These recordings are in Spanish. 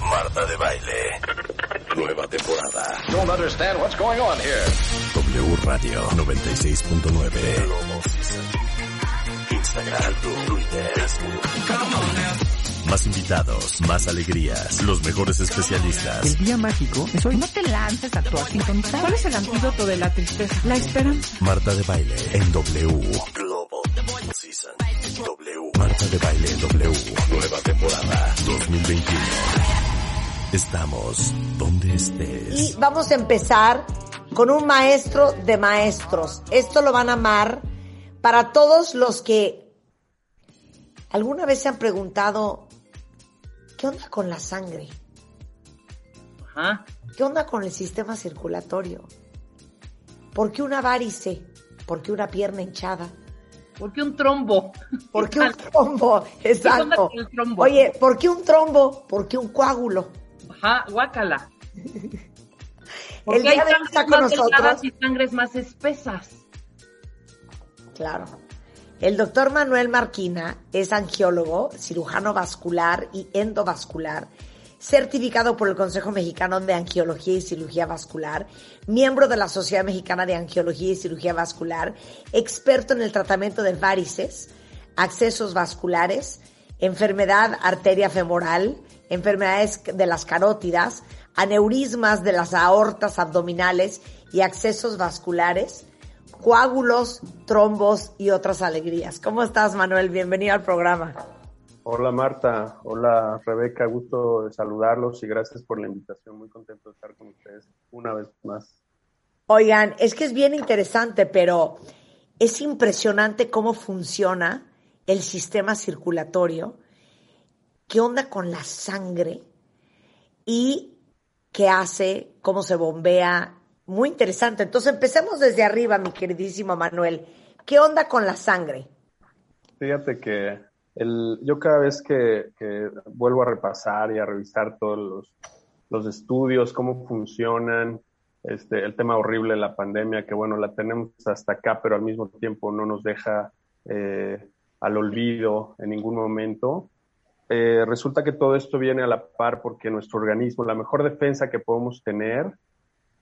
Marta de baile. Nueva temporada. Don't understand what's going on here. W Radio 96.9. Instagram, Twitter, Más invitados, más alegrías, los mejores especialistas. El día mágico es hoy. No te lances a tu sintonizar. ¿Cuál es el antídoto de la tristeza? La esperanza. Marta de baile en W. W. Marta de baile W. Nueva temporada 2021. Estamos donde estés. Y vamos a empezar con un maestro de maestros. Esto lo van a amar para todos los que alguna vez se han preguntado, ¿qué onda con la sangre? Ajá. ¿Qué onda con el sistema circulatorio? ¿Por qué una varice? ¿Por qué una pierna hinchada? ¿Por qué un trombo? ¿Por qué un trombo? Exacto. ¿Qué el trombo? Oye, ¿por qué un trombo? ¿Por qué un coágulo? Ajá, guácala. El día hay de hoy sangres está con más delgadas nosotros. y sangres más espesas. Claro. El doctor Manuel Marquina es angiólogo, cirujano vascular y endovascular, certificado por el Consejo Mexicano de Angiología y Cirugía Vascular, miembro de la Sociedad Mexicana de Angiología y Cirugía Vascular, experto en el tratamiento de varices, accesos vasculares, enfermedad arteria femoral, enfermedades de las carótidas, aneurismas de las aortas abdominales y accesos vasculares, coágulos, trombos y otras alegrías. ¿Cómo estás, Manuel? Bienvenido al programa. Hola Marta, hola Rebeca, gusto de saludarlos y gracias por la invitación. Muy contento de estar con ustedes una vez más. Oigan, es que es bien interesante, pero es impresionante cómo funciona el sistema circulatorio, qué onda con la sangre y qué hace, cómo se bombea. Muy interesante. Entonces empecemos desde arriba, mi queridísimo Manuel. ¿Qué onda con la sangre? Fíjate que el, yo cada vez que, vuelvo a repasar y a revisar todos los, los estudios, cómo funcionan, este, el tema horrible de la pandemia, que bueno, la tenemos hasta acá, pero al mismo tiempo no nos deja eh, al olvido en ningún momento. Eh, resulta que todo esto viene a la par porque nuestro organismo, la mejor defensa que podemos tener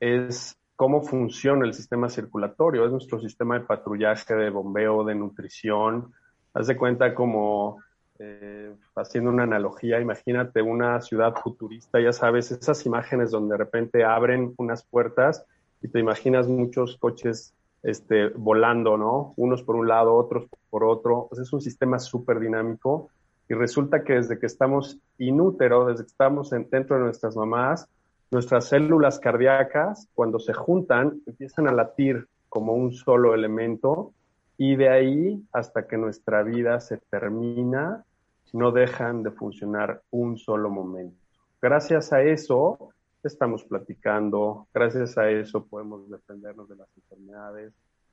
es cómo funciona el sistema circulatorio, es nuestro sistema de patrullaje, de bombeo, de nutrición. Haz de cuenta como, eh, haciendo una analogía, imagínate una ciudad futurista, ya sabes, esas imágenes donde de repente abren unas puertas y te imaginas muchos coches este, volando, ¿no? Unos por un lado, otros por otro. Es un sistema súper dinámico y resulta que desde que estamos inútero, desde que estamos en, dentro de nuestras mamás, nuestras células cardíacas, cuando se juntan, empiezan a latir como un solo elemento y de ahí hasta que nuestra vida se termina, no dejan de funcionar un solo momento. Gracias a eso estamos platicando, gracias a eso podemos defendernos de las enfermedades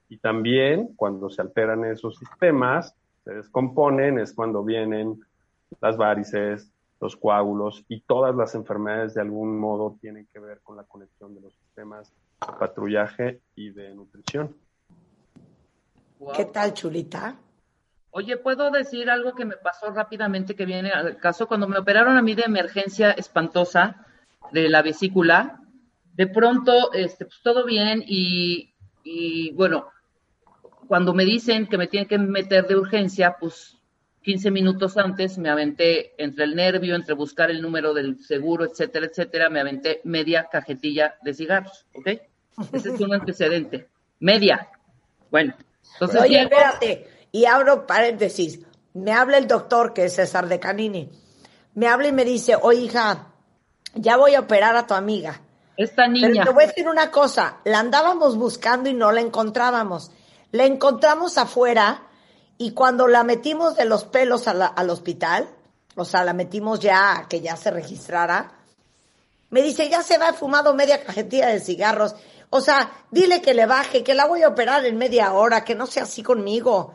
y también cuando se alteran esos sistemas, se descomponen, es cuando vienen las varices, los coágulos y todas las enfermedades de algún modo tienen que ver con la conexión de los sistemas de patrullaje y de nutrición. Wow. ¿Qué tal, chulita? Oye, ¿puedo decir algo que me pasó rápidamente que viene al caso? Cuando me operaron a mí de emergencia espantosa de la vesícula, de pronto, este, pues todo bien y, y bueno, cuando me dicen que me tienen que meter de urgencia, pues 15 minutos antes me aventé entre el nervio, entre buscar el número del seguro, etcétera, etcétera, me aventé media cajetilla de cigarros, ¿ok? Ese es un antecedente. Media. Bueno, entonces Oye, espérate, y abro paréntesis. Me habla el doctor, que es César de Canini. Me habla y me dice, oye, hija, ya voy a operar a tu amiga. esta Pero niña, te voy a decir una cosa, la andábamos buscando y no la encontrábamos. La encontramos afuera y cuando la metimos de los pelos la- al hospital, o sea, la metimos ya a que ya se registrara, me dice, ya se va, he fumado media cajetilla de cigarros. O sea, dile que le baje, que la voy a operar en media hora, que no sea así conmigo.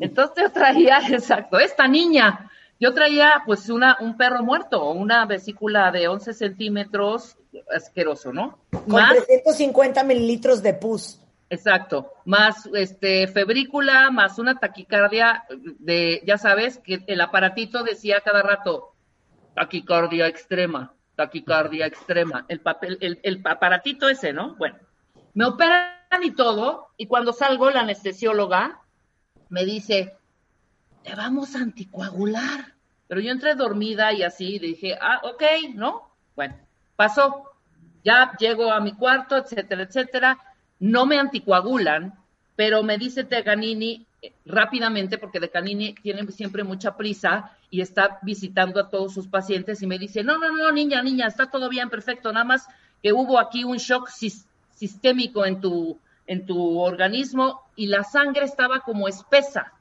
entonces yo traía, exacto, esta niña, yo traía pues una, un perro muerto, una vesícula de 11 centímetros, asqueroso, ¿no? Con Más 350 mililitros de pus. Exacto, más este febrícula, más una taquicardia de, ya sabes, que el aparatito decía cada rato, taquicardia extrema, taquicardia extrema, el papel, el, el aparatito ese, ¿no? Bueno, me operan y todo, y cuando salgo, la anestesióloga me dice, te vamos a anticoagular. Pero yo entré dormida y así, dije, ah, ok, ¿no? Bueno, pasó. Ya llego a mi cuarto, etcétera, etcétera. No me anticoagulan, pero me dice Teganini eh, rápidamente, porque Teganini tiene siempre mucha prisa y está visitando a todos sus pacientes y me dice, no, no, no, niña, niña, está todo bien, perfecto, nada más que hubo aquí un shock sistémico en tu, en tu organismo y la sangre estaba como espesa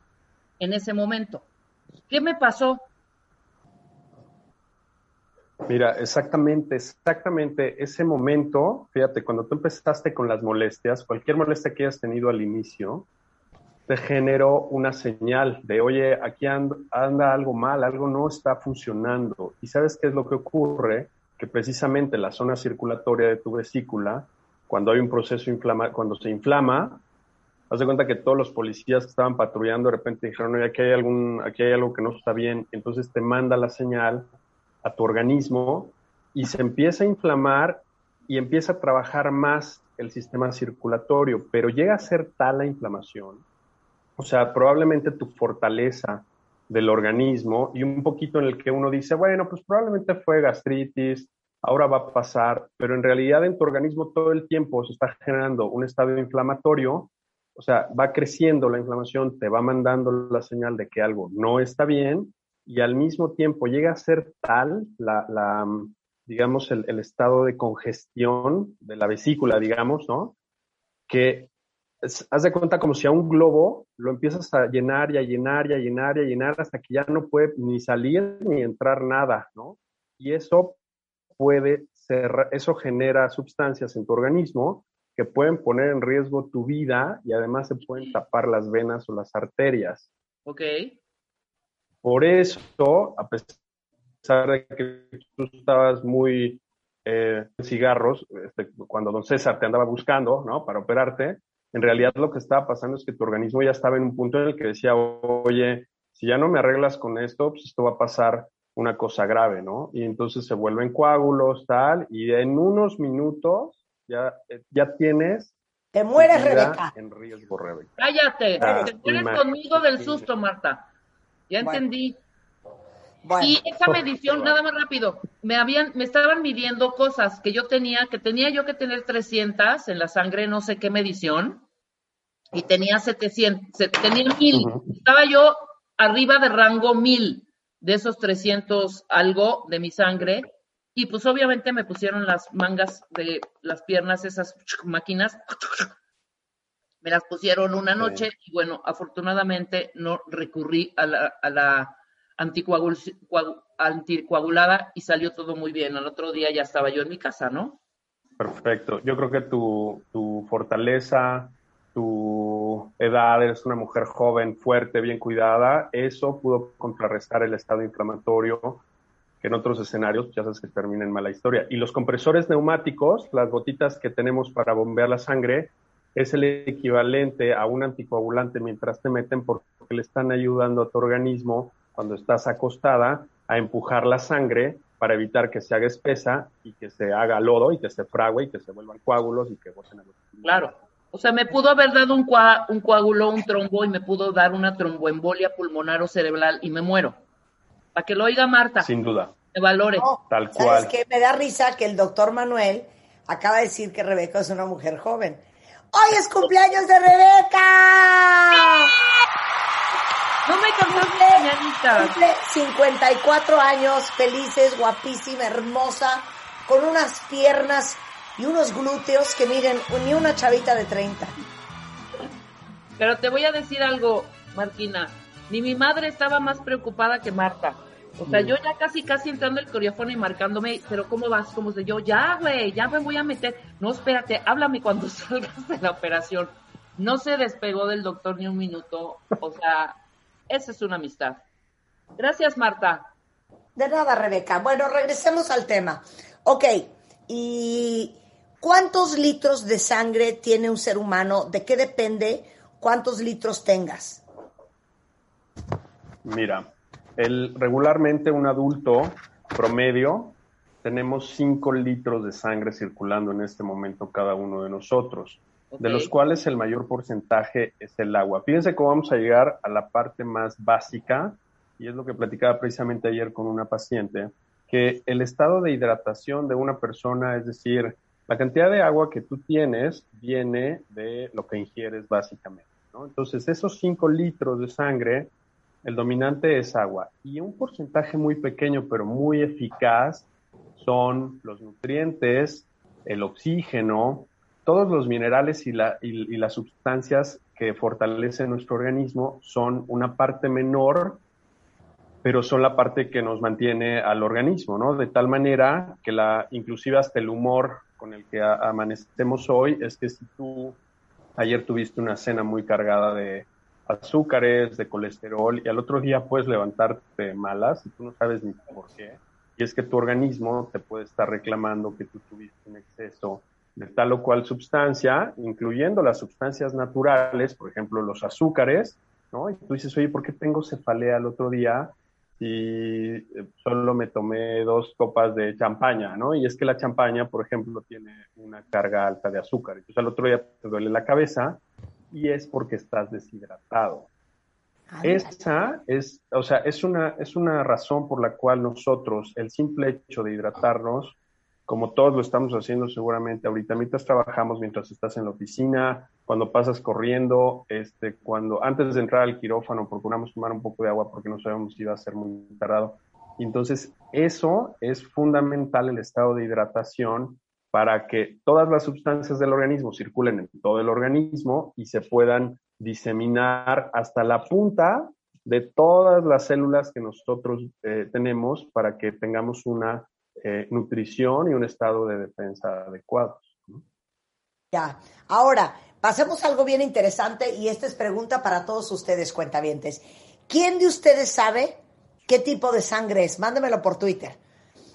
en ese momento. ¿Qué me pasó? Mira, exactamente, exactamente ese momento, fíjate, cuando tú empezaste con las molestias, cualquier molestia que hayas tenido al inicio, te generó una señal de, oye, aquí anda, algo mal, algo no está funcionando. ¿Y sabes qué es lo que ocurre? Que precisamente la zona circulatoria de tu vesícula cuando hay un proceso inflama, cuando se inflama, haz de cuenta que todos los policías que estaban patrullando de repente dijeron, oye, aquí hay, algún, aquí hay algo que no está bien, entonces te manda la señal a tu organismo y se empieza a inflamar y empieza a trabajar más el sistema circulatorio, pero llega a ser tal la inflamación, o sea, probablemente tu fortaleza del organismo y un poquito en el que uno dice, bueno, pues probablemente fue gastritis, ahora va a pasar, pero en realidad en tu organismo todo el tiempo se está generando un estado inflamatorio, o sea, va creciendo la inflamación, te va mandando la señal de que algo no está bien y al mismo tiempo llega a ser tal la, digamos, el, el, estado de congestión de la vesícula, digamos, ¿no? Que haz de cuenta como si a un globo lo empiezas a llenar y a llenar y a llenar y a llenar hasta que ya no puede ni salir ni entrar nada, ¿no? Y eso puede ser, eso genera sustancias en tu organismo que pueden poner en riesgo tu vida y además se pueden tapar las venas o las arterias. Ok. Por eso, a pesar de que tú estabas muy eh, cigarros, este, cuando don César te andaba buscando, ¿no? Para operarte, en realidad lo que estaba pasando es que tu organismo ya estaba en un punto en el que decía, oye, si ya no me arreglas con esto, pues esto va a pasar una cosa grave, ¿no? Y entonces se vuelven coágulos, tal, y en unos minutos ya, eh, ya tienes... Te mueres, Rebeca. En riesgo, Rebeca. Cállate, ah, te mueres conmigo del susto, Marta. Ya entendí. y esa medición, nada más rápido, me habían, me estaban midiendo cosas que yo tenía, que tenía yo que tener 300 en la sangre, no sé qué medición, y tenía 700, tenía 1000. Estaba yo arriba de rango 1000 de esos 300 algo de mi sangre. Y pues obviamente me pusieron las mangas de las piernas, esas máquinas, me las pusieron una noche y bueno, afortunadamente no recurrí a la, a la anticoagulada y salió todo muy bien. Al otro día ya estaba yo en mi casa, ¿no? Perfecto. Yo creo que tu, tu fortaleza, tu edad, eres una mujer joven, fuerte, bien cuidada, eso pudo contrarrestar el estado inflamatorio que en otros escenarios ya sabes que termina en mala historia. Y los compresores neumáticos, las gotitas que tenemos para bombear la sangre, es el equivalente a un anticoagulante mientras te meten porque le están ayudando a tu organismo cuando estás acostada a empujar la sangre para evitar que se haga espesa y que se haga lodo y que se frague y que se vuelvan coágulos y que a los Claro. O sea, me pudo haber dado un, un coágulo, un trombo y me pudo dar una tromboembolia pulmonar o cerebral y me muero. Para que lo oiga Marta. Sin duda. Me valore. Tal cual. Es que me da risa que el doctor Manuel acaba de decir que Rebeca es una mujer joven. ¡Hoy es cumpleaños de Rebeca! No me mañanita. Cumple 54 años, felices, guapísima, hermosa, con unas piernas y unos glúteos que miren, ni una chavita de 30. Pero te voy a decir algo, Martina. Ni mi madre estaba más preocupada que Marta. O sea, yo ya casi, casi entrando el coreófono y marcándome, pero ¿cómo vas? Como de yo, ya, güey, ya me voy a meter. No, espérate, háblame cuando salgas de la operación. No se despegó del doctor ni un minuto. O sea, esa es una amistad. Gracias, Marta. De nada, Rebeca. Bueno, regresemos al tema. Ok, y ¿Cuántos litros de sangre tiene un ser humano? ¿De qué depende cuántos litros tengas? Mira, el, regularmente un adulto promedio tenemos 5 litros de sangre circulando en este momento cada uno de nosotros, de los cuales el mayor porcentaje es el agua. Fíjense cómo vamos a llegar a la parte más básica, y es lo que platicaba precisamente ayer con una paciente, que el estado de hidratación de una persona, es decir, la cantidad de agua que tú tienes viene de lo que ingieres básicamente. Entonces, esos 5 litros de sangre el dominante es agua y un porcentaje muy pequeño pero muy eficaz son los nutrientes, el oxígeno, todos los minerales y, las sustancias que fortalecen nuestro organismo son una parte menor, pero son la parte que nos mantiene al organismo, ¿no? De tal manera que la, inclusive hasta el humor con el que amanecemos hoy es que si tú ayer tuviste una cena muy cargada de, azúcares, de colesterol, y al otro día puedes levantarte malas y tú no sabes ni por qué. Y es que tu organismo te puede estar reclamando que tú tuviste un exceso de tal o cual sustancia, incluyendo las sustancias naturales, por ejemplo, los azúcares, ¿no? Y tú dices, oye, ¿por qué tengo cefalea el otro día si eh, solo me tomé dos copas de champaña, ¿no? Y es que la champaña, por ejemplo, tiene una carga alta de azúcar. Entonces al otro día te duele la cabeza y es porque estás deshidratado. Esa es, o sea, es una, es una razón por la cual nosotros, el simple hecho de hidratarnos, como todos lo estamos haciendo seguramente ahorita, mientras trabajamos, mientras estás en la oficina, cuando pasas corriendo, este, cuando antes de entrar al quirófano procuramos tomar un poco de agua porque no sabemos si iba a ser muy tardado. Entonces, eso es fundamental el estado de hidratación para que todas las sustancias del organismo circulen en todo el organismo y se puedan diseminar hasta la punta de todas las células que nosotros eh, tenemos para que tengamos una eh, nutrición y un estado de defensa adecuados. Ya, ahora pasemos a algo bien interesante y esta es pregunta para todos ustedes, cuentavientes. ¿Quién de ustedes sabe qué tipo de sangre es? Mándemelo por Twitter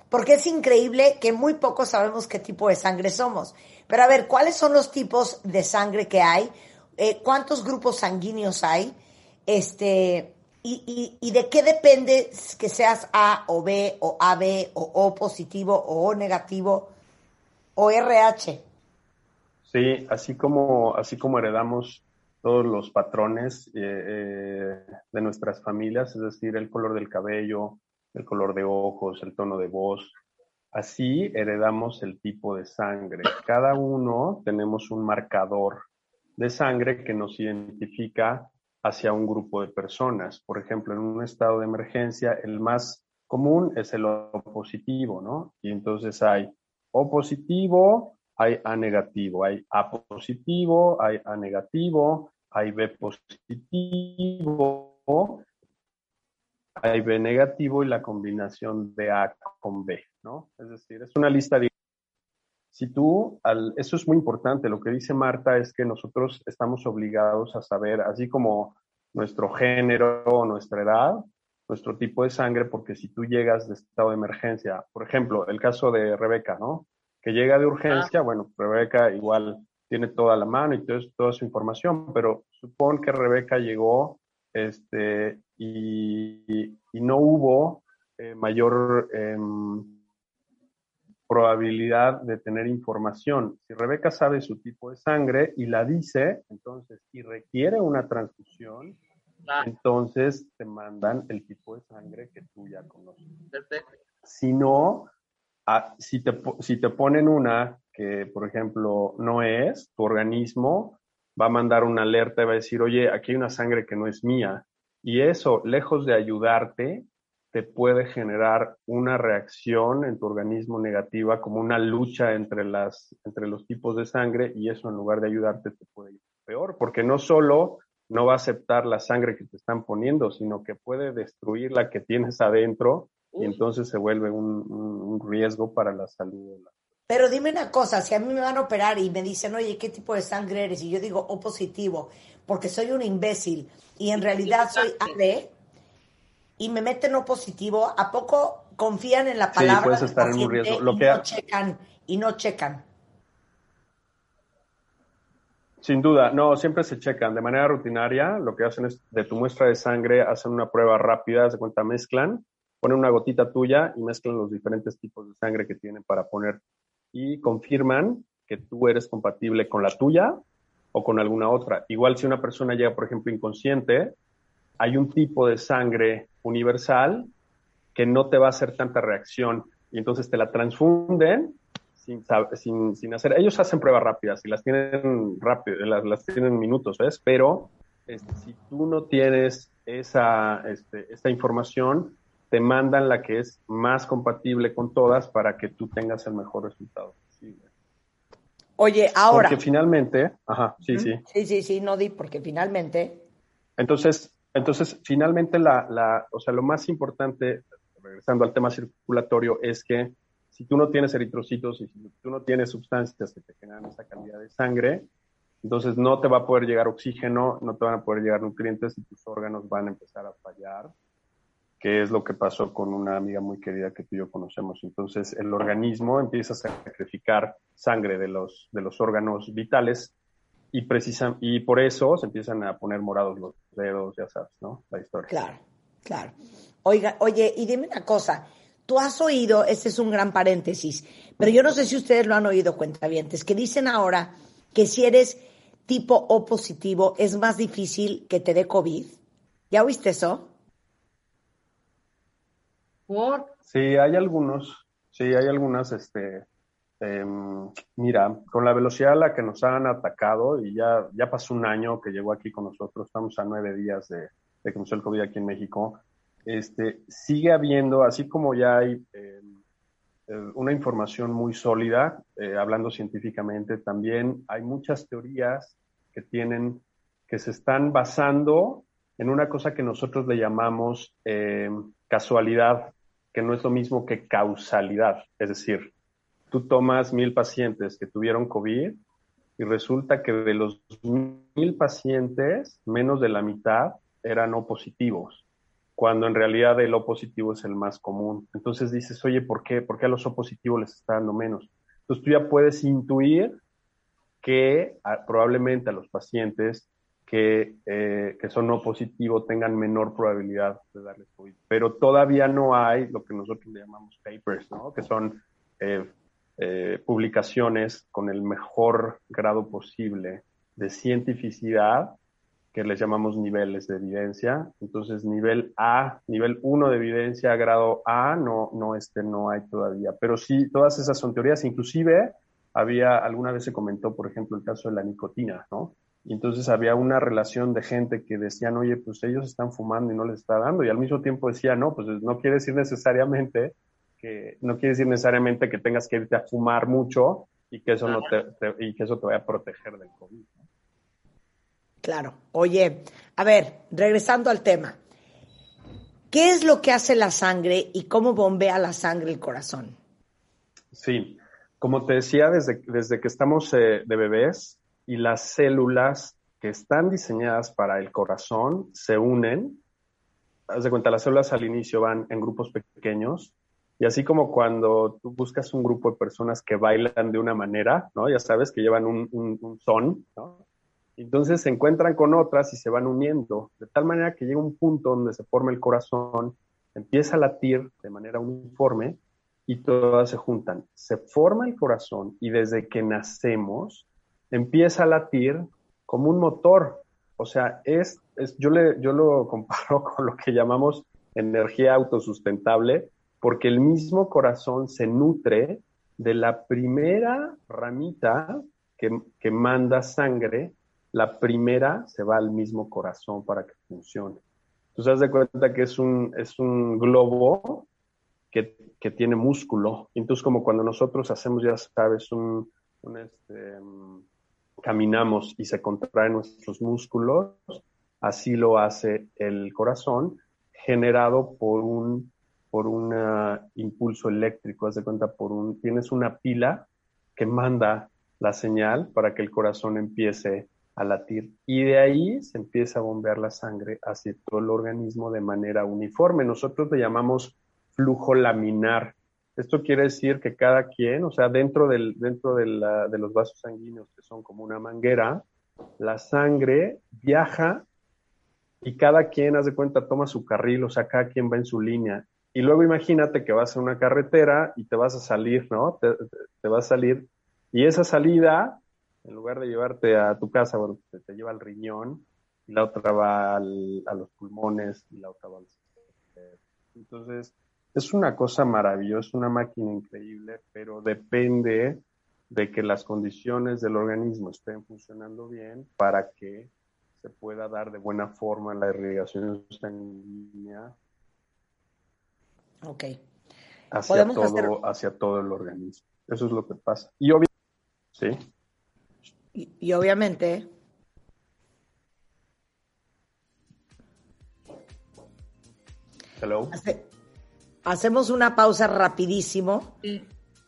porque es increíble que muy pocos sabemos qué tipo de sangre somos. Pero a ver, ¿cuáles son los tipos de sangre que hay? Eh, ¿Cuántos grupos sanguíneos hay? Este, y, de qué depende que seas A o B o AB o O positivo o O negativo o RH? Sí, así como, así como heredamos todos los patrones eh, eh, de nuestras familias, es decir, el color del cabello, el color de ojos, el tono de voz. Así heredamos el tipo de sangre. Cada uno tenemos un marcador de sangre que nos identifica hacia un grupo de personas. Por ejemplo, en un estado de emergencia, el más común es el O positivo, ¿no? Y entonces hay O positivo, hay A negativo, hay A positivo, hay A negativo, hay B positivo, hay B negativo y la combinación de A con B, ¿no? Es decir, es una lista de... Si tú, al, eso es muy importante, lo que dice Marta es que nosotros estamos obligados a saber, así como nuestro género nuestra edad, nuestro tipo de sangre, porque si tú llegas de estado de emergencia, por ejemplo, el caso de Rebeca, ¿no? Que llega de urgencia, bueno, Rebeca igual tiene toda la mano y toda su información, pero supón que Rebeca llegó este, y, no hubo eh, mayor em, probabilidad de tener información. Si Rebeca sabe su tipo de sangre y la dice, entonces, y requiere una transfusión, ah. entonces te mandan el tipo de sangre que tú ya conoces. Si no, si, te, si te ponen una que, por ejemplo, no es, tu organismo va a mandar una alerta y va a decir, oye, aquí hay una sangre que no es mía. Y eso, lejos de ayudarte, te puede generar una reacción en tu organismo negativa, como una lucha entre, las, entre los tipos de sangre, y eso en lugar de ayudarte te puede ir peor, porque no solo no va a aceptar la sangre que te están poniendo, sino que puede destruir la que tienes adentro y entonces se vuelve un, un riesgo para la salud de la pero dime una cosa, si a mí me van a operar y me dicen, oye, ¿qué tipo de sangre eres? Y yo digo O positivo, porque soy un imbécil y en realidad soy AB y me meten O positivo, ¿a poco confían en la palabra sí, puedes estar en un riesgo. Lo y que no checan y no checan? Sin duda, no, siempre se checan de manera rutinaria. Lo que hacen es de tu muestra de sangre, hacen una prueba rápida, se cuenta, mezclan, ponen una gotita tuya y mezclan los diferentes tipos de sangre que tienen para poner y confirman que tú eres compatible con la tuya o con alguna otra. Igual si una persona llega, por ejemplo, inconsciente, hay un tipo de sangre universal que no te va a hacer tanta reacción y entonces te la transfunden sin, sin, hacer. Ellos hacen pruebas rápidas y las tienen rápido, las, tienen en minutos, ¿ves? Pero este, si tú no tienes esa, este, esta información, te mandan la que es más compatible con todas para que tú tengas el mejor resultado posible. Oye, ahora. Porque finalmente, ajá, sí, sí. Sí, sí, sí, no di, porque finalmente. Entonces, entonces, finalmente, la, la, o sea, lo más importante, regresando al tema circulatorio, es que si tú no tienes eritrocitos y si tú no tienes sustancias que te generan esa calidad de sangre, entonces no te va a poder llegar oxígeno, no te van a poder llegar nutrientes y tus órganos van a empezar a fallar, que es lo que pasó con una amiga muy querida que tú y yo conocemos. Entonces el organismo empieza a sacrificar sangre de los, de los órganos vitales y, precisan, y por eso se empiezan a poner morados los dedos, ya sabes, ¿no? La historia. Claro, claro. Oiga, oye, y dime una cosa, Tú has oído, este es un gran paréntesis, pero yo no sé si ustedes lo han oído, cuentavientes, que dicen ahora que si eres tipo O positivo es más difícil que te dé COVID. ¿Ya oíste eso? ¿Por? Sí, hay algunos, sí, hay algunas, este, em, mira, con la velocidad a la que nos han atacado, y ya, ya pasó un año que llegó aquí con nosotros, estamos a nueve días de, que nos el COVID aquí en México, este, sigue habiendo, así como ya hay eh, eh, una información muy sólida, eh, hablando científicamente, también hay muchas teorías que tienen, que se están basando en una cosa que nosotros le llamamos casualidad, que no es lo mismo que causalidad. Es decir, tú tomas mil pacientes que tuvieron COVID y resulta que de los mil pacientes, menos de la mitad eran no positivos cuando en realidad el O positivo es el más común. Entonces dices, oye, ¿por qué? ¿Por qué a los O positivos les está dando menos? Entonces tú ya puedes intuir que ah, probablemente a los pacientes que, eh, que son O positivo tengan menor probabilidad de darles COVID. Pero todavía no hay lo que nosotros le llamamos papers, ¿no? Que son eh, eh, publicaciones con el mejor grado posible de cientificidad que les llamamos niveles de evidencia. Entonces, nivel A, nivel 1 de evidencia, grado A, no, no, este, no hay todavía. Pero sí, todas esas son teorías. Inclusive, había, alguna vez se comentó, por ejemplo, el caso de la nicotina, ¿no? Y entonces había una relación de gente que decían, oye, pues ellos están fumando y no les está dando. Y al mismo tiempo decía, no, pues no quiere decir necesariamente que, no quiere decir necesariamente que tengas que irte a fumar mucho y que eso no te, y que eso te vaya a proteger del COVID. Claro. Oye, a ver, regresando al tema. ¿Qué es lo que hace la sangre y cómo bombea la sangre el corazón? Sí, como te decía, desde, desde que estamos eh, de bebés y las células que están diseñadas para el corazón se unen. Haz de cuenta, las células al inicio van en grupos pequeños y así como cuando tú buscas un grupo de personas que bailan de una manera, ¿no? Ya sabes, que llevan un, un, son, ¿no? Entonces se encuentran con otras y se van uniendo, de tal manera que llega un punto donde se forma el corazón, empieza a latir de manera uniforme y todas se juntan. Se forma el corazón y desde que nacemos empieza a latir como un motor. O sea, es, es yo, le, yo lo comparo con lo que llamamos energía autosustentable, porque el mismo corazón se nutre de la primera ramita que, que manda sangre la primera se va al mismo corazón para que funcione. Tú te de cuenta que es un, es un globo que, tiene músculo. Entonces, como cuando nosotros hacemos, ya sabes, un, este, caminamos y se contraen nuestros músculos, así lo hace el corazón, generado por un por un impulso eléctrico, haz de cuenta, por un, tienes una pila que manda la señal para que el corazón empiece a latir y de ahí se empieza a bombear la sangre hacia todo el organismo de manera uniforme. Nosotros le llamamos flujo laminar. Esto quiere decir que cada quien, o sea, dentro, del, dentro de, los vasos sanguíneos que son como una manguera, la sangre viaja y cada quien, hace cuenta, toma su carril, o sea, cada quien va en su línea. Y luego imagínate que vas a una carretera y te vas a salir, ¿no? Te, te vas a salir. Y esa salida, en lugar de llevarte a tu casa, te, lleva al riñón, y la otra va a los pulmones, y la otra va al... Entonces, es una cosa maravillosa, una máquina increíble, pero depende de que las condiciones del organismo estén funcionando bien para que se pueda dar de buena forma la irrigación sanguínea Ok. hacia todo, hacia todo el organismo. Eso es lo que pasa. Y obviamente, sí. Y, obviamente. Hello. hacemos una pausa rapidísimo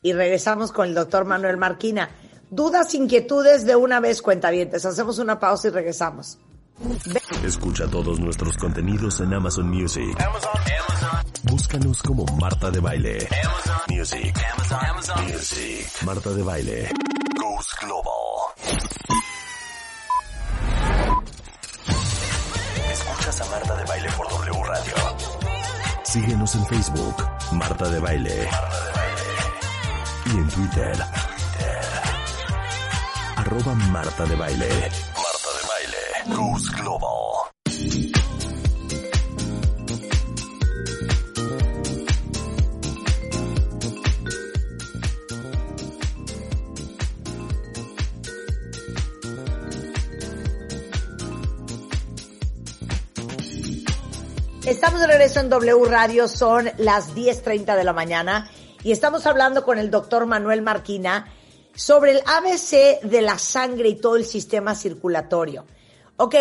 y regresamos con el doctor Manuel Marquina. Dudas, inquietudes de una vez, cuentavientes. Hacemos una pausa y regresamos. Escucha todos nuestros contenidos en Amazon Music. Búscanos como Marta de Baile. Amazon Music. Amazon, Music. Marta de Baile. Goes Global. Escuchas a Marta de Baile por W Radio. Síguenos en Facebook. Marta de Baile. Marta de Baile. Y en Twitter. Arroba Marta de Baile. Marta de Baile. Goes Global. De regreso en W Radio, son las 10.30 de la mañana y estamos hablando con el doctor Manuel Marquina sobre el ABC de la sangre y todo el sistema circulatorio. Ok,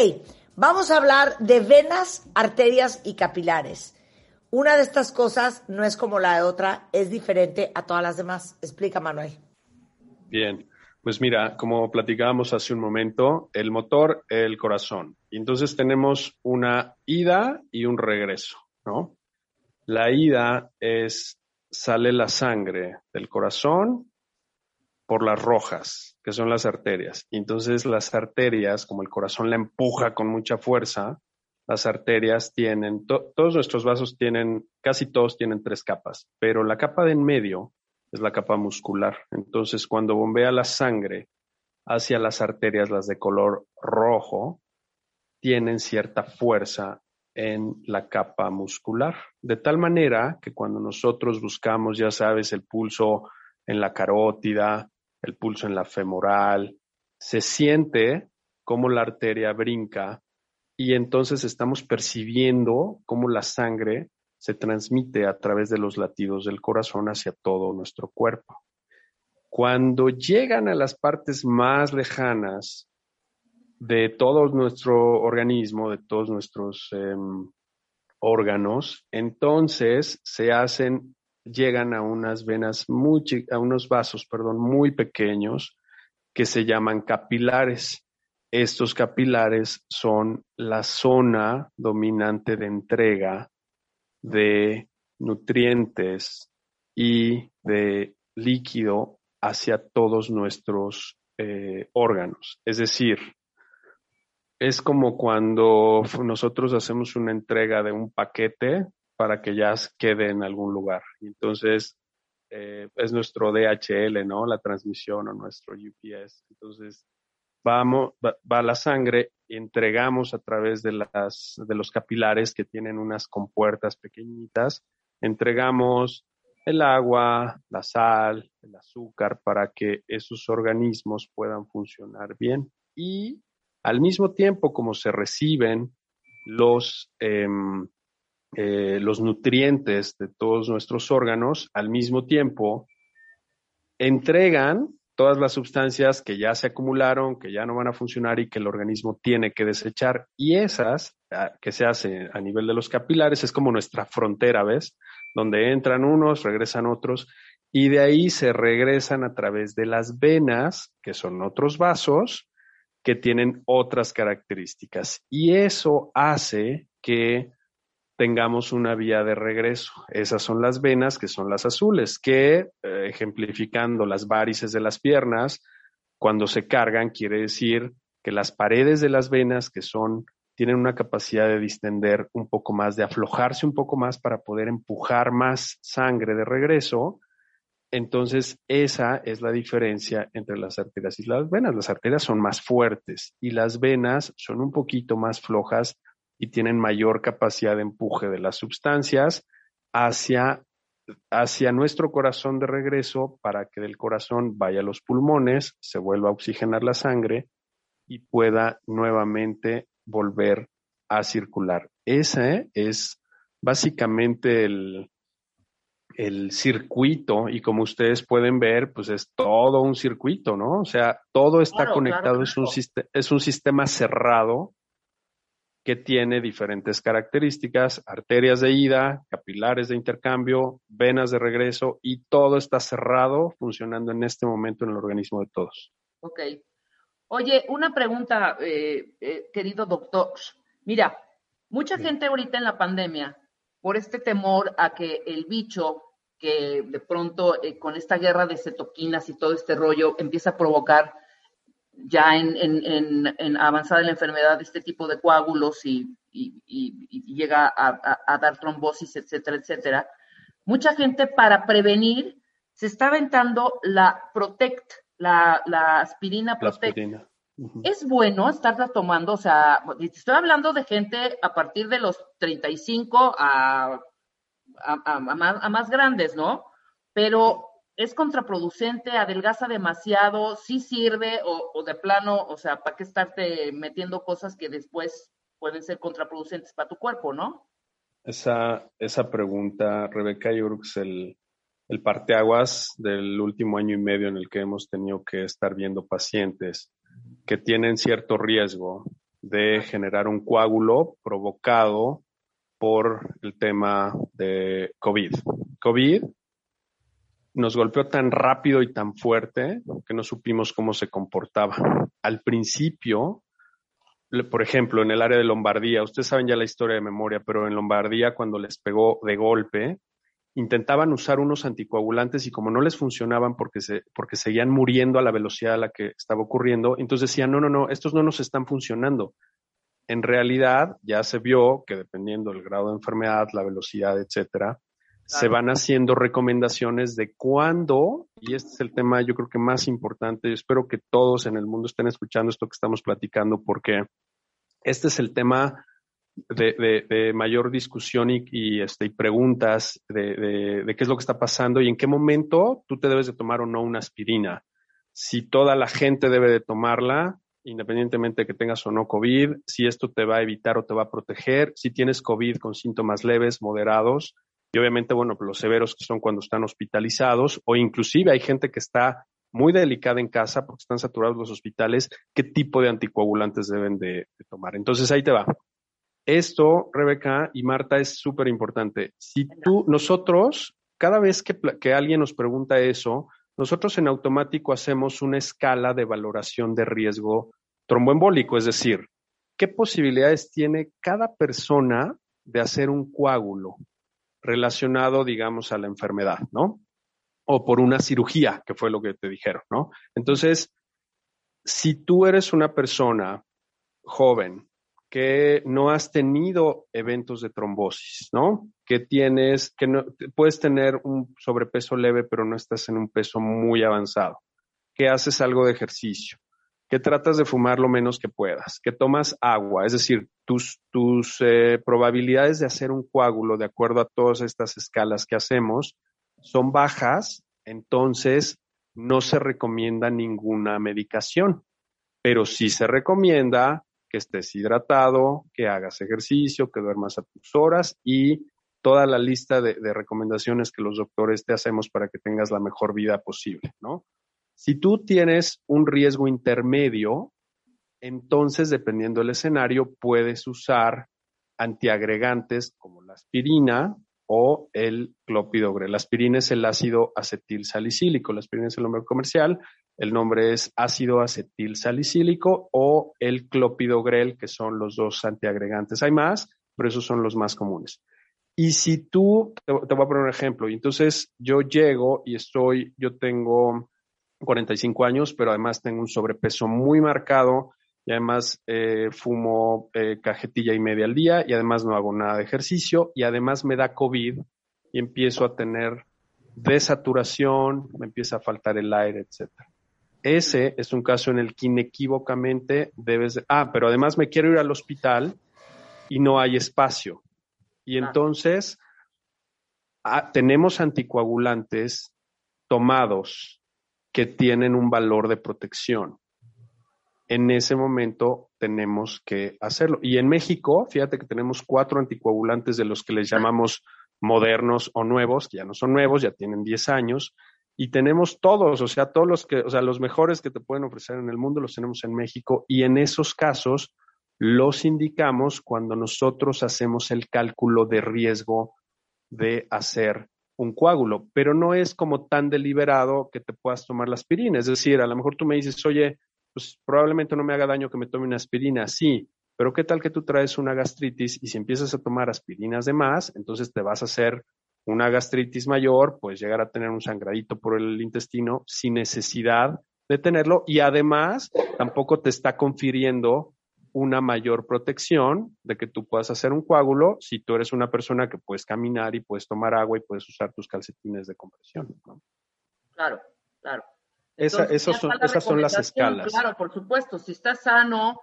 vamos a hablar de venas, arterias y capilares. Una de estas cosas no es como la de otra, es diferente a todas las demás. Explica, Manuel. Bien, pues mira, como platicábamos hace un momento, el motor, el corazón. Entonces tenemos una ida y un regreso, ¿no? La ida es, sale la sangre del corazón por las rojas, que son las arterias. Entonces las arterias, como el corazón la empuja con mucha fuerza, las arterias tienen, todos nuestros vasos tienen, casi todos tienen tres capas, pero la capa de en medio es la capa muscular. Entonces, cuando bombea la sangre hacia las arterias, las de color rojo, tienen cierta fuerza en la capa muscular, de tal manera que cuando nosotros buscamos, ya sabes, el pulso en la carótida, el pulso en la femoral, se siente como la arteria brinca y entonces estamos percibiendo cómo la sangre se transmite a través de los latidos del corazón hacia todo nuestro cuerpo. Cuando llegan a las partes más lejanas de todo nuestro organismo, de todos nuestros em, órganos, entonces se hacen, llegan a unas venas muy, a unos vasos, perdón, muy pequeños que se llaman capilares. Estos capilares son la zona dominante de entrega de nutrientes y de líquido hacia todos nuestros eh, órganos. Es decir, es como cuando nosotros hacemos una entrega de un paquete para que ya quede en algún lugar. Entonces, eh, es nuestro DHL, ¿no? La transmisión o nuestro UPS. Entonces, vamos, va, la sangre, entregamos a través de, las, de los capilares que tienen unas compuertas pequeñitas, entregamos el agua, la sal, el azúcar para que esos organismos puedan funcionar bien. Y al mismo tiempo como se reciben los, em, eh, los nutrientes de todos nuestros órganos, al mismo tiempo entregan todas las sustancias que ya se acumularon, que ya no van a funcionar y que el organismo tiene que desechar. Y esas ah, que se hacen a nivel de los capilares es como nuestra frontera, ¿ves? Donde entran unos, regresan otros, y de ahí se regresan a través de las venas, que son otros vasos, que tienen otras características. Y eso hace que tengamos una vía de regreso. Esas son las venas, que son las azules, que eh, ejemplificando las varices de las piernas, cuando se cargan quiere decir que las paredes de las venas, que son, tienen una capacidad de distender un poco más, de aflojarse un poco más para poder empujar más sangre de regreso. Entonces, esa es la diferencia entre las arterias y las venas. Las arterias son más fuertes y las venas son un poquito más flojas y tienen mayor capacidad de empuje de las sustancias hacia hacia nuestro corazón de regreso para que del corazón vaya a los pulmones, se vuelva a oxigenar la sangre y pueda nuevamente volver a circular. Ese es básicamente el, el circuito y como ustedes pueden ver, pues es todo un circuito, ¿no? O sea, todo está conectado, Es, un, es un sistema cerrado que tiene diferentes características, arterias de ida, capilares de intercambio, venas de regreso y todo está cerrado funcionando en este momento en el organismo de todos. Ok. Oye, una pregunta, eh, eh, querido doctor. Mira, mucha gente ahorita en la pandemia, por este temor a que el bicho que de pronto eh, con esta guerra de cetoquinas y todo este rollo empieza a provocar ya en, en, en, avanzada la enfermedad este tipo de coágulos y, llega a, dar trombosis, etcétera, etcétera. Mucha gente para prevenir se está aventando la Protect, la, aspirina Protect. Es bueno estarla tomando, o sea, estoy hablando de gente a partir de los 35 a, a, más, a más grandes, ¿no? Pero es contraproducente, adelgaza demasiado, sí sirve o, de plano, o sea, ¿para qué estarte metiendo cosas que después pueden ser contraproducentes para tu cuerpo, no? Esa, esa pregunta, Rebeca, yo creo el, el parteaguas del último año y medio en el que hemos tenido que estar viendo pacientes que tienen cierto riesgo de generar un coágulo provocado por el tema de COVID. COVID nos golpeó tan rápido y tan fuerte que no supimos cómo se comportaba. Al principio, por ejemplo, en el área de Lombardía, ustedes saben ya la historia de memoria, pero en Lombardía cuando les pegó de golpe, intentaban usar unos anticoagulantes y como no les funcionaban porque, se, porque seguían muriendo a la velocidad a la que estaba ocurriendo, entonces decían, no, no, no, estos no nos están funcionando. En realidad ya se vio que dependiendo del grado de enfermedad, la velocidad, etcétera, se van haciendo recomendaciones de cuándo, y este es el tema yo creo que más importante, yo espero que todos en el mundo estén escuchando esto que estamos platicando, porque este es el tema de, mayor discusión y, este, y preguntas de, de, qué es lo que está pasando y en qué momento tú te debes de tomar o no una aspirina. Si toda la gente debe de tomarla, independientemente de que tengas o no COVID, si esto te va a evitar o te va a proteger, si tienes COVID con síntomas leves, moderados, y obviamente, bueno, los severos que son cuando están hospitalizados o inclusive hay gente que está muy delicada en casa porque están saturados los hospitales, qué tipo de anticoagulantes deben de, tomar. Entonces ahí te va. Esto, Rebeca y Marta, es súper importante. Si tú, nosotros, cada vez que, que alguien nos pregunta eso, nosotros en automático hacemos una escala de valoración de riesgo tromboembólico, es decir, qué posibilidades tiene cada persona de hacer un coágulo relacionado, digamos, a la enfermedad, ¿no? O por una cirugía, que fue lo que te dijeron, ¿no? Entonces, si tú eres una persona joven que no has tenido eventos de trombosis, ¿no? Que tienes, que no, puedes tener un sobrepeso leve, pero no estás en un peso muy avanzado, que haces algo de ejercicio, que tratas de fumar lo menos que puedas, que tomas agua, es decir, tus, tus eh, probabilidades de hacer un coágulo de acuerdo a todas estas escalas que hacemos son bajas, entonces no se recomienda ninguna medicación, pero sí se recomienda que estés hidratado, que hagas ejercicio, que duermas a tus horas y toda la lista de, de recomendaciones que los doctores te hacemos para que tengas la mejor vida posible, ¿no? Si tú tienes un riesgo intermedio, entonces, dependiendo del escenario, puedes usar antiagregantes como la aspirina o el clopidogrel. La aspirina es el ácido acetil salicílico. La aspirina es el nombre comercial. El nombre es ácido acetil salicílico o el clopidogrel, que son los dos antiagregantes. Hay más, pero esos son los más comunes. Y si tú, te, te voy a poner un ejemplo, y entonces yo llego y estoy, yo tengo 45 años, pero además tengo un sobrepeso muy marcado y además eh, fumo eh, cajetilla y media al día y además no hago nada de ejercicio y además me da COVID y empiezo a tener desaturación, me empieza a faltar el aire, etcétera. Ese es un caso en el que inequívocamente debes de, ah, pero además me quiero ir al hospital y no hay espacio. Y entonces ah, tenemos anticoagulantes tomados que tienen un valor de protección. En ese momento tenemos que hacerlo. Y en México, fíjate que tenemos cuatro anticoagulantes de los que les llamamos modernos o nuevos, que ya no son nuevos, ya tienen 10 años, y tenemos todos, o sea, todos los que, o sea, los mejores que te pueden ofrecer en el mundo los tenemos en México, y en esos casos los indicamos cuando nosotros hacemos el cálculo de riesgo de hacer un coágulo, pero no es como tan deliberado que te puedas tomar la aspirina. Es decir, a lo mejor tú me dices, oye, pues probablemente no me haga daño que me tome una aspirina. Sí, pero ¿qué tal que tú traes una gastritis y si empiezas a tomar aspirinas de más, entonces te vas a hacer una gastritis mayor, pues llegar a tener un sangradito por el intestino sin necesidad de tenerlo y además tampoco te está confiriendo una mayor protección de que tú puedas hacer un coágulo si tú eres una persona que puedes caminar y puedes tomar agua y puedes usar tus calcetines de compresión. Claro, claro. esas son las escalas. Claro, por supuesto. Si estás sano,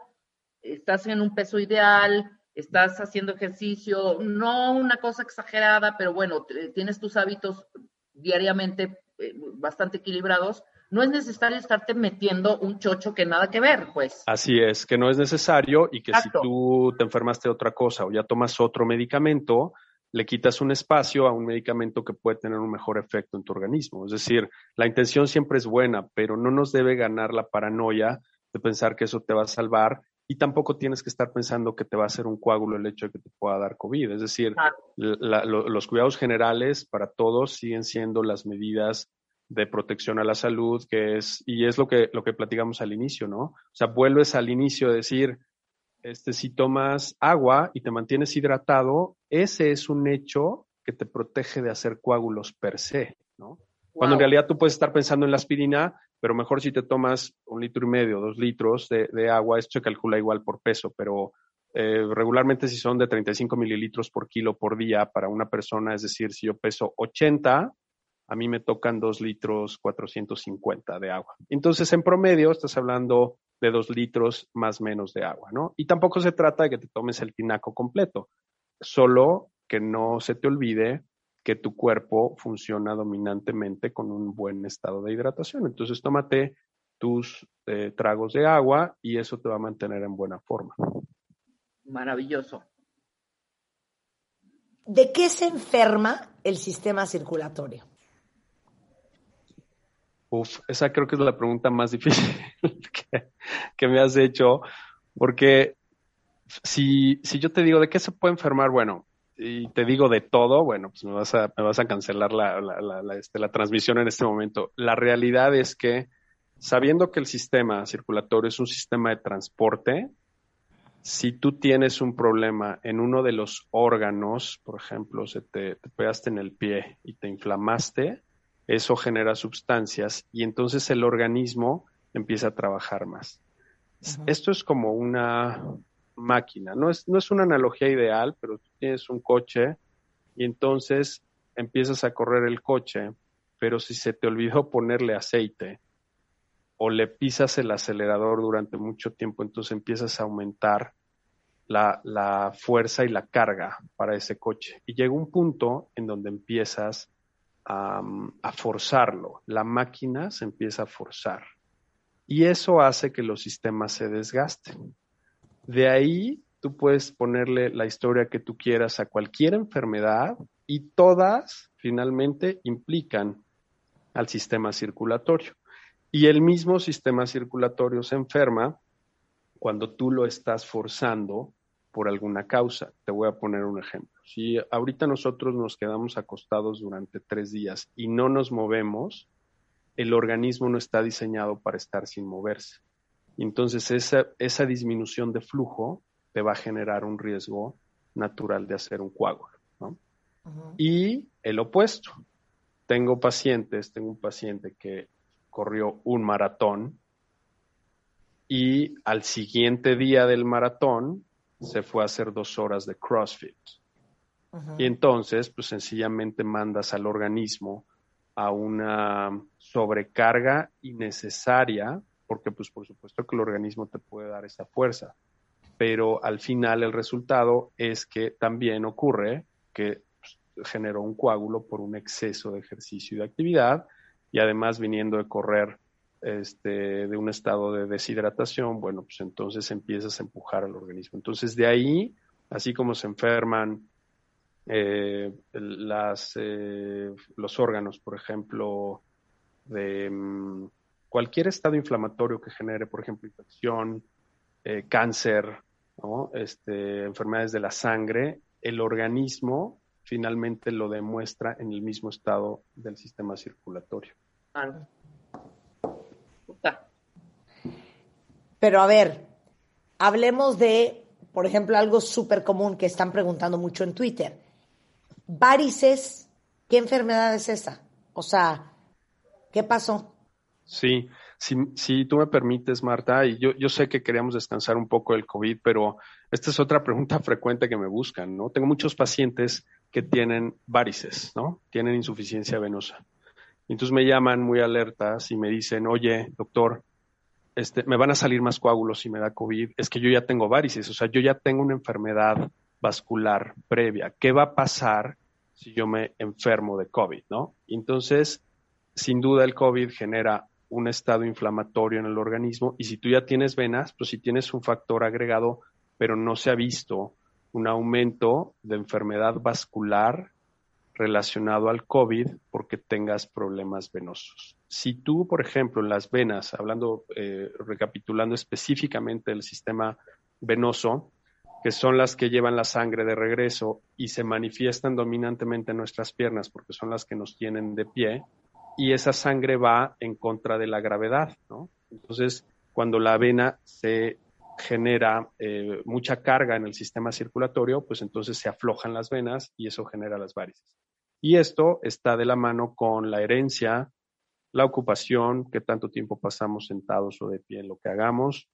estás en un peso ideal, estás haciendo ejercicio, no una cosa exagerada, pero bueno, tienes tus hábitos diariamente eh, bastante equilibrados, no es necesario estarte metiendo un chocho que nada que ver, pues. Así es, que no es necesario y que si tú te enfermaste de otra cosa o ya tomas otro medicamento, le quitas un espacio a un medicamento que puede tener un mejor efecto en tu organismo. Es decir, la intención siempre es buena, pero no nos debe ganar la paranoia de pensar que eso te va a salvar y tampoco tienes que estar pensando que te va a hacer un coágulo el hecho de que te pueda dar COVID. Es decir, los cuidados generales para todos siguen siendo las medidas de protección a la salud, que es, y es lo que, lo que platicamos al inicio, ¿no? O sea, vuelves al inicio a decir, este, si tomas agua y te mantienes hidratado, ese es un hecho que te protege de hacer coágulos per se, ¿no? Cuando en realidad tú puedes estar pensando en la aspirina, pero mejor si te tomas un litro y medio, dos litros de, agua, esto se calcula igual por peso, pero eh, regularmente si son de 35 mililitros por kilo por día para una persona, es decir, si yo peso 80, a mí me tocan dos litros 450 de agua. Entonces, en promedio, estás hablando de dos litros más menos de agua, ¿no? Y tampoco se trata de que te tomes el tinaco completo, solo que no se te olvide que tu cuerpo funciona dominantemente con un buen estado de hidratación. Entonces, tómate tus eh, tragos de agua y eso te va a mantener en buena forma. Maravilloso. ¿De qué se enferma el sistema circulatorio? Uf, esa creo que es la pregunta más difícil que, me has hecho, porque si, si yo te digo de qué se puede enfermar, bueno, y te digo de todo, bueno, pues me vas a, me vas a cancelar la, la, este, la transmisión en este momento. La realidad es que sabiendo que el sistema circulatorio es un sistema de transporte, si tú tienes un problema en uno de los órganos, por ejemplo, se te, te pegaste en el pie y te inflamaste, eso genera sustancias y entonces el organismo empieza a trabajar más. Esto es como una, máquina. No es, no es una analogía ideal, pero tú tienes un coche y entonces empiezas a correr el coche, pero si se te olvidó ponerle aceite o le pisas el acelerador durante mucho tiempo, entonces empiezas a aumentar la, la fuerza y la carga para ese coche. Y llega un punto en donde empiezas a, forzarlo. La máquina se empieza a forzar. Y eso hace que los sistemas se desgasten. De ahí tú puedes ponerle la historia que tú quieras a cualquier enfermedad y todas finalmente implican al sistema circulatorio. Y el mismo sistema circulatorio se enferma cuando tú lo estás forzando por alguna causa. Te voy a poner un ejemplo. Si ahorita nosotros nos quedamos acostados durante tres días y no nos movemos, el organismo no está diseñado para estar sin moverse. Entonces esa, esa disminución de flujo te va a generar un riesgo natural de hacer un coágulo. Y el opuesto. Tengo pacientes, tengo un paciente que corrió un maratón y al siguiente día del maratón se fue a hacer dos horas de CrossFit. Y entonces, pues sencillamente mandas al organismo a una sobrecarga innecesaria, porque pues por supuesto que el organismo te puede dar esa fuerza, pero al final el resultado es que también ocurre que pues, generó un coágulo por un exceso de ejercicio y de actividad, y además viniendo de correr este, de un estado de deshidratación, bueno, pues entonces empiezas a empujar al organismo. Entonces de ahí, así como se enferman eh, las, eh, los órganos, por ejemplo, de mm, cualquier estado inflamatorio que genere, por ejemplo, infección, eh, cáncer, este, enfermedades de la sangre, el organismo finalmente lo demuestra en el mismo estado del sistema circulatorio. Pero a ver, hablemos de, por ejemplo, algo súper común que están preguntando mucho en Twitter. Varices, ¿qué enfermedad es esa? O sea, ¿qué pasó? Sí, si, tú me permites, Marta, y yo, yo sé que queríamos descansar un poco del COVID, pero esta es otra pregunta frecuente que me buscan, ¿no? Tengo muchos pacientes que tienen varices, ¿no? Tienen insuficiencia venosa. Entonces me llaman muy alertas y me dicen, oye, doctor, este, me van a salir más coágulos si me da COVID. Es que yo ya tengo varices, o sea, yo ya tengo una enfermedad vascular previa. ¿Qué va a pasar si yo me enfermo de COVID, no? Entonces, sin duda el COVID genera un estado inflamatorio en el organismo y si tú ya tienes venas, pues si tienes un factor agregado, pero no se ha visto un aumento de enfermedad vascular relacionado al COVID porque tengas problemas venosos. Si tú, por ejemplo, en las venas, hablando, eh, recapitulando específicamente el sistema venoso, que son las que llevan la sangre de regreso y se manifiestan dominantemente en nuestras piernas porque son las que nos tienen de pie, y esa sangre va en contra de la gravedad. Entonces, cuando la vena se genera eh, mucha carga en el sistema circulatorio, pues entonces se aflojan las venas y eso genera las varices. Y esto está de la mano con la herencia, la ocupación, que tanto tiempo pasamos sentados o de pie en lo que hagamos,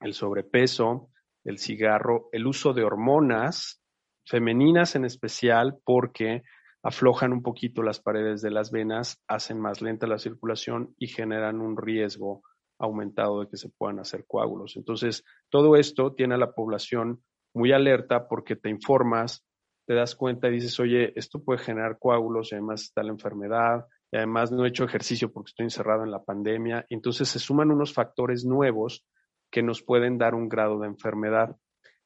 el sobrepeso, el cigarro, el uso de hormonas femeninas en especial porque aflojan un poquito las paredes de las venas, hacen más lenta la circulación y generan un riesgo aumentado de que se puedan hacer coágulos. Entonces, todo esto tiene a la población muy alerta porque te informas, te das cuenta y dices, oye, esto puede generar coágulos y además está la enfermedad y además no he hecho ejercicio porque estoy encerrado en la pandemia. Entonces se suman unos factores nuevos que nos pueden dar un grado de enfermedad.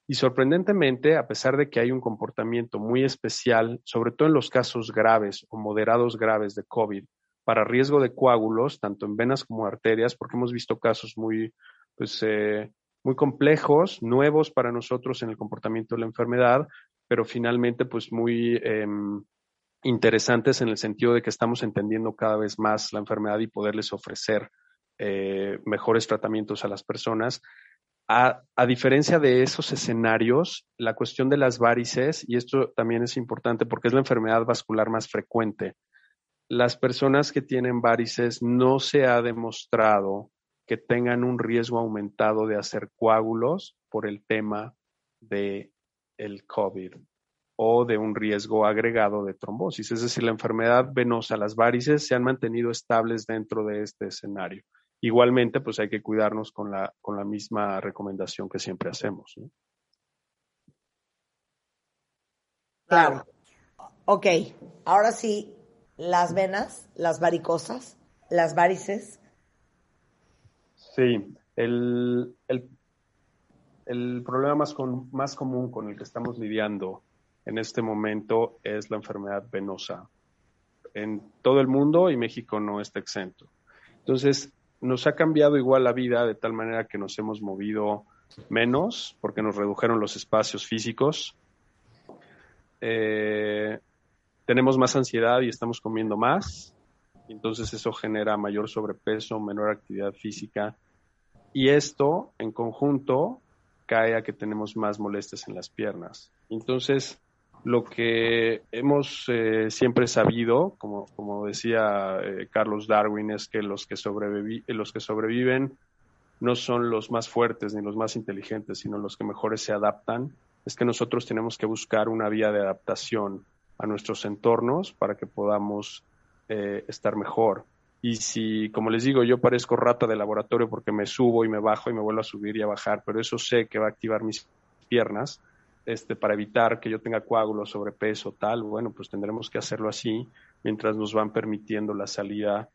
Y sorprendentemente, a pesar de que hay un comportamiento muy especial, sobre todo en los casos graves o moderados graves de COVID, para riesgo de coágulos, tanto en venas como arterias, porque hemos visto casos muy, pues, eh, muy complejos, nuevos para nosotros en el comportamiento de la enfermedad, pero finalmente, pues, muy em, interesantes en el sentido de que estamos entendiendo cada vez más la enfermedad y poderles ofrecer eh, mejores tratamientos a las personas. A, diferencia de esos escenarios, la cuestión de las varices, y esto también es importante porque es la enfermedad vascular más frecuente las personas que tienen varices no se ha demostrado que tengan un riesgo aumentado de hacer coágulos por el tema de el COVID o de un riesgo agregado de trombosis. Es decir, la enfermedad venosa, las varices se han mantenido estables dentro de este escenario. Igualmente, pues hay que cuidarnos con la, con la misma recomendación que siempre hacemos. Claro. Ok, ahora sí, las venas, las varicosas, las varices? Sí, el, problema más, más común con el que estamos lidiando en este momento es la enfermedad venosa. En todo el mundo y México no está exento. Entonces, nos ha cambiado igual la vida de tal manera que nos hemos movido menos porque nos redujeron los espacios físicos. Eh, tenemos más ansiedad y estamos comiendo más, entonces eso genera mayor sobrepeso, menor actividad física y esto en conjunto cae a que tenemos más molestias en las piernas. Entonces, lo que hemos eh, siempre sabido, como, como decía eh, Carlos Darwin, es que los que, los que sobreviven no son los más fuertes ni los más inteligentes, sino los que mejores se adaptan, es que nosotros tenemos que buscar una vía de adaptación a nuestros entornos para que podamos eh, estar mejor. Y si, como les digo, yo parezco rata de laboratorio porque me subo y me bajo y me vuelvo a subir y a bajar, pero eso sé que va a activar mis piernas, este, para evitar que yo tenga coágulos, sobrepeso, tal, bueno, pues tendremos que hacerlo así mientras nos van permitiendo la salida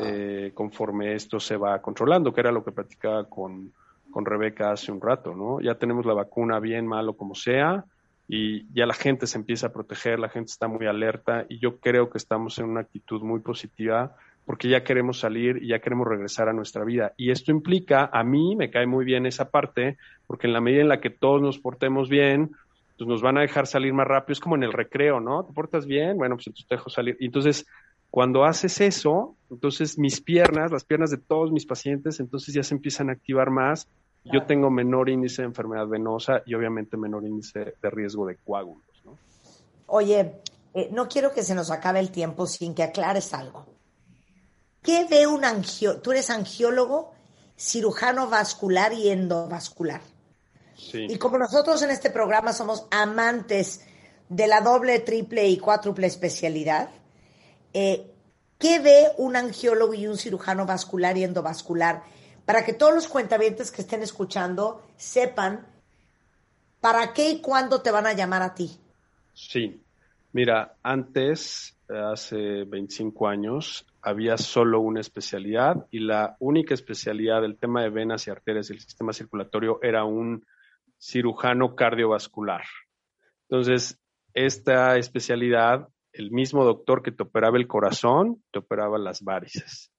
eh, conforme esto se va controlando, que era lo que platicaba con, con Rebeca hace un rato, ¿no? Ya tenemos la vacuna bien, malo, como sea, y ya la gente se empieza a proteger, la gente está muy alerta y yo creo que estamos en una actitud muy positiva porque ya queremos salir y ya queremos regresar a nuestra vida. Y esto implica, a mí me cae muy bien esa parte, porque en la medida en la que todos nos portemos bien, pues nos van a dejar salir más rápido. Es como en el recreo, ¿no? ¿Te portas bien? Bueno, pues entonces te dejo salir. Y entonces, cuando haces eso, entonces mis piernas, las piernas de todos mis pacientes, entonces ya se empiezan a activar más. Yo tengo menor índice de enfermedad venosa y obviamente menor índice de riesgo de coágulos. ¿no? Oye, eh, no quiero que se nos acabe el tiempo sin que aclares algo. ¿Qué ve un angiólogo? Tú eres angiólogo, cirujano vascular y endovascular. Sí. Y como nosotros en este programa somos amantes de la doble, triple y cuádruple especialidad, eh, ¿qué ve un angiólogo y un cirujano vascular y endovascular? Para que todos los cuentavientes que estén escuchando sepan para qué y cuándo te van a llamar a ti. Sí, mira, antes, hace 25 años, había solo una especialidad y la única especialidad del tema de venas y arterias del sistema circulatorio era un cirujano cardiovascular. Entonces, esta especialidad el mismo doctor que te operaba el corazón, te operaba las varices.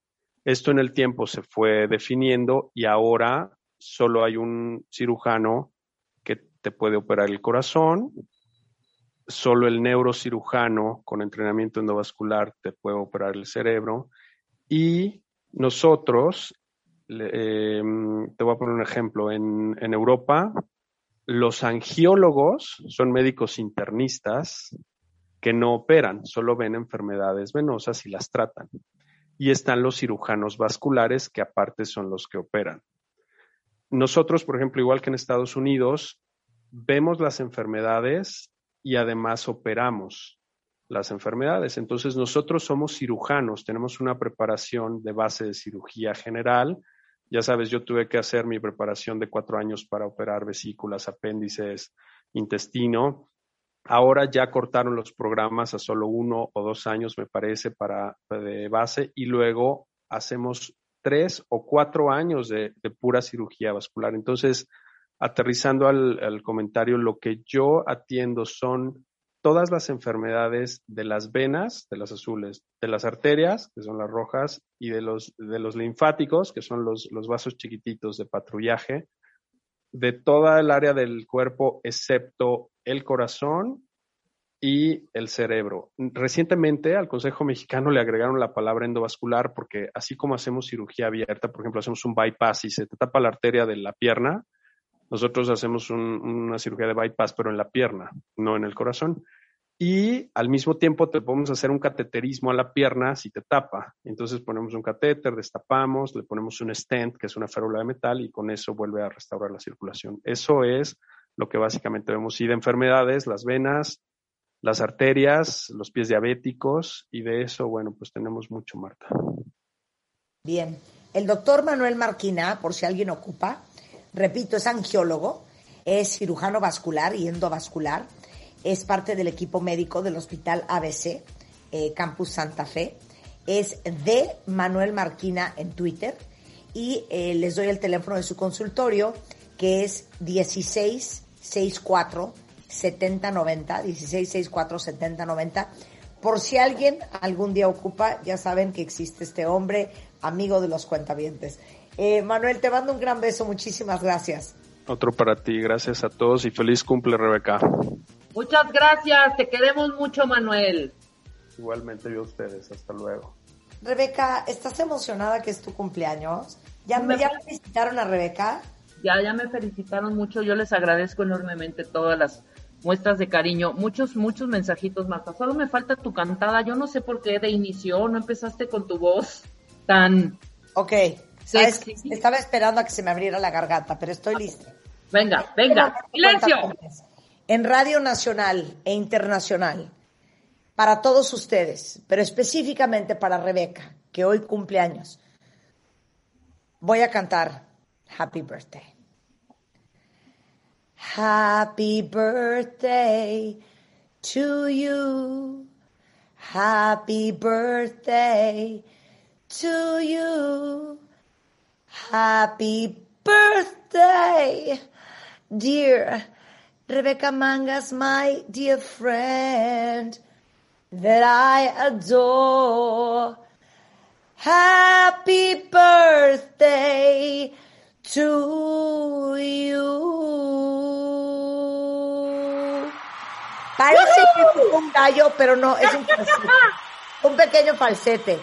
Esto en el tiempo se fue definiendo y ahora solo hay un cirujano que te puede operar el corazón, solo el neurocirujano con entrenamiento endovascular te puede operar el cerebro y nosotros, em, te voy a poner un ejemplo, en, en Europa los angiólogos son médicos internistas que no operan, solo ven enfermedades venosas y las tratan. Y están los cirujanos vasculares, que aparte son los que operan. Nosotros, por ejemplo, igual que en Estados Unidos, vemos las enfermedades y además operamos las enfermedades. Entonces, nosotros somos cirujanos, tenemos una preparación de base de cirugía general. Ya sabes, yo tuve que hacer mi preparación de cuatro años para operar vesículas, apéndices, intestino. Ahora ya cortaron los programas a solo uno o dos años, me parece, para de base y luego hacemos tres o cuatro años de, pura cirugía vascular. Entonces, aterrizando al, comentario, lo que yo atiendo son todas las enfermedades de las venas, de las azules, de las arterias, que son las rojas, y de los, de los linfáticos, que son los, los vasos chiquititos de patrullaje, de toda el área del cuerpo excepto el corazón y el cerebro. Recientemente al Consejo Mexicano le agregaron la palabra endovascular porque así como hacemos cirugía abierta, por ejemplo, hacemos un bypass y se te tapa la arteria de la pierna, nosotros hacemos una cirugía de bypass, pero en la pierna, no en el corazón. Y al mismo tiempo te podemos hacer un cateterismo a la pierna si te tapa. Entonces ponemos un catéter, destapamos, le ponemos un stent, que es una férula de metal, y con eso vuelve a restaurar la circulación. Eso es lo que básicamente vemos. Y de enfermedades, las venas, las arterias, los pies diabéticos, y de eso, bueno, pues tenemos mucho, Marta. Bien. El doctor Manuel Marquina, por si alguien ocupa, repito, es angiólogo, es cirujano vascular y endovascular, es parte del equipo médico del Hospital ABC, eh, Campus Santa Fe, es de Manuel Marquina en Twitter y eh, les doy el teléfono de su consultorio que es 1664 7090, 1664 7090. Por si alguien algún día ocupa, ya saben que existe este hombre, amigo de los cuentavientes. Eh, Manuel, te mando un gran beso, muchísimas gracias. Otro para ti, gracias a todos y feliz cumple, Rebeca. Muchas gracias, te queremos mucho, Manuel. Igualmente yo a ustedes, hasta luego. Rebeca, ¿estás emocionada que es tu cumpleaños? ¿Ya me, ¿ya felicitaron a Rebeca? Ya, ya me felicitaron mucho, yo les agradezco enormemente todas las muestras de cariño, muchos, muchos mensajitos, Marta. Solo me falta tu cantada, yo no sé por qué de inicio no empezaste con tu voz tan... Ok, Estaba esperando a que se me abriera la garganta, pero estoy lista. Venga, venga, silencio. En Radio Nacional e Internacional, para todos ustedes, pero específicamente para Rebeca, que hoy cumple años, voy a cantar Happy Birthday. Happy birthday to you. Happy birthday to you. Happy birthday, dear Rebecca Mangas, my dear friend that I adore. Happy birthday to you. Parece que es un gallo, pero no, es un falsete. Un pequeño falsete.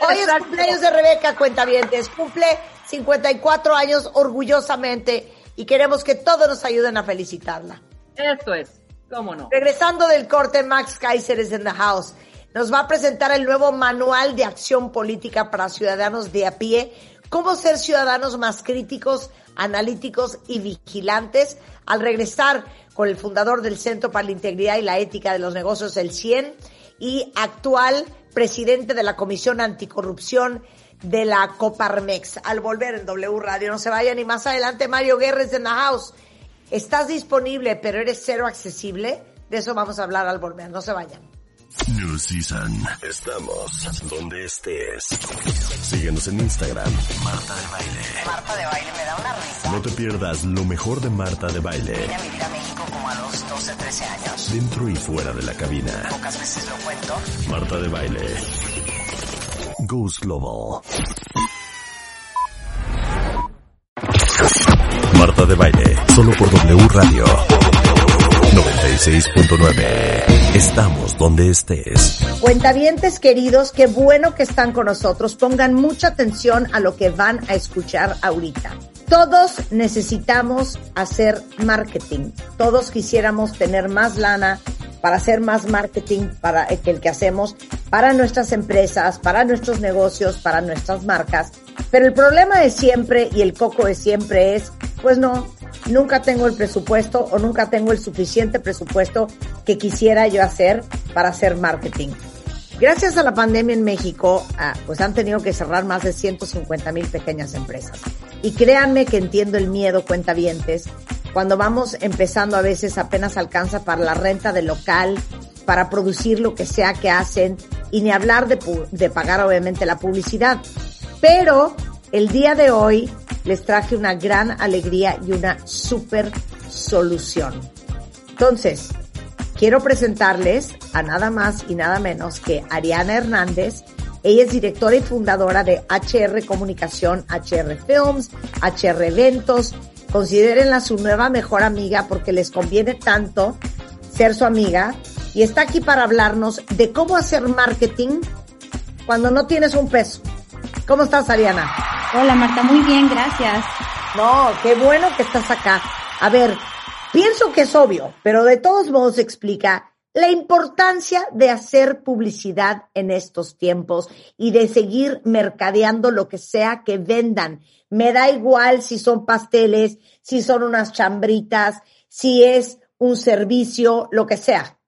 Hoy es cumpleaños de Rebeca Cuentavientes. Cumple 54 años orgullosamente y queremos que todos nos ayuden a felicitarla. Esto es, cómo no. Regresando del corte, Max Kaiser es en the house. Nos va a presentar el nuevo manual de acción política para ciudadanos de a pie, cómo ser ciudadanos más críticos, analíticos y vigilantes. Al regresar, con el fundador del Centro para la Integridad y la Ética de los Negocios, el CIEN, y actual presidente de la Comisión Anticorrupción de la Coparmex. Al volver en W Radio, no se vayan y más adelante Mario Guerres en the house. Estás disponible, pero eres cero accesible. De eso vamos a hablar al volver. No se vayan. New Season. Estamos donde estés. Síguenos en Instagram. Marta de Baile. Marta de Baile me da una risa. No te pierdas lo mejor de Marta de Baile. Vine a vivir a México como a los 12, 13 años. Dentro y fuera de la cabina. Pocas veces lo cuento. Marta de Baile. Global. Marta de Baile. Solo por W Radio. 96.9. Estamos donde estés. Cuentavientes queridos, qué bueno que están con nosotros. Pongan mucha atención a lo que van a escuchar ahorita. Todos necesitamos hacer marketing. Todos quisiéramos tener más lana para hacer más marketing para que el que hacemos para nuestras empresas, para nuestros negocios, para nuestras marcas. Pero el problema de siempre y el coco de siempre es, pues no, nunca tengo el presupuesto o nunca tengo el suficiente presupuesto que quisiera yo hacer para hacer marketing. Gracias a la pandemia en México, ah, pues han tenido que cerrar más de 150 mil pequeñas empresas. Y créanme que entiendo el miedo, cuentavientes, cuando vamos empezando a veces apenas alcanza para la renta del local, para producir lo que sea que hacen y ni hablar de, de pagar obviamente la publicidad. Pero el día de hoy les traje una gran alegría y una super solución. Entonces, quiero presentarles a nada más y nada menos que Ariana Hernández. Ella es directora y fundadora de HR Comunicación, HR Films, HR Eventos. Considérenla su nueva mejor amiga porque les conviene tanto ser su amiga. Y está aquí para hablarnos de cómo hacer marketing cuando no tienes un peso. ¿Cómo estás, Ariana? Hola, Marta, muy bien, gracias. No, qué bueno que estás acá. A ver, pienso que es obvio, pero de todos modos explica la importancia de hacer publicidad en estos tiempos y de seguir mercadeando lo que sea que vendan. Me da igual si son pasteles, si son unas chambritas, si es un servicio, lo que sea.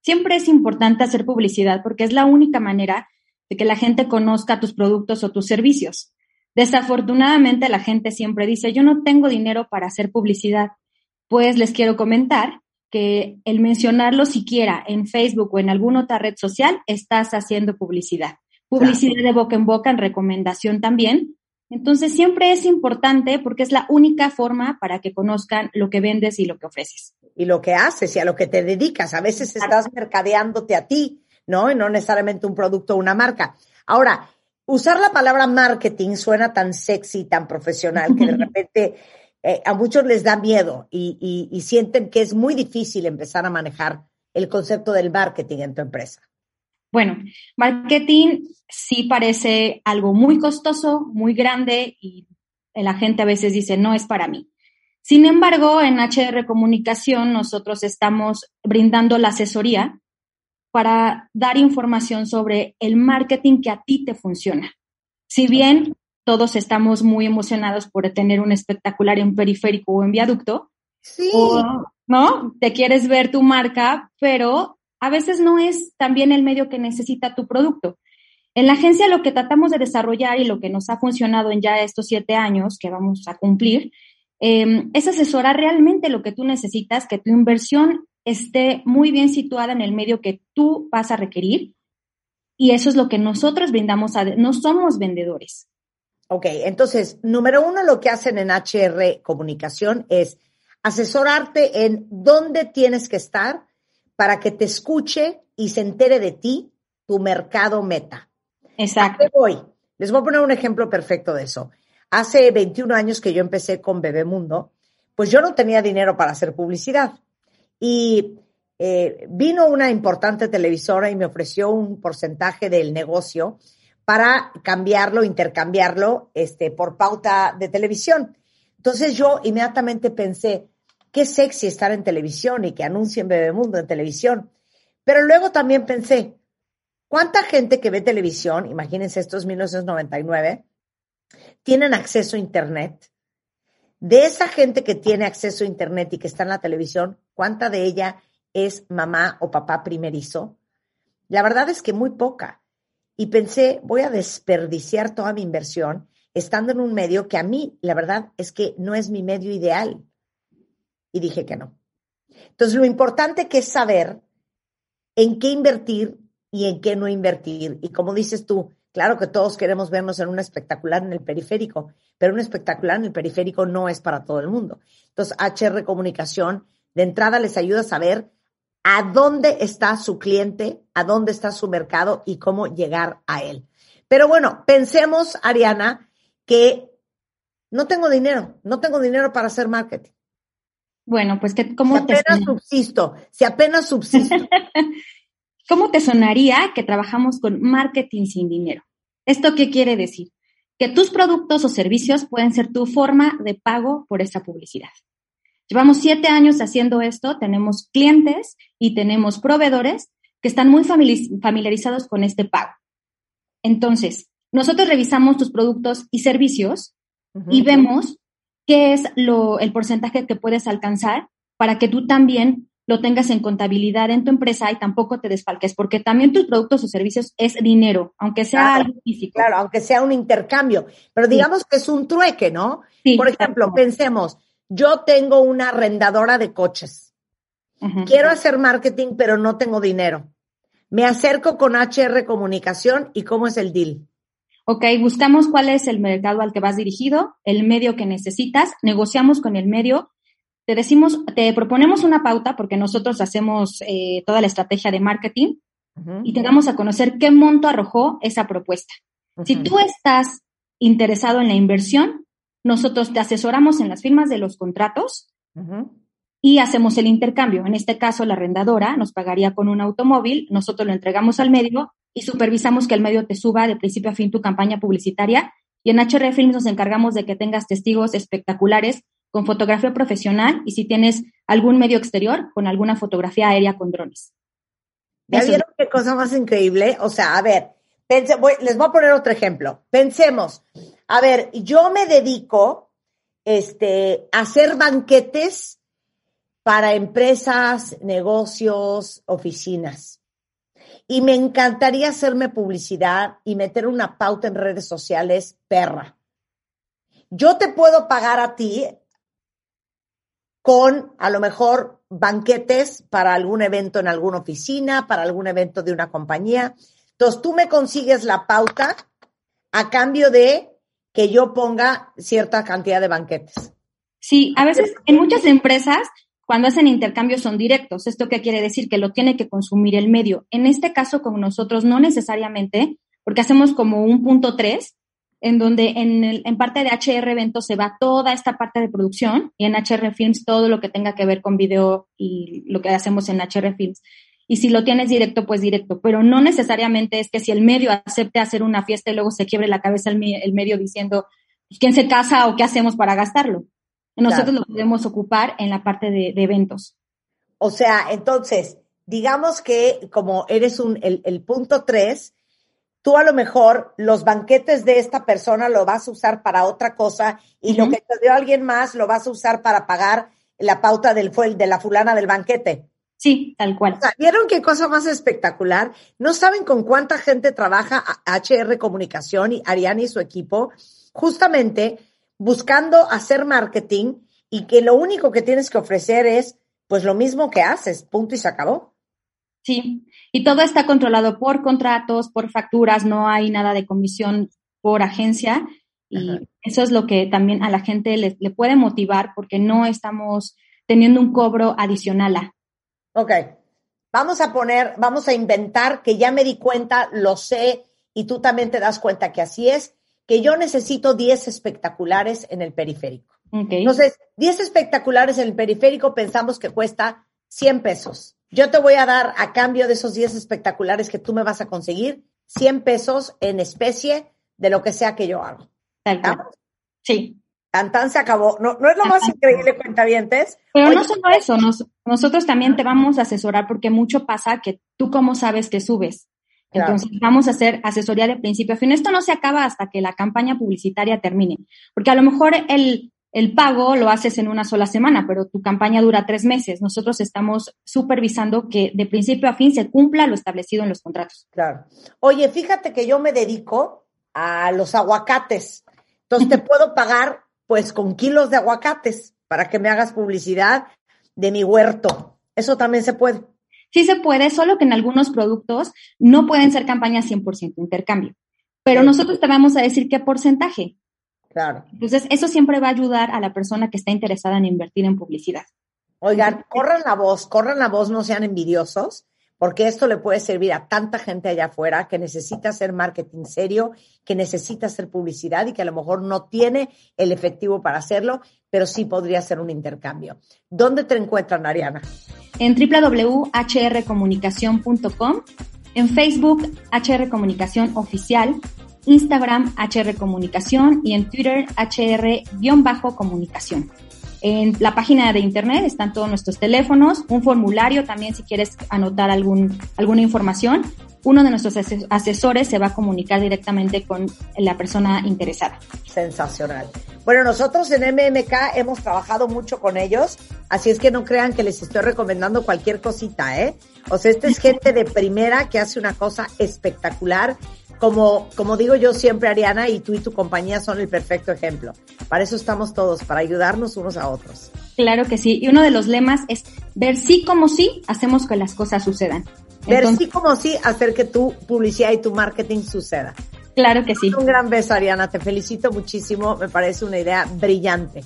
Siempre es importante hacer publicidad porque es la única manera de que la gente conozca tus productos o tus servicios. Desafortunadamente la gente siempre dice, yo no tengo dinero para hacer publicidad. Pues les quiero comentar que el mencionarlo siquiera en Facebook o en alguna otra red social, estás haciendo publicidad. Publicidad de boca en boca, en recomendación también. Entonces siempre es importante porque es la única forma para que conozcan lo que vendes y lo que ofreces. Y lo que haces y a lo que te dedicas. A veces estás mercadeándote a ti ¿no? Y no necesariamente un producto o una marca. Ahora, usar la palabra marketing suena tan sexy, tan profesional, que de repente eh, a muchos les da miedo y, y, sienten que es muy difícil empezar a manejar el concepto del marketing en tu empresa. Bueno, marketing sí parece algo muy costoso, muy grande y la gente a veces dice, no es para mí. Sin embargo, en HR Comunicación nosotros estamos brindando la asesoría para dar información sobre el marketing que a ti te funciona. Si bien todos estamos muy emocionados por tener un espectacular en periférico o en viaducto. Sí. ¿No? Te quieres ver tu marca, pero a veces no es también el medio que necesita tu producto. En la agencia lo que tratamos de desarrollar y lo que nos ha funcionado en ya estos siete años que vamos a cumplir em, es asesorar realmente lo que tú necesitas, que tu inversión esté muy bien situada en el medio que tú vas a requerir. Y eso es lo que nosotros brindamos a... No somos vendedores. Ok, entonces, número uno, lo que hacen en HR Comunicación es asesorarte en dónde tienes que estar para que te escuche y se entere de ti tu mercado meta. Exacto. ¿A qué voy? Les voy a poner un ejemplo perfecto de eso. Hace 21 años que yo empecé con Bebemundo, pues yo no tenía dinero para hacer publicidad. Y eh, vino una importante televisora y me ofreció un porcentaje del negocio para cambiarlo, intercambiarlo este, por pauta de televisión. Entonces yo inmediatamente pensé, qué sexy estar en televisión y que anuncien Bebemundo en televisión. Pero luego también pensé, ¿cuánta gente que ve televisión, imagínense esto es 1999, tienen acceso a Internet? De esa gente que tiene acceso a Internet y que está en la televisión, ¿cuánta de ella es mamá o papá primerizo? La verdad es que muy poca. Y pensé, voy a desperdiciar toda mi inversión estando en un medio que a mí, la verdad es que no es mi medio ideal. Y dije que no. Entonces, lo importante es saber en qué invertir y en qué no invertir. Y como dices tú, claro que todos queremos vernos en un espectacular en el periférico, pero un espectacular en el periférico no es para todo el mundo. Entonces, HR Comunicación de entrada les ayuda a saber a dónde está su cliente, a dónde está su mercado y cómo llegar a él. Pero bueno, pensemos, Ariana, que no tengo dinero, no tengo dinero para hacer marketing. Bueno, pues que cómo si apenas subsisto, si apenas subsisto. ¿Cómo te sonaría que trabajamos con marketing sin dinero? ¿Esto qué quiere decir? Que tus productos o servicios pueden ser tu forma de pago por esa publicidad. Llevamos siete años haciendo esto, tenemos clientes y tenemos proveedores que están muy familiarizados con este pago. Entonces, nosotros revisamos tus productos y servicios y vemos qué es lo, el porcentaje que puedes alcanzar para que tú también lo tengas en contabilidad en tu empresa y tampoco te desfalques, porque también tus productos o servicios es dinero, aunque sea algo físico. Claro, aunque sea un intercambio, pero digamos que es un trueque, ¿no? Por ejemplo, pensemos, yo tengo una arrendadora de coches. Quiero hacer marketing, pero no tengo dinero. Me acerco con HR Comunicación y cómo es el deal. Ok, buscamos cuál es el mercado al que vas dirigido, el medio que necesitas, negociamos con el medio, te decimos, te proponemos una pauta porque nosotros hacemos eh, toda la estrategia de marketing y te damos a conocer qué monto arrojó esa propuesta. Si tú estás interesado en la inversión, nosotros te asesoramos en las firmas de los contratos y hacemos el intercambio. En este caso, la arrendadora nos pagaría con un automóvil, nosotros lo entregamos al medio y supervisamos que el medio te suba de principio a fin tu campaña publicitaria. Y en HR Films nos encargamos de que tengas testigos espectaculares con fotografía profesional y si tienes algún medio exterior, con alguna fotografía aérea con drones. ¿Ya vieron qué cosa más increíble? O sea, a ver, les voy a poner otro ejemplo. Pensemos, a ver, yo me dedico este, a hacer banquetes para empresas, negocios, oficinas y me encantaría hacerme publicidad y meter una pauta en redes sociales perra. Yo te puedo pagar a ti con a lo mejor banquetes para algún evento en alguna oficina, para algún evento de una compañía. Entonces tú me consigues la pauta a cambio de que yo ponga cierta cantidad de banquetes. Sí, a veces en muchas empresas cuando hacen intercambios son directos. ¿Esto qué quiere decir? Que lo tiene que consumir el medio. En este caso, con nosotros, no necesariamente, porque hacemos como un punto tres, en donde en, el, en parte de HR Eventos se va toda esta parte de producción y en HR Films todo lo que tenga que ver con video y lo que hacemos en HR Films. Y si lo tienes directo, pues directo. Pero no necesariamente es que si el medio acepte hacer una fiesta y luego se quiebre la cabeza el, el medio diciendo, pues, ¿quién se casa o qué hacemos para gastarlo? Nosotros lo podemos ocupar en la parte de, eventos. O sea, entonces, digamos que como eres un, el, punto tres, tú a lo mejor los banquetes de esta persona lo vas a usar para otra cosa y lo que te dio alguien más lo vas a usar para pagar la pauta del fue de la fulana del banquete. Sí, tal cual. O sea, ¿Vieron qué cosa más espectacular? No saben con cuánta gente trabaja HR Comunicación y Ariane y su equipo, justamente buscando hacer marketing y que lo único que tienes que ofrecer es pues lo mismo que haces, punto y se acabó. Sí, y todo está controlado por contratos, por facturas, no hay nada de comisión por agencia y eso es lo que también a la gente le, le puede motivar porque no estamos teniendo un cobro adicional a. Ok, vamos a poner, vamos a inventar que ya me di cuenta, lo sé y tú también te das cuenta que así es, que yo necesito 10 espectaculares en el periférico. Okay. Entonces, 10 espectaculares en el periférico pensamos que cuesta 100 pesos. Yo te voy a dar a cambio de esos 10 espectaculares que tú me vas a conseguir 100 pesos en especie de lo que sea que yo hago. Sí. Tan, se acabó. No, no es lo más increíble, cuentavientes. Pero Oye, no solo eso, nos- nosotros también te vamos a asesorar porque mucho pasa que tú cómo sabes que subes. Claro. Entonces vamos a hacer asesoría de principio a fin. Esto no se acaba hasta que la campaña publicitaria termine, porque a lo mejor el, el pago lo haces en una sola semana, pero tu campaña dura tres meses. Nosotros estamos supervisando que de principio a fin se cumpla lo establecido en los contratos. Claro. Oye, fíjate que yo me dedico a los aguacates. Entonces te puedo pagar pues con kilos de aguacates para que me hagas publicidad de mi huerto. Eso también se puede. Sí se puede, solo que en algunos productos no pueden ser campañas 100% intercambio. Pero Sí. nosotros te vamos a decir qué porcentaje. Claro. Entonces, eso siempre va a ayudar a la persona que está interesada en invertir en publicidad. Oigan, corran la voz, corran la voz, no sean envidiosos, porque esto le puede servir a tanta gente allá afuera que necesita hacer marketing serio, que necesita hacer publicidad y que a lo mejor no tiene el efectivo para hacerlo, pero sí podría ser un intercambio. ¿Dónde te encuentran, Ariana? En www.hrcomunicación.com, en Facebook HR Comunicación Oficial, Instagram HR Comunicación y en Twitter HR-comunicación. En la página de internet están todos nuestros teléfonos, un formulario también si quieres anotar algún, alguna información. Uno de nuestros ase- asesores se va a comunicar directamente con la persona interesada. Sensacional. Bueno, nosotros en MMK hemos trabajado mucho con ellos, así es que no crean que les estoy recomendando cualquier cosita, ¿eh? O sea, esta es gente de primera que hace una cosa espectacular. Como, como digo yo siempre, Ariana, y tú y tu compañía son el perfecto ejemplo. Para eso estamos todos, para ayudarnos unos a otros. Claro que sí. Y uno de los lemas es ver sí como sí hacemos que las cosas sucedan. Ver Entonces, sí como sí, hacer que tu publicidad y tu marketing suceda. claro que sí. Un gran beso, Ariana. Te felicito muchísimo. Me parece una idea brillante.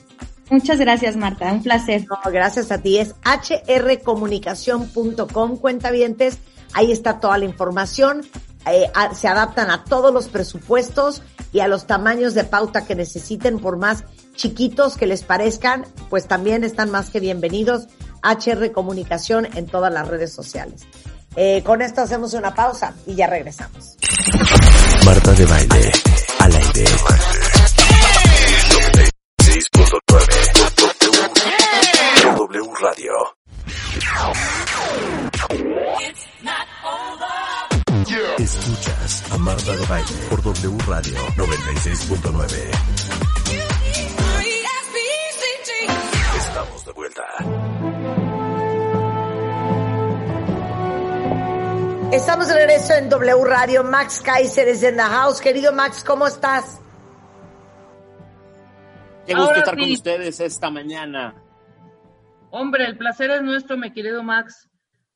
Muchas gracias, Marta. Un placer. No, gracias a ti. Es hrcomunicación.com, cuentavientes. Ahí está toda la información. Eh, a- se adaptan a todos los presupuestos y a los tamaños de pauta que necesiten, por más chiquitos que les parezcan, pues también están más que bienvenidos. HR Comunicación en todas las redes sociales. Eh, con esto hacemos una pausa y ya regresamos. Marta de baile. Al aire. 96.9 W Radio. Escuchas a Marta de baile por W Radio 96.9. Estamos de vuelta. Estamos de regreso en W Radio. Max Kaiser es en the house. Querido Max, ¿cómo estás? Qué gusto Ahora estar con ustedes esta mañana. Hombre, el placer es nuestro, mi querido Max.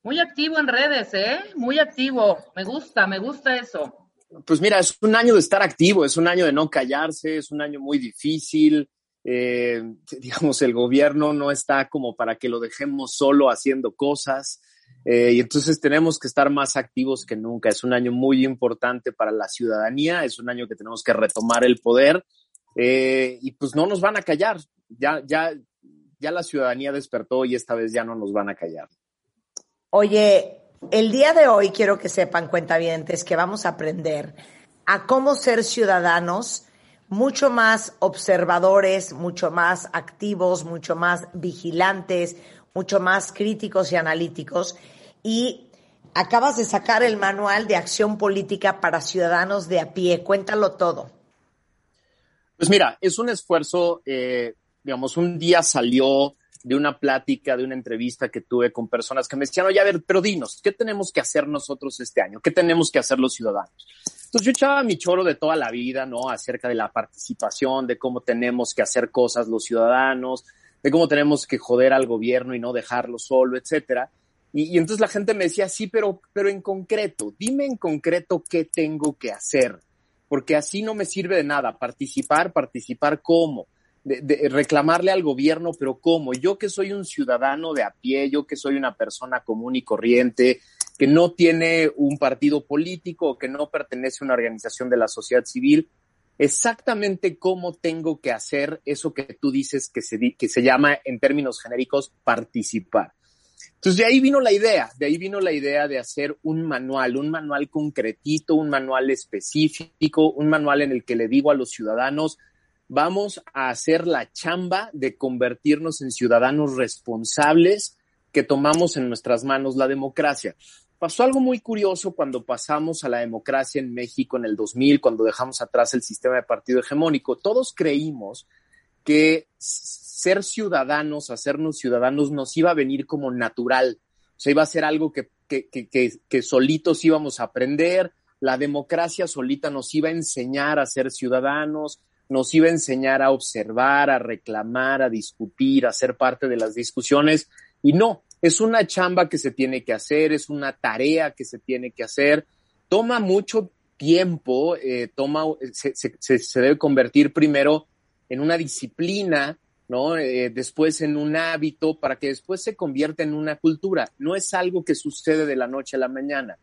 Muy activo en redes, ¿eh? Muy activo. Me gusta, me gusta eso. Pues mira, es un año de estar activo, es un año de no callarse, es un año muy difícil. Eh, digamos, el gobierno no está como para que lo dejemos solo haciendo cosas. Eh, y entonces tenemos que estar más activos que nunca. Es un año muy importante para la ciudadanía, es un año que tenemos que retomar el poder. Eh, y pues no nos van a callar. Ya, ya, ya la ciudadanía despertó y esta vez ya no nos van a callar. Oye, el día de hoy quiero que sepan, cuentavientes, que vamos a aprender a cómo ser ciudadanos mucho más observadores, mucho más activos, mucho más vigilantes, mucho más críticos y analíticos. Y acabas de sacar el manual de acción política para ciudadanos de a pie. Cuéntalo todo. Pues mira, es un esfuerzo, eh, digamos, un día salió de una plática, de una entrevista que tuve con personas que me decían, oye, a ver, pero dinos, ¿qué tenemos que hacer nosotros este año? ¿Qué tenemos que hacer los ciudadanos? Entonces yo echaba mi choro de toda la vida, ¿no? Acerca de la participación, de cómo tenemos que hacer cosas los ciudadanos, de cómo tenemos que joder al gobierno y no dejarlo solo, etcétera. Y, y entonces la gente me decía, sí, pero, pero en concreto, dime en concreto qué tengo que hacer porque así no me sirve de nada. Participar, participar cómo, de, reclamarle al gobierno, pero cómo. Yo que soy un ciudadano de a pie, yo que soy una persona común y corriente, que no tiene un partido político que no pertenece a una organización de la sociedad civil, exactamente cómo tengo que hacer eso que tú dices que se, que se llama en términos genéricos participar. Entonces de ahí vino la idea, de ahí vino la idea de hacer un manual, un manual concretito, un manual específico, un manual en el que le digo a los ciudadanos, vamos a hacer la chamba de convertirnos en ciudadanos responsables que tomamos en nuestras manos la democracia. Pasó algo muy curioso cuando pasamos a la democracia en México en el 2000, cuando dejamos atrás el sistema de partido hegemónico. Todos creímos que ser ciudadanos, hacernos ciudadanos, nos iba a venir como natural. O sea, iba a ser algo que, que, que, que, solitos íbamos a aprender. La democracia solita nos iba a enseñar a ser ciudadanos, nos iba a enseñar a observar, a reclamar, a discutir, a ser parte de las discusiones. Y no, es una chamba que se tiene que hacer, es una tarea que se tiene que hacer. Toma mucho tiempo, eh, toma, se, se, se debe convertir primero en una disciplina, ¿no? Eh, después en un hábito, para que después se convierta en una cultura. No es algo que sucede de la noche a la mañana.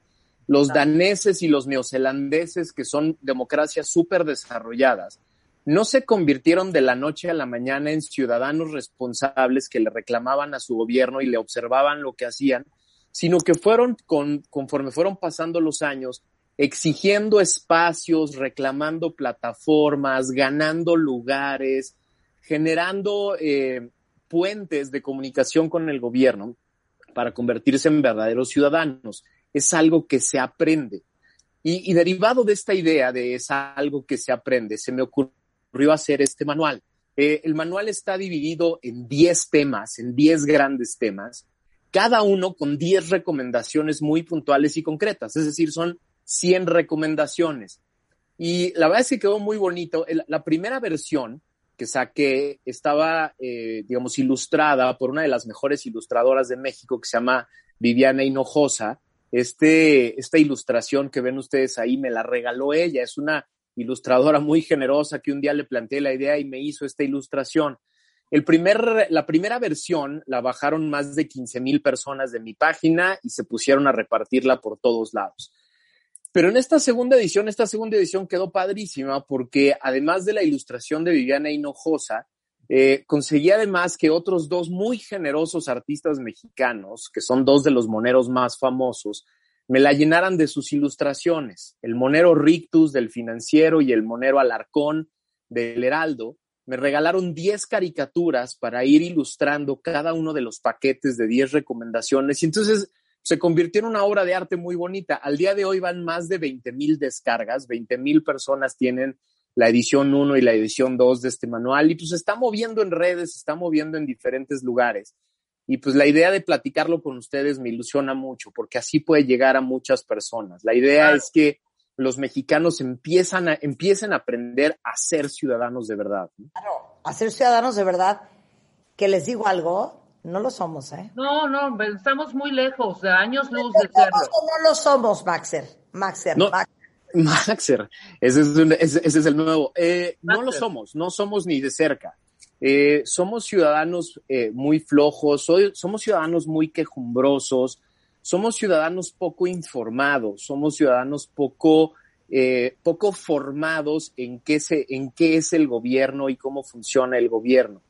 Los daneses y los neozelandeses, que son democracias súper desarrolladas, no se convirtieron de la noche a la mañana en ciudadanos responsables que le reclamaban a su gobierno y le observaban lo que hacían, sino que fueron, con, conforme fueron pasando los años, exigiendo espacios, reclamando plataformas, ganando lugares, generando eh, puentes de comunicación con el gobierno para convertirse en verdaderos ciudadanos. Es algo que se aprende. Y, derivado de esta idea de es algo que se aprende, se me ocurrió hacer este manual. Eh, el manual está dividido en 10 temas, en 10 grandes temas, cada uno con 10 recomendaciones muy puntuales y concretas, es decir, son 100 recomendaciones. Y la verdad es que quedó muy bonito. La primera versión que saqué estaba, eh, digamos, ilustrada por una de las mejores ilustradoras de México que se llama Viviana Hinojosa. Este, esta ilustración que ven ustedes ahí me la regaló ella. Es una ilustradora muy generosa que un día le planteé la idea y me hizo esta ilustración. El primer, la primera versión la bajaron más de 15 mil personas de mi página y se pusieron a repartirla por todos lados. Pero en esta segunda edición, esta segunda edición quedó padrísima porque además de la ilustración de Viviana Hinojosa, eh, conseguí además que otros dos muy generosos artistas mexicanos, que son dos de los moneros más famosos, me la llenaran de sus ilustraciones. El monero Rictus del financiero y el monero Alarcón del Heraldo me regalaron 10 caricaturas para ir ilustrando cada uno de los paquetes de 10 recomendaciones. Y entonces se convirtió en una obra de arte muy bonita. Al día de hoy van más de 20 mil descargas, 20 mil personas tienen la edición 1 y la edición 2 de este manual y pues se está moviendo en redes, se está moviendo en diferentes lugares. Y pues la idea de platicarlo con ustedes me ilusiona mucho porque así puede llegar a muchas personas. La idea es que los mexicanos empiezan a, empiecen a aprender a ser ciudadanos de verdad. Claro, a ser ciudadanos de verdad. Que les digo algo, no lo somos, ¿eh? No, no, estamos muy lejos, de años luz de serlo. No lo somos, Maxer. Maxer, Maxer. Ese es, ese, es el nuevo. Eh, no lo somos, no somos ni de cerca. Eh, somos ciudadanos eh, muy flojos, somos ciudadanos muy quejumbrosos, somos ciudadanos poco informados, somos ciudadanos poco, poco formados en qué, se, en qué es el gobierno y cómo funciona el gobierno.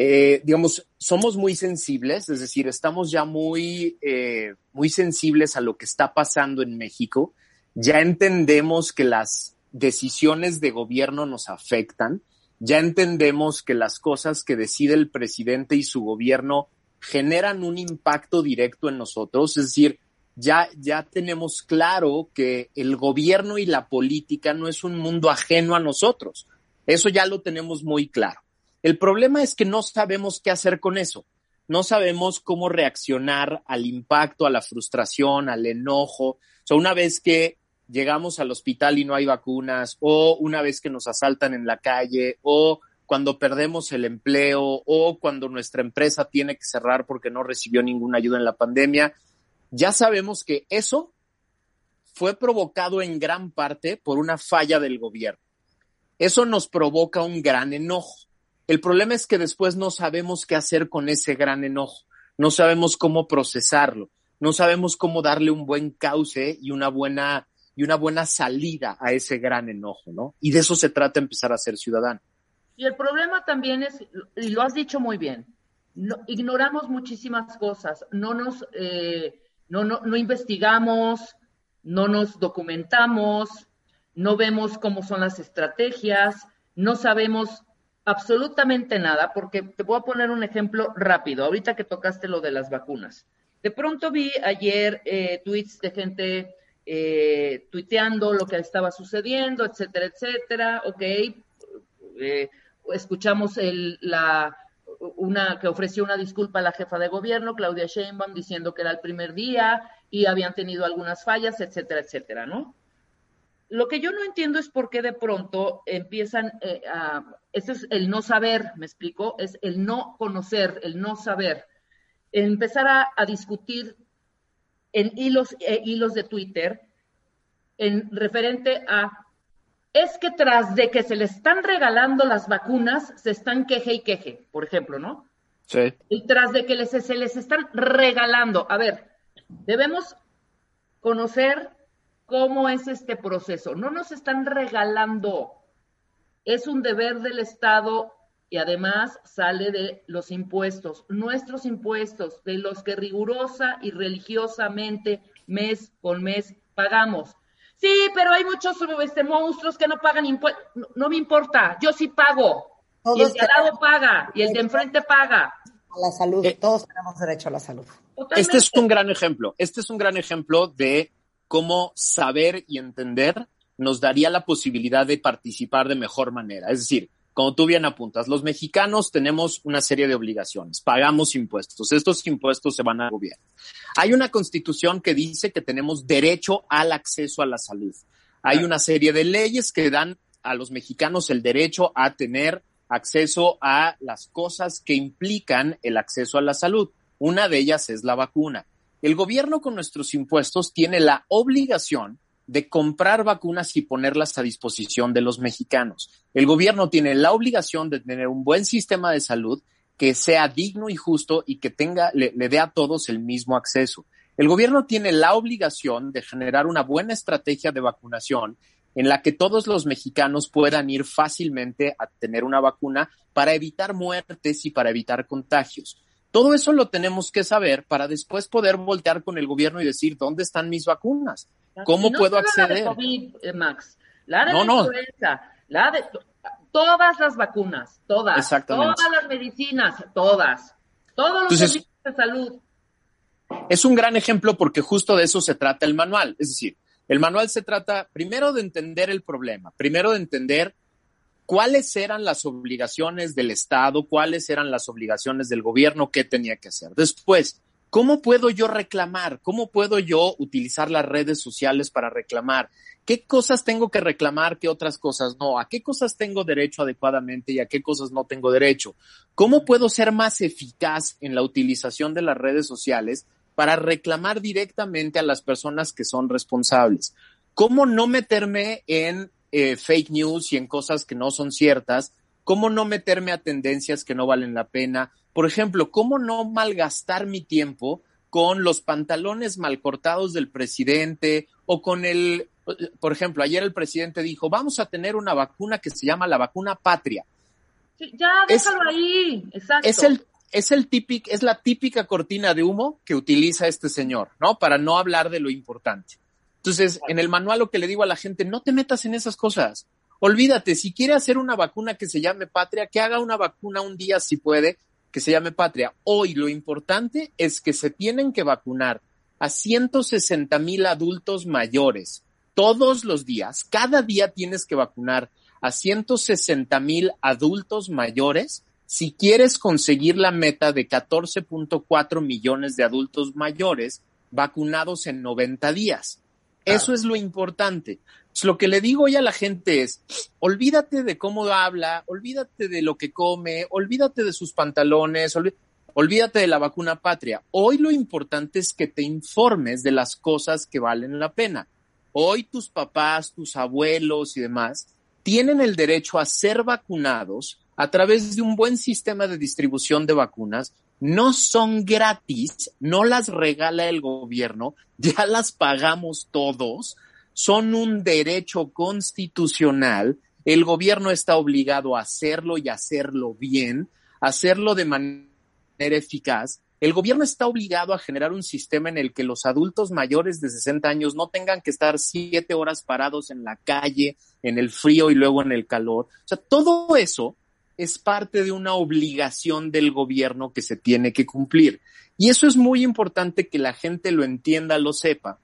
Eh, digamos, somos muy sensibles, es decir, estamos ya muy, eh, muy sensibles a lo que está pasando en México. Ya entendemos que las decisiones de gobierno nos afectan. Ya entendemos que las cosas que decide el presidente y su gobierno generan un impacto directo en nosotros. Es decir, ya, ya tenemos claro que el gobierno y la política no es un mundo ajeno a nosotros. Eso ya lo tenemos muy claro. El problema es que no sabemos qué hacer con eso. No sabemos cómo reaccionar al impacto, a la frustración, al enojo. O sea, una vez que llegamos al hospital y no hay vacunas, o una vez que nos asaltan en la calle, o cuando perdemos el empleo, o cuando nuestra empresa tiene que cerrar porque no recibió ninguna ayuda en la pandemia, ya sabemos que eso fue provocado en gran parte por una falla del gobierno. Eso nos provoca un gran enojo. El problema es que después no sabemos qué hacer con ese gran enojo, no sabemos cómo procesarlo, no sabemos cómo darle un buen cauce y una buena y una buena salida a ese gran enojo, ¿no? Y de eso se trata empezar a ser ciudadano. Y el problema también es, y lo has dicho muy bien, ignoramos muchísimas cosas, no nos eh, no, no, no investigamos, no nos documentamos, no vemos cómo son las estrategias, no sabemos absolutamente nada, porque te voy a poner un ejemplo rápido, ahorita que tocaste lo de las vacunas. De pronto vi ayer eh, tweets de gente eh, tuiteando lo que estaba sucediendo, etcétera, etcétera, ok, eh, escuchamos la, una que ofreció una disculpa a la jefa de gobierno, Claudia Sheinbaum, diciendo que era el primer día y habían tenido algunas fallas, etcétera, etcétera, ¿no? Lo que yo no entiendo es por qué de pronto empiezan eh, a, eso es el no saber, me explico, es el no conocer, el no saber, empezar a, discutir en hilos, eh, hilos de Twitter en referente a es que tras de que se le están regalando las vacunas, se están queje y queje, por ejemplo, ¿no? Sí. Y tras de que les, se les están regalando. A ver, debemos conocer cómo es este proceso. No nos están regalando. Es un deber del Estado y además sale de los impuestos, nuestros impuestos, de los que rigurosa y religiosamente mes con mes pagamos. Sí, pero hay muchos este, monstruos que no pagan impuestos. No, me importa, yo sí pago. y el de al lado paga, y el de enfrente paga. A la salud, eh, todos tenemos derecho a la salud. Este es un gran ejemplo. Este es un gran ejemplo de cómo saber y entender nos daría la posibilidad de participar de mejor manera. Es decir, como tú bien apuntas, los mexicanos tenemos una serie de obligaciones, pagamos impuestos, estos impuestos se van al gobierno. Hay una constitución que dice que tenemos derecho al acceso a la salud. Hay una serie de leyes que dan a los mexicanos el derecho a tener acceso a las cosas que implican el acceso a la salud. Una de ellas es la vacuna. El gobierno con nuestros impuestos tiene la obligación de comprar vacunas y ponerlas a disposición de los mexicanos. El gobierno tiene la obligación de tener un buen sistema de salud que sea digno y justo y que tenga, le, dé a todos el mismo acceso. El gobierno tiene la obligación de generar una buena estrategia de vacunación en la que todos los mexicanos puedan ir fácilmente a tener una vacuna para evitar muertes y para evitar contagios. Todo eso lo tenemos que saber para después poder voltear con el gobierno y decir, ¿dónde están mis vacunas? ¿Cómo puedo acceder? La de COVID, eh, Max, la de influenza, la de todas las vacunas, todas, todas las medicinas, todas, todos los servicios de salud. Es un gran ejemplo porque justo de eso se trata el manual. Es decir, el manual se trata primero de entender el problema, primero de entender cuáles eran las obligaciones del Estado, cuáles eran las obligaciones del gobierno, qué tenía que hacer. Después, ¿Cómo puedo yo reclamar? ¿Cómo puedo yo utilizar las redes sociales para reclamar? ¿Qué cosas tengo que reclamar, qué otras cosas no? ¿A qué cosas tengo derecho adecuadamente y a qué cosas no tengo derecho? ¿Cómo puedo ser más eficaz en la utilización de las redes sociales para reclamar directamente a las personas que son responsables? ¿Cómo no meterme en eh, fake news y en cosas que no son ciertas? ¿Cómo no meterme a tendencias que no valen la pena? Por ejemplo, ¿cómo no malgastar mi tiempo con los pantalones mal cortados del presidente o con el, por ejemplo, ayer el presidente dijo, vamos a tener una vacuna que se llama la vacuna patria. ya, déjalo ahí, exacto. Es el, es el típico, es la típica cortina de humo que utiliza este señor, ¿no? Para no hablar de lo importante. Entonces, en el manual lo que le digo a la gente, no te metas en esas cosas. Olvídate, si quiere hacer una vacuna que se llame patria, que haga una vacuna un día si puede, que se llame patria. Hoy lo importante es que se tienen que vacunar a 160 mil adultos mayores todos los días. Cada día tienes que vacunar a 160 mil adultos mayores si quieres conseguir la meta de 14.4 millones de adultos mayores vacunados en 90 días. Eso es lo importante. lo que le digo hoy a la gente es, olvídate de cómo habla, olvídate de lo que come, olvídate de sus pantalones, olvídate de la vacuna patria. Hoy lo importante es que te informes de las cosas que valen la pena. Hoy tus papás, tus abuelos y demás tienen el derecho a ser vacunados a través de un buen sistema de distribución de vacunas. No son gratis, no las regala el gobierno, ya las pagamos todos, son un derecho constitucional. El gobierno está obligado a hacerlo y hacerlo bien, hacerlo de manera eficaz. El gobierno está obligado a generar un sistema en el que los adultos mayores de 60 años no tengan que estar siete horas parados en la calle, en el frío y luego en el calor. O sea, todo eso es parte de una obligación del gobierno que se tiene que cumplir. Y eso es muy importante que la gente lo entienda, lo sepa,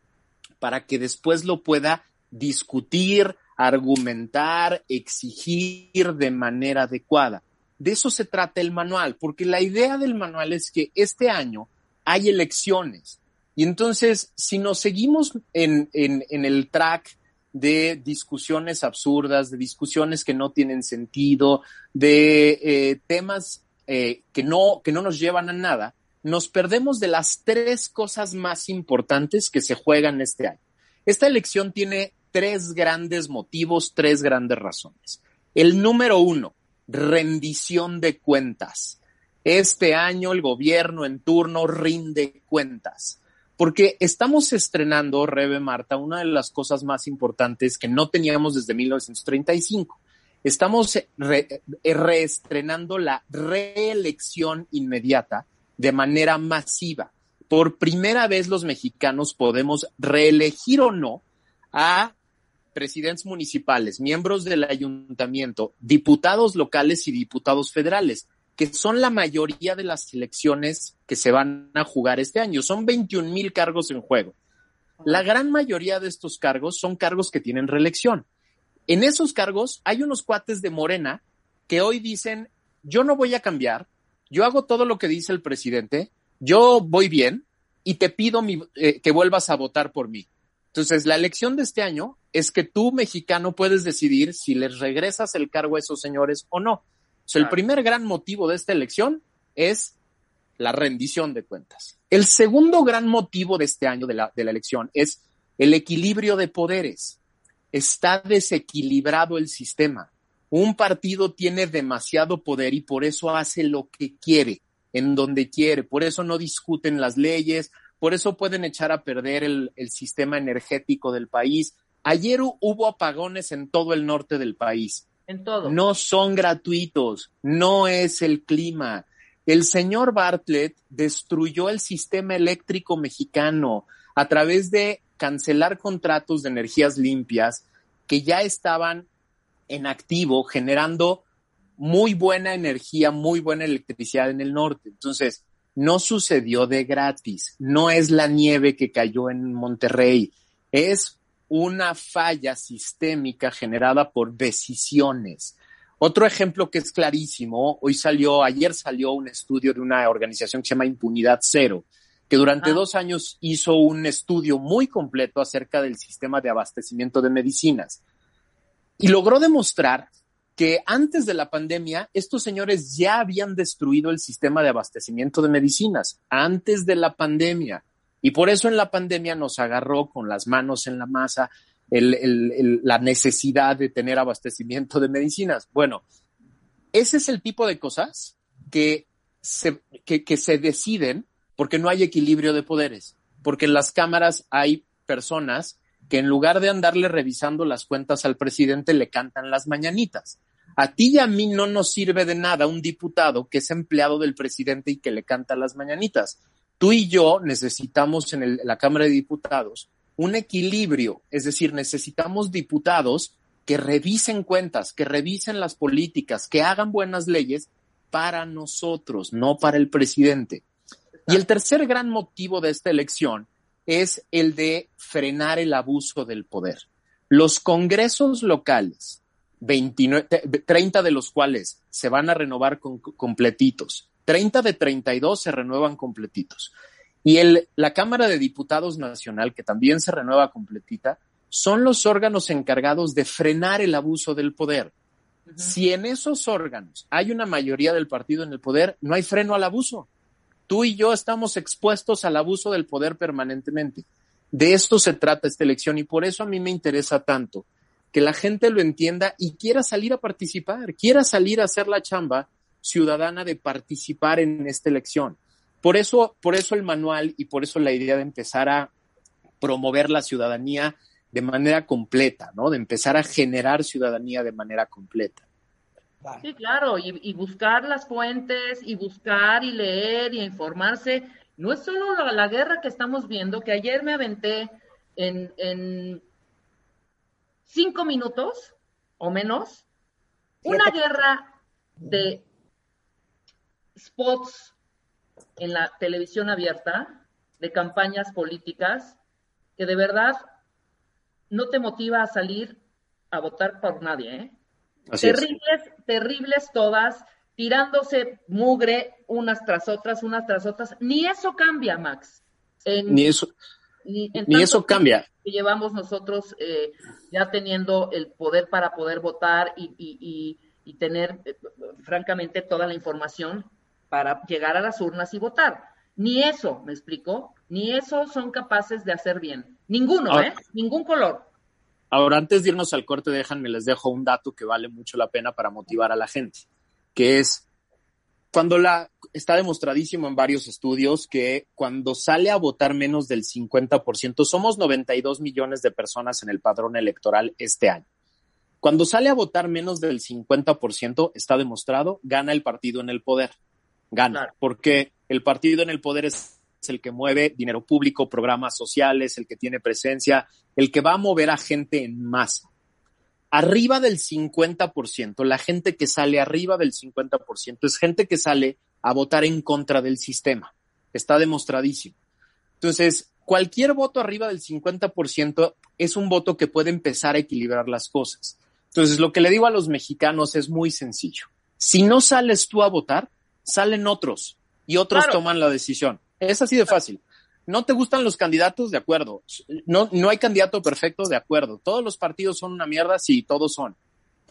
para que después lo pueda discutir, argumentar, exigir de manera adecuada. De eso se trata el manual, porque la idea del manual es que este año hay elecciones. Y entonces, si nos seguimos en, en el track de discusiones absurdas, de discusiones que no tienen sentido, de eh, temas eh, que, no, que no nos llevan a nada, nos perdemos de las tres cosas más importantes que se juegan este año. Esta elección tiene tres grandes motivos, tres grandes razones. El número uno, rendición de cuentas. Este año el gobierno en turno rinde cuentas porque estamos estrenando, Rebe Marta, una de las cosas más importantes que no teníamos desde 1935. Estamos reestrenando la reelección inmediata de manera masiva. Por primera vez los mexicanos podemos reelegir o no a presidentes municipales, miembros del ayuntamiento, diputados locales y diputados federales que son la mayoría de las elecciones que se van a jugar este año. Son 21 mil cargos en juego. La gran mayoría de estos cargos son cargos que tienen reelección. En esos cargos hay unos cuates de Morena que hoy dicen, yo no voy a cambiar, yo hago todo lo que dice el presidente, yo voy bien y te pido eh, que vuelvas a votar por mí. Entonces, la elección de este año es que tú, mexicano, puedes decidir si les regresas el cargo a esos señores o no el primer gran motivo de esta elección es la rendición de cuentas. El segundo gran motivo de este año de la, de la elección es el equilibrio de poderes. Está desequilibrado el sistema. Un partido tiene demasiado poder y por eso hace lo que quiere, en donde quiere. Por eso no discuten las leyes, por eso pueden echar a perder el, el sistema energético del país. Ayer hubo apagones en todo el norte del país en todo. No son gratuitos, no es el clima. El señor Bartlett destruyó el sistema eléctrico mexicano a través de cancelar contratos de energías limpias que ya estaban en activo generando muy buena energía, muy buena electricidad en el norte. Entonces, no sucedió de gratis, no es la nieve que cayó en Monterrey, es una falla sistémica generada por decisiones. Otro ejemplo que es clarísimo, hoy salió, ayer salió un estudio de una organización que se llama Impunidad Cero, que durante ah. dos años hizo un estudio muy completo acerca del sistema de abastecimiento de medicinas y logró demostrar que antes de la pandemia estos señores ya habían destruido el sistema de abastecimiento de medicinas, antes de la pandemia. Y por eso en la pandemia nos agarró con las manos en la masa la necesidad de tener abastecimiento de medicinas. Bueno, ese es el tipo de cosas que se, que, se deciden porque no hay equilibrio de poderes, porque en las cámaras hay personas que en lugar de andarle revisando las cuentas al presidente le cantan las mañanitas. A ti y a mí no nos sirve de nada un diputado que es empleado del presidente y que le canta las mañanitas tú y yo necesitamos en la Cámara de Diputados un equilibrio, es decir, necesitamos diputados que revisen cuentas, que revisen las políticas, que hagan buenas leyes para nosotros, no para el presidente. Y el tercer gran motivo de esta elección es el de frenar el abuso del poder. Los congresos locales, 29, 30 de los cuales se van a renovar con, completitos, 30 de 32 se renuevan completitos. Y el, la Cámara de Diputados Nacional, que también se renueva completita, son los órganos encargados de frenar el abuso del poder. Si en esos órganos hay una mayoría del partido en el poder, no hay freno al abuso. Tú y yo estamos expuestos al abuso del poder permanentemente. De esto se trata esta elección y por eso a mí me interesa tanto que la gente lo entienda y quiera salir a participar, quiera salir a hacer la chamba ciudadana de participar en esta elección. Por eso, por eso el manual y por eso la idea de empezar a promover la ciudadanía de manera completa, ¿no? De empezar a generar ciudadanía de manera completa. Sí, claro, y, buscar las fuentes, y buscar y leer y informarse. No es solo la, guerra que estamos viendo, que ayer me aventé en, en cinco minutos o menos, una guerra de spots en la televisión abierta, de campañas políticas, que de verdad no te motiva a salir a votar por nadie, ¿eh? terribles, terribles todas, tirándose mugre unas tras otras, unas tras otras. Ni eso cambia, Max. ni eso, ni, eso cambia. Que llevamos nosotros eh, ya teniendo el poder para poder votar y, tener, eh, francamente, toda la información para llegar a las urnas y votar. Ni eso, ¿me explico? Ni eso son capaces de hacer bien. Ninguno, ¿eh? Ningún color. Ahora, antes de irnos al corte, déjanme, les dejo un dato que vale mucho la pena para motivar a la gente, que es cuando la, está demostradísimo en varios estudios que cuando sale a votar menos del 50%, somos 92 millones de personas en el padrón electoral este año. Cuando sale a votar menos del 50%, está demostrado, gana el partido en el poder. Gana, porque el partido en el poder es el que mueve dinero público, programas sociales, el que tiene presencia, el que va a mover a gente en masa. Arriba del 50%, la gente que sale arriba del 50% es gente que sale a votar en contra del sistema. Está demostradísimo. Entonces, cualquier voto arriba del 50% es un voto que puede empezar a equilibrar las cosas. Entonces, lo que le digo a los mexicanos es muy sencillo. Si no sales tú a votar, salen otros y otros toman la decisión. Es así de fácil. ¿No te gustan los candidatos? De acuerdo. No, no hay candidato perfecto, de acuerdo. Todos los partidos son una mierda, sí, todos son.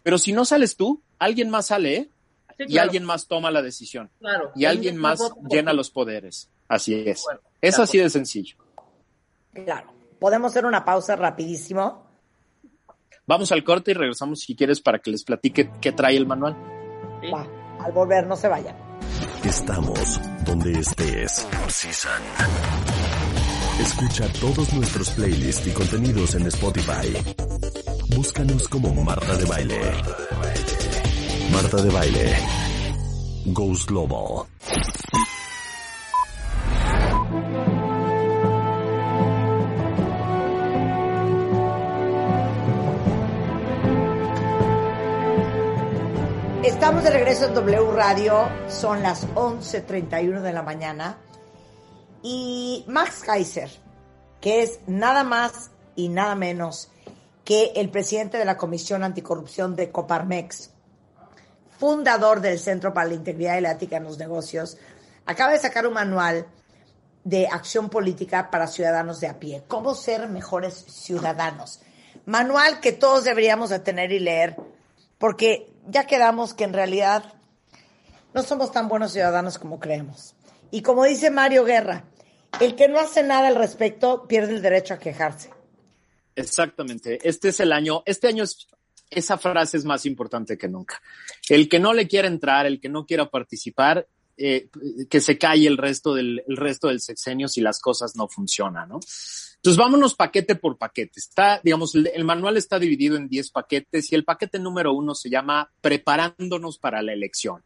Pero si no sales tú, alguien más sale, ¿eh? y alguien más toma la decisión. Claro. Y alguien más llena los poderes. Así es. es así de sencillo. Claro. ¿Podemos hacer una pausa rapidísimo? Vamos al corte y regresamos si quieres para que les platique qué trae el manual. Va. Al volver, no se vayan. Estamos donde estés. Escucha todos nuestros playlists y contenidos en Spotify. Búscanos como Marta de Baile. Marta de Baile. Ghost Global. Estamos de regreso en W Radio, son las 11.31 de la mañana. Y Max Kaiser, que es nada más y nada menos que el presidente de la Comisión Anticorrupción de Coparmex, fundador del Centro para la Integridad y la en los Negocios, acaba de sacar un manual de acción política para ciudadanos de a pie, cómo ser mejores ciudadanos. Manual que todos deberíamos de tener y leer, porque ya quedamos que en realidad no somos tan buenos ciudadanos como creemos. Y como dice Mario Guerra, el que no hace nada al respecto pierde el derecho a quejarse. Exactamente. Este es el año, este año es, esa frase es más importante que nunca. El que no le quiera entrar, el que no quiera participar, eh, que se calle el resto del el resto del sexenio si las cosas no funcionan, ¿no? Entonces vámonos paquete por paquete. Está, digamos, el, manual está dividido en 10 paquetes y el paquete número uno se llama Preparándonos para la elección.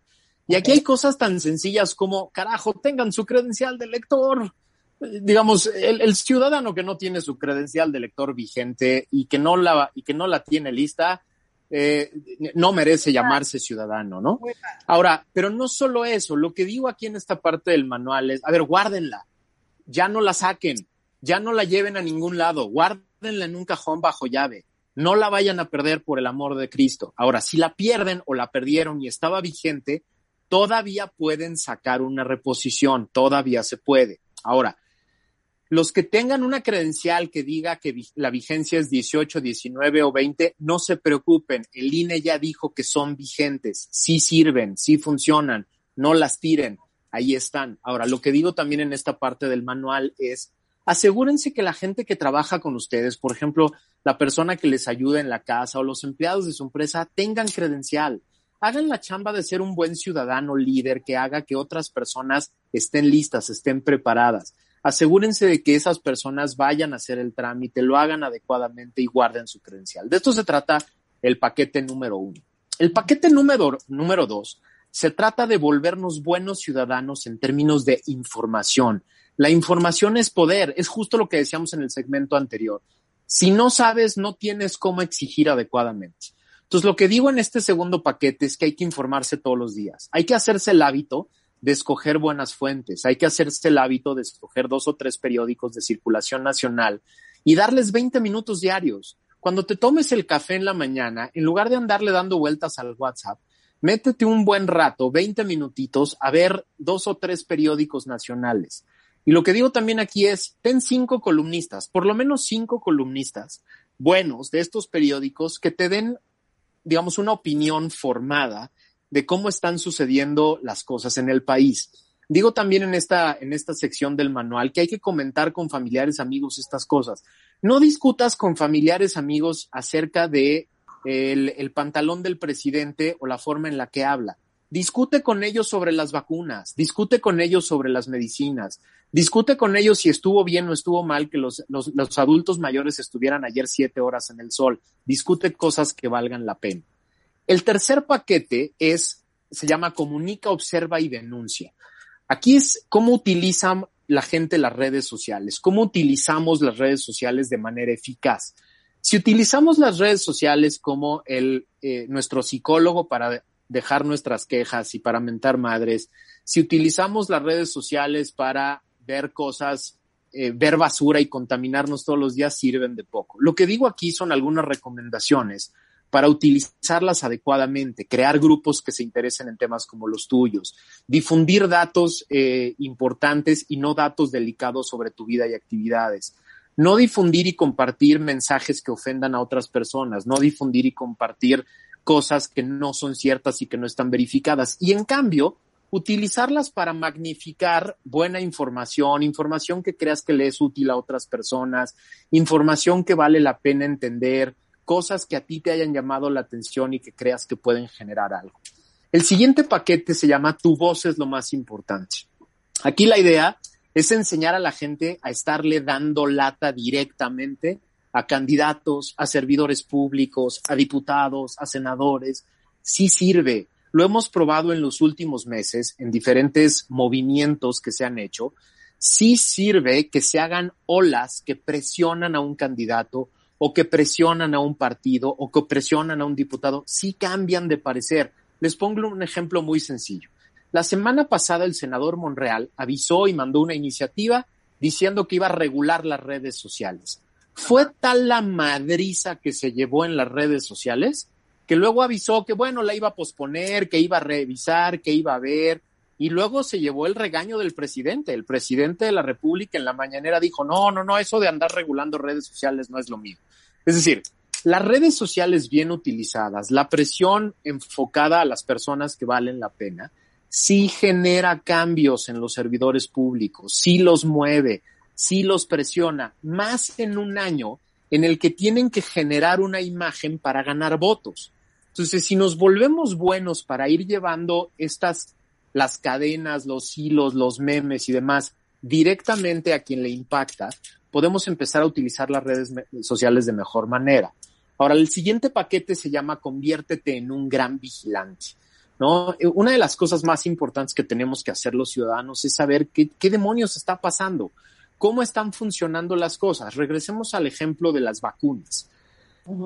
Y aquí hay cosas tan sencillas como, carajo, tengan su credencial de lector. Digamos, el, ciudadano que no tiene su credencial de lector vigente y que no la, y que no la tiene lista, eh, no merece llamarse ciudadano, ¿no? Ahora, pero no solo eso, lo que digo aquí en esta parte del manual es, a ver, guárdenla, ya no la saquen, ya no la lleven a ningún lado, guárdenla en un cajón bajo llave, no la vayan a perder por el amor de Cristo. Ahora, si la pierden o la perdieron y estaba vigente, todavía pueden sacar una reposición, todavía se puede. Ahora, los que tengan una credencial que diga que la vigencia es 18, 19 o 20, no se preocupen. El INE ya dijo que son vigentes, sí sirven, sí funcionan, no las tiren, ahí están. Ahora, lo que digo también en esta parte del manual es, asegúrense que la gente que trabaja con ustedes, por ejemplo, la persona que les ayuda en la casa o los empleados de su empresa, tengan credencial. Hagan la chamba de ser un buen ciudadano líder que haga que otras personas estén listas, estén preparadas asegúrense de que esas personas vayan a hacer el trámite, lo hagan adecuadamente y guarden su credencial. De esto se trata el paquete número uno. El paquete número, número dos se trata de volvernos buenos ciudadanos en términos de información. La información es poder, es justo lo que decíamos en el segmento anterior. Si no sabes, no tienes cómo exigir adecuadamente. Entonces, lo que digo en este segundo paquete es que hay que informarse todos los días. Hay que hacerse el hábito de escoger buenas fuentes. Hay que hacerse el hábito de escoger dos o tres periódicos de circulación nacional y darles 20 minutos diarios. Cuando te tomes el café en la mañana, en lugar de andarle dando vueltas al WhatsApp, métete un buen rato, 20 minutitos, a ver dos o tres periódicos nacionales. Y lo que digo también aquí es, ten cinco columnistas, por lo menos cinco columnistas buenos de estos periódicos que te den, digamos, una opinión formada de cómo están sucediendo las cosas en el país. Digo también en esta, en esta sección del manual que hay que comentar con familiares, amigos, estas cosas. No discutas con familiares, amigos, acerca de el, el pantalón del presidente o la forma en la que habla. Discute con ellos sobre las vacunas, discute con ellos sobre las medicinas, discute con ellos si estuvo bien o estuvo mal que los, los, los adultos mayores estuvieran ayer siete horas en el sol. Discute cosas que valgan la pena. El tercer paquete es, se llama comunica, observa y denuncia. Aquí es cómo utilizan la gente las redes sociales, cómo utilizamos las redes sociales de manera eficaz. Si utilizamos las redes sociales como el, eh, nuestro psicólogo para dejar nuestras quejas y para mentar madres, si utilizamos las redes sociales para ver cosas, eh, ver basura y contaminarnos todos los días, sirven de poco. Lo que digo aquí son algunas recomendaciones para utilizarlas adecuadamente, crear grupos que se interesen en temas como los tuyos, difundir datos eh, importantes y no datos delicados sobre tu vida y actividades. No difundir y compartir mensajes que ofendan a otras personas, no difundir y compartir cosas que no son ciertas y que no están verificadas. Y en cambio, utilizarlas para magnificar buena información, información que creas que le es útil a otras personas, información que vale la pena entender, cosas que a ti te hayan llamado la atención y que creas que pueden generar algo. El siguiente paquete se llama Tu voz es lo más importante. Aquí la idea es enseñar a la gente a estarle dando lata directamente a candidatos, a servidores públicos, a diputados, a senadores. Sí sirve. Lo hemos probado en los últimos meses en diferentes movimientos que se han hecho. Sí sirve que se hagan olas que presionan a un candidato o que presionan a un partido o que presionan a un diputado, sí cambian de parecer. Les pongo un ejemplo muy sencillo. La semana pasada el senador Monreal avisó y mandó una iniciativa diciendo que iba a regular las redes sociales. Fue tal la madriza que se llevó en las redes sociales que luego avisó que, bueno, la iba a posponer, que iba a revisar, que iba a ver, y luego se llevó el regaño del presidente. El presidente de la República en la mañanera dijo, no, no, no, eso de andar regulando redes sociales no es lo mío. Es decir, las redes sociales bien utilizadas, la presión enfocada a las personas que valen la pena, sí genera cambios en los servidores públicos, sí los mueve, sí los presiona, más en un año en el que tienen que generar una imagen para ganar votos. Entonces, si nos volvemos buenos para ir llevando estas las cadenas, los hilos, los memes y demás directamente a quien le impacta, podemos empezar a utilizar las redes sociales de mejor manera. Ahora, el siguiente paquete se llama Conviértete en un gran vigilante. ¿no? Eh, una de las cosas más importantes que tenemos que hacer los ciudadanos es saber qué, qué demonios está pasando, cómo están funcionando las cosas. Regresemos al ejemplo de las vacunas.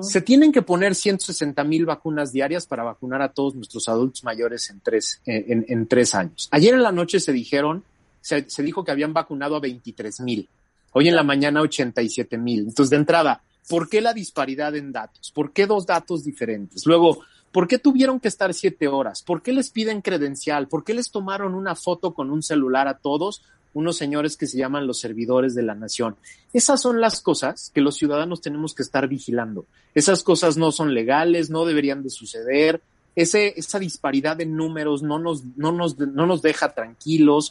Se tienen que poner 160 mil vacunas diarias para vacunar a todos nuestros adultos mayores en tres, en, tres años. Ayer en la noche se dijeron, se, dijo que habían vacunado a 23 mil. Hoy en la mañana 87 mil. Entonces, de entrada, ¿por qué la disparidad en datos? ¿Por qué dos datos diferentes? Luego, ¿por qué tuvieron que estar siete horas? ¿Por qué les piden credencial? ¿Por qué les tomaron una foto con un celular a todos? Unos señores que se llaman los servidores de la nación. Esas son las cosas que los ciudadanos tenemos que estar vigilando. Esas cosas no son legales, no deberían de suceder. Ese, esa disparidad de números no nos, no nos, no nos deja tranquilos.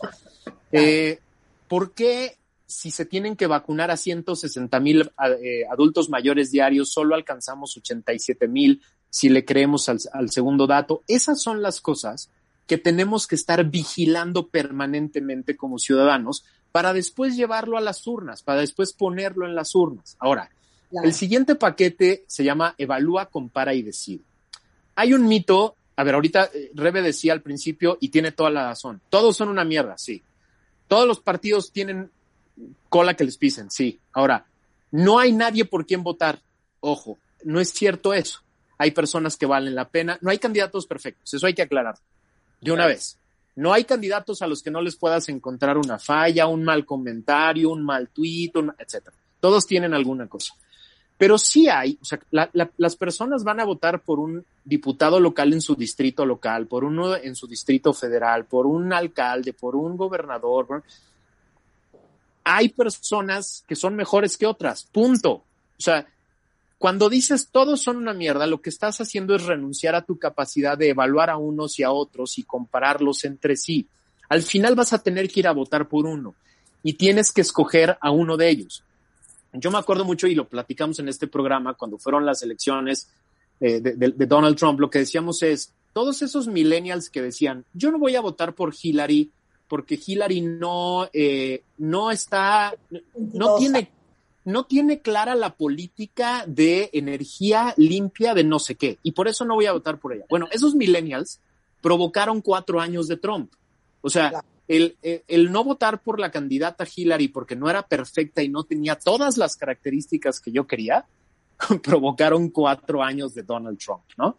Eh, ¿Por qué si se tienen que vacunar a 160 mil eh, adultos mayores diarios, solo alcanzamos 87 mil si le creemos al, al, segundo dato. Esas son las cosas que tenemos que estar vigilando permanentemente como ciudadanos para después llevarlo a las urnas, para después ponerlo en las urnas. Ahora, claro. el siguiente paquete se llama Evalúa, compara y decide. Hay un mito, a ver, ahorita eh, Rebe decía al principio y tiene toda la razón, todos son una mierda, sí. Todos los partidos tienen cola que les pisen, sí. Ahora, no hay nadie por quien votar. Ojo, no es cierto eso. Hay personas que valen la pena. No hay candidatos perfectos, eso hay que aclarar. De una vez. No hay candidatos a los que no les puedas encontrar una falla, un mal comentario, un mal tuit, etcétera. Todos tienen alguna cosa. Pero sí hay, o sea, la, la, las personas van a votar por un diputado local en su distrito local, por uno en su distrito federal, por un alcalde, por un gobernador. Por, hay personas que son mejores que otras, punto. O sea, cuando dices todos son una mierda, lo que estás haciendo es renunciar a tu capacidad de evaluar a unos y a otros y compararlos entre sí. Al final vas a tener que ir a votar por uno y tienes que escoger a uno de ellos. Yo me acuerdo mucho y lo platicamos en este programa cuando fueron las elecciones eh, de, de, de Donald Trump, lo que decíamos es, todos esos millennials que decían, yo no voy a votar por Hillary porque Hillary no, eh, no está, no tiene, no tiene clara la política de energía limpia de no sé qué, y por eso no voy a votar por ella. Bueno, esos millennials provocaron cuatro años de Trump. O sea, el, el, el, no votar por la candidata Hillary porque no era perfecta y no tenía todas las características que yo quería, provocaron cuatro años de Donald Trump, ¿no?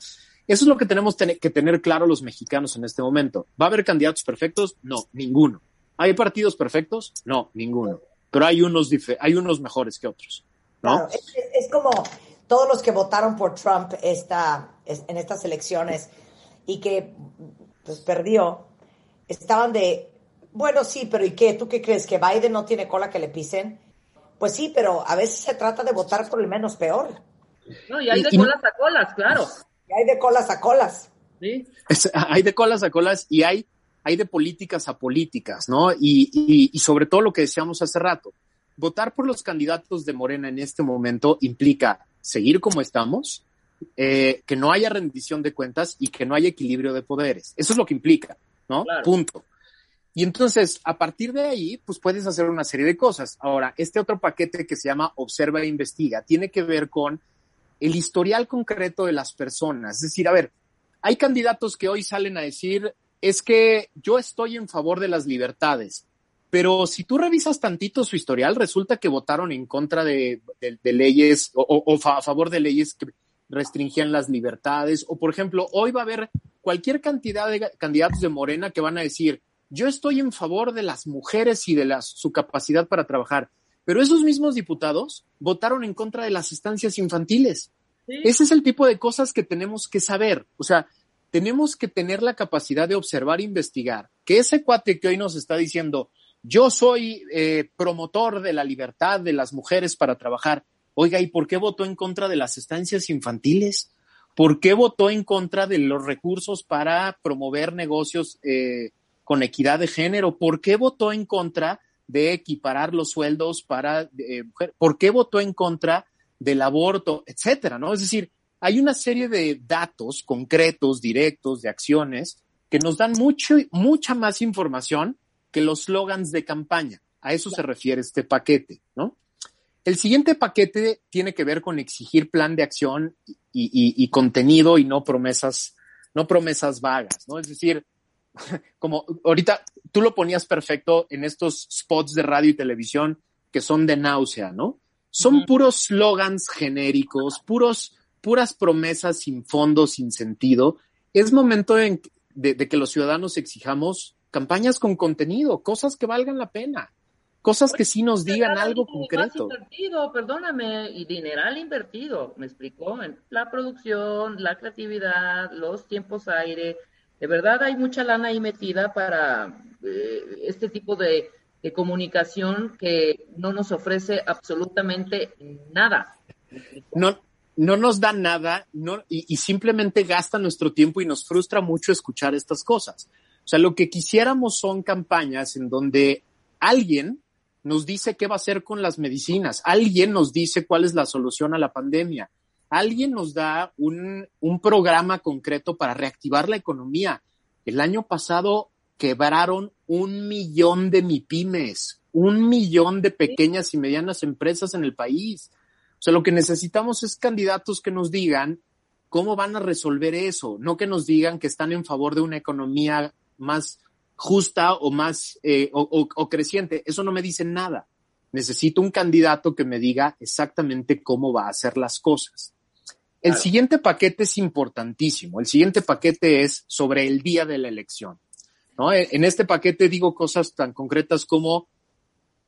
Eso es lo que tenemos que tener claro los mexicanos en este momento. ¿Va a haber candidatos perfectos? No, ninguno. ¿Hay partidos perfectos? No, ninguno. Pero hay unos, hay unos mejores que otros. ¿no? Claro, es, es, como todos los que votaron por Trump esta, en estas elecciones y que pues, perdió, estaban de, bueno, sí, pero ¿y qué? ¿Tú qué crees? ¿Que Biden no tiene cola que le pisen? Pues sí, pero a veces se trata de votar por el menos peor. No, y hay de y, colas a colas, claro. Y hay de colas a colas. Sí. Es, hay de colas a colas y hay, hay de políticas a políticas, ¿no? Y, y, y, sobre todo lo que decíamos hace rato, votar por los candidatos de Morena en este momento implica seguir como estamos, eh, que no haya rendición de cuentas y que no haya equilibrio de poderes. Eso es lo que implica, ¿no? Claro. Punto. Y entonces, a partir de ahí, pues puedes hacer una serie de cosas. Ahora, este otro paquete que se llama Observa e Investiga tiene que ver con el historial concreto de las personas. Es decir, a ver, hay candidatos que hoy salen a decir, es que yo estoy en favor de las libertades, pero si tú revisas tantito su historial, resulta que votaron en contra de, de, de leyes o, o, a favor de leyes que restringían las libertades, o por ejemplo, hoy va a haber cualquier cantidad de candidatos de Morena que van a decir, yo estoy en favor de las mujeres y de las, su capacidad para trabajar. Pero esos mismos diputados votaron en contra de las estancias infantiles. Sí. Ese es el tipo de cosas que tenemos que saber. O sea, tenemos que tener la capacidad de observar e investigar. Que ese cuate que hoy nos está diciendo, yo soy eh, promotor de la libertad de las mujeres para trabajar. Oiga, ¿y por qué votó en contra de las estancias infantiles? ¿Por qué votó en contra de los recursos para promover negocios eh, con equidad de género? ¿Por qué votó en contra de equiparar los sueldos para eh, mujer? ¿Por qué votó en contra del aborto, etcétera? ¿no? Es decir, hay una serie de datos concretos, directos, de acciones que nos dan mucho, mucha más información que los slogans de campaña. A eso se refiere este paquete, ¿no? El siguiente paquete tiene que ver con exigir plan de acción y, y, y contenido y no promesas, no promesas vagas, ¿no? Es decir, como ahorita tú lo ponías perfecto en estos spots de radio y televisión que son de náusea, ¿no? Son uh -huh. puros slogans genéricos, puros, puras promesas sin fondo, sin sentido. Es momento en, de, de, que los ciudadanos exijamos campañas con contenido, cosas que valgan la pena. cosas que sí nos digan algo concreto. Invertido, perdóname, y dineral invertido, me explicó, en la producción, la creatividad, los tiempos aire. De verdad hay mucha lana ahí metida para eh, este tipo de, de comunicación que no nos ofrece absolutamente nada. no, no nos da nada no, y, simplemente gasta nuestro tiempo y nos frustra mucho escuchar estas cosas. O sea, lo que quisiéramos son campañas en donde alguien nos dice qué va a hacer con las medicinas, alguien nos dice cuál es la solución a la pandemia, alguien nos da un, un programa concreto para reactivar la economía. El año pasado quebraron un millón de MIPIMES, un millón de pequeñas y medianas empresas en el país. O sea, lo que necesitamos es candidatos que nos digan cómo van a resolver eso, no que nos digan que están en favor de una economía más justa o más eh, o, o, o, creciente. Eso no me dice nada. Necesito un candidato que me diga exactamente cómo va a hacer las cosas. El claro. siguiente paquete es importantísimo. El siguiente paquete es sobre el día de la elección. ¿no? En este paquete digo cosas tan concretas como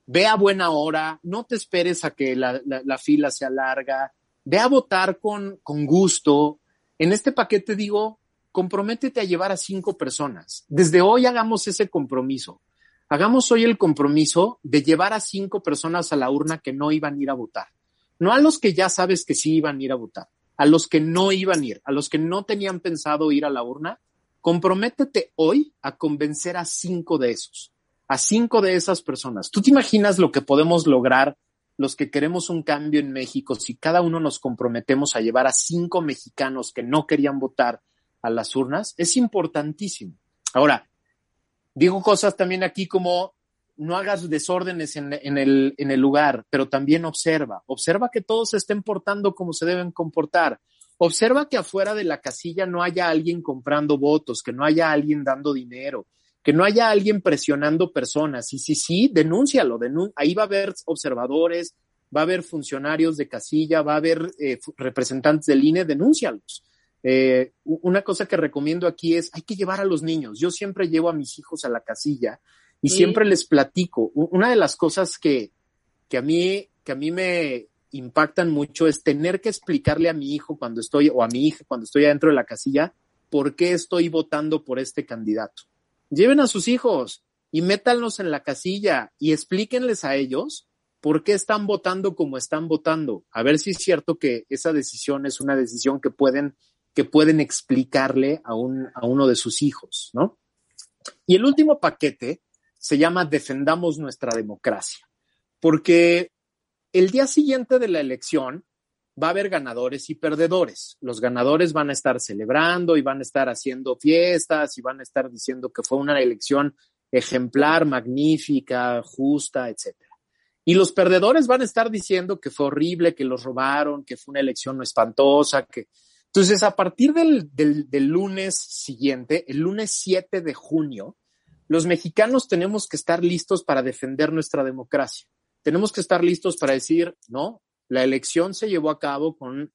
ve a buena hora, no te esperes a que la, la, la fila sea larga, ve a votar con, con gusto. En este paquete digo, comprométete a llevar a cinco personas. Desde hoy hagamos ese compromiso. Hagamos hoy el compromiso de llevar a cinco personas a la urna que no iban a ir a votar. No a los que ya sabes que sí iban a ir a votar, a los que no iban a ir, a los que no tenían pensado ir a la urna. Comprométete hoy a convencer a cinco de esos, a cinco de esas personas. ¿Tú te imaginas lo que podemos lograr los que queremos un cambio en México si cada uno nos comprometemos a llevar a cinco mexicanos que no querían votar a las urnas? Es importantísimo. Ahora, digo cosas también aquí como no hagas desórdenes en, el lugar, pero también observa. Observa que todos se estén portando como se deben comportar. Observa que afuera de la casilla no haya alguien comprando votos, que no haya alguien dando dinero, que no haya alguien presionando personas. Y si sí, denúncialo. Denun ahí va a haber observadores, va a haber funcionarios de casilla, va a haber eh, representantes del INE, denúncialos. Eh, una cosa que recomiendo aquí es, hay que llevar a los niños. Yo siempre llevo a mis hijos a la casilla y sí. siempre les platico. Una de las cosas que, que, a mí, que a mí me impactan mucho es tener que explicarle a mi hijo cuando estoy, o a mi hija cuando estoy adentro de la casilla, por qué estoy votando por este candidato. Lleven a sus hijos y métanlos en la casilla y explíquenles a ellos por qué están votando como están votando. A ver si es cierto que esa decisión es una decisión que pueden que pueden explicarle a, un, a uno de sus hijos, ¿no? Y el último paquete se llama Defendamos nuestra democracia, porque el día siguiente de la elección va a haber ganadores y perdedores. Los ganadores van a estar celebrando y van a estar haciendo fiestas y van a estar diciendo que fue una elección ejemplar, magnífica, justa, etc. Y los perdedores van a estar diciendo que fue horrible, que los robaron, que fue una elección espantosa, que, entonces, a partir del, del, lunes siguiente, el lunes 7 de junio, los mexicanos tenemos que estar listos para defender nuestra democracia. Tenemos que estar listos para decir, no, la elección se llevó a cabo con,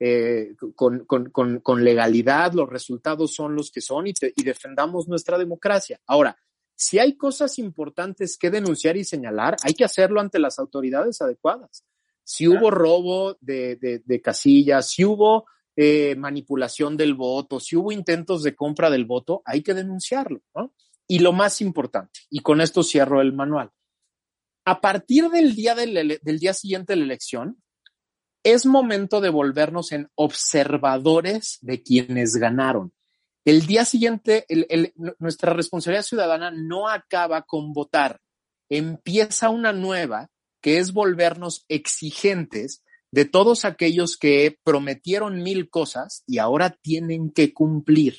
eh, con, con, con, con legalidad, los resultados son los que son y, te, y defendamos nuestra democracia. Ahora, si hay cosas importantes que denunciar y señalar, hay que hacerlo ante las autoridades adecuadas. Si hubo robo de, de, de casillas, si hubo eh, manipulación del voto, si hubo intentos de compra del voto, hay que denunciarlo, ¿no? Y lo más importante, y con esto cierro el manual, a partir del día, del, día siguiente de la elección, es momento de volvernos en observadores de quienes ganaron. El día siguiente, nuestra responsabilidad ciudadana no acaba con votar, empieza una nueva que es volvernos exigentes de todos aquellos que prometieron mil cosas y ahora tienen que cumplir.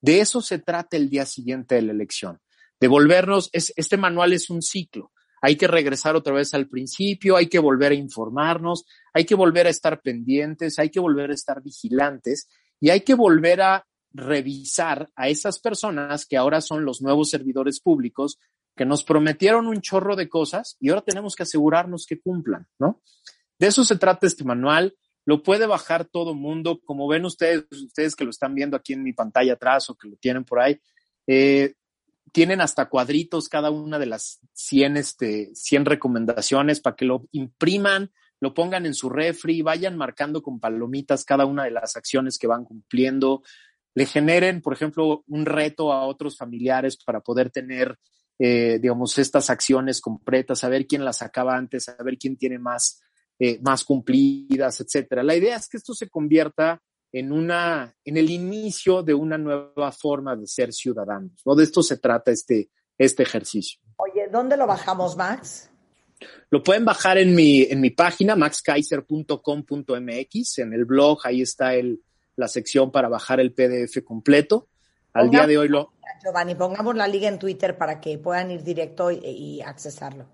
De eso se trata el día siguiente de la elección. De volvernos, es, este manual es un ciclo. Hay que regresar otra vez al principio, hay que volver a informarnos, hay que volver a estar pendientes, hay que volver a estar vigilantes y hay que volver a revisar a esas personas que ahora son los nuevos servidores públicos que nos prometieron un chorro de cosas y ahora tenemos que asegurarnos que cumplan, ¿no? De eso se trata este manual. Lo puede bajar todo mundo. Como ven ustedes, ustedes que lo están viendo aquí en mi pantalla atrás o que lo tienen por ahí, eh, tienen hasta cuadritos cada una de las 100, este, 100 recomendaciones para que lo impriman, lo pongan en su refri, vayan marcando con palomitas cada una de las acciones que van cumpliendo, le generen, por ejemplo, un reto a otros familiares para poder tener, eh, digamos, estas acciones completas, saber quién las acaba antes, saber quién tiene más, eh, más cumplidas, etcétera. La idea es que esto se convierta en una, en el inicio de una nueva forma de ser ciudadanos. ¿no? De esto se trata este, este ejercicio. Oye, ¿dónde lo bajamos, Max? Lo pueden bajar en mi, en mi página, maxkaiser.com.mx, en el blog, ahí está el, la sección para bajar el PDF completo. Al día de hoy lo... Giovanni, pongamos la liga en Twitter para que puedan ir directo y, y accesarlo.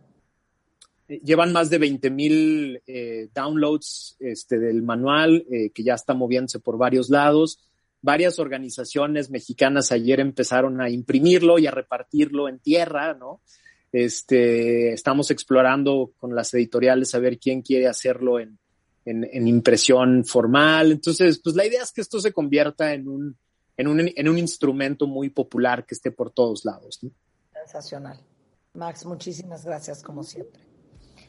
Llevan más de 20 mil eh, downloads este, del manual, eh, que ya está moviéndose por varios lados. Varias organizaciones mexicanas ayer empezaron a imprimirlo y a repartirlo en tierra, ¿no? Este, estamos explorando con las editoriales a ver quién quiere hacerlo en, en, impresión formal. Entonces, pues la idea es que esto se convierta en un, en un, en un instrumento muy popular que esté por todos lados. Sensacional. Max, muchísimas gracias como siempre.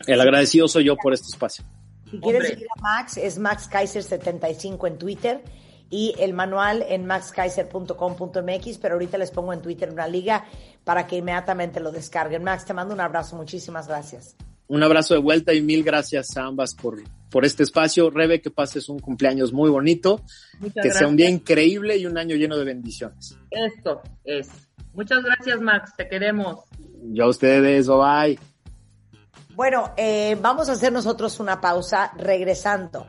El agradecido soy yo por este espacio. Si quieres seguir a Max, es Max Kaiser 75 en Twitter y el manual en maxkaiser.com.mx, pero ahorita les pongo en Twitter una liga para que inmediatamente lo descarguen. Max, te mando un abrazo, muchísimas gracias. Un abrazo de vuelta y mil gracias a ambas por, por este espacio. Rebe, que pases un cumpleaños muy bonito, Muchas que gracias. sea un día increíble y un año lleno de bendiciones. Esto es. Muchas gracias, Max, te queremos. Ya ustedes, bye bye. Bueno, eh, vamos a hacer nosotros una pausa regresando.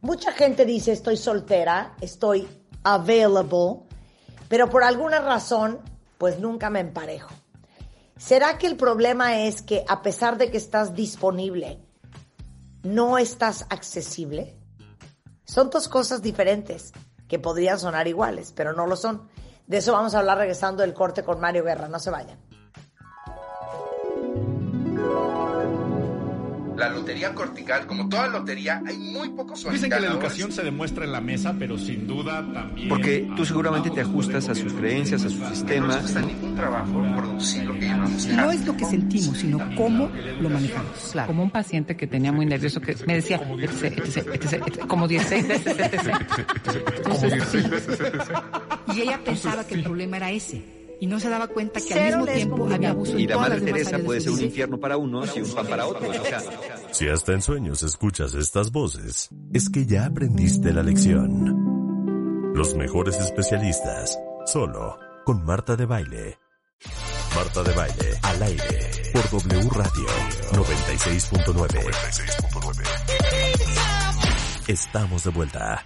Mucha gente dice estoy soltera, estoy available, pero por alguna razón, pues nunca me emparejo. ¿Será que el problema es que a pesar de que estás disponible, no estás accesible? Son dos cosas diferentes que podrían sonar iguales, pero no lo son. De eso vamos a hablar regresando del corte con Mario Guerra. No se vayan. La lotería cortical, como toda lotería, hay muy pocos Dicen que la educación se demuestra en la mesa, pero sin duda también. Porque tú seguramente te ajustas a sus creencias, a sus sistemas. No está ningún trabajo producir lo que llamamos No es lo que sentimos, sino cómo lo manejamos. Claro. Como un paciente que tenía muy nervioso que me decía, como 16 veces, etc. Entonces, sí. Y ella pensaba que el problema era ese y no se daba cuenta que al mismo tiempo había abuso y la madre Teresa puede ser un infierno para unos y un pan para otros. Si hasta en sueños escuchas estas voces, es que ya aprendiste la lección. Los mejores especialistas, solo con Marta de Baile. Marta de Baile, al aire, por W Radio 96.9. Estamos de vuelta.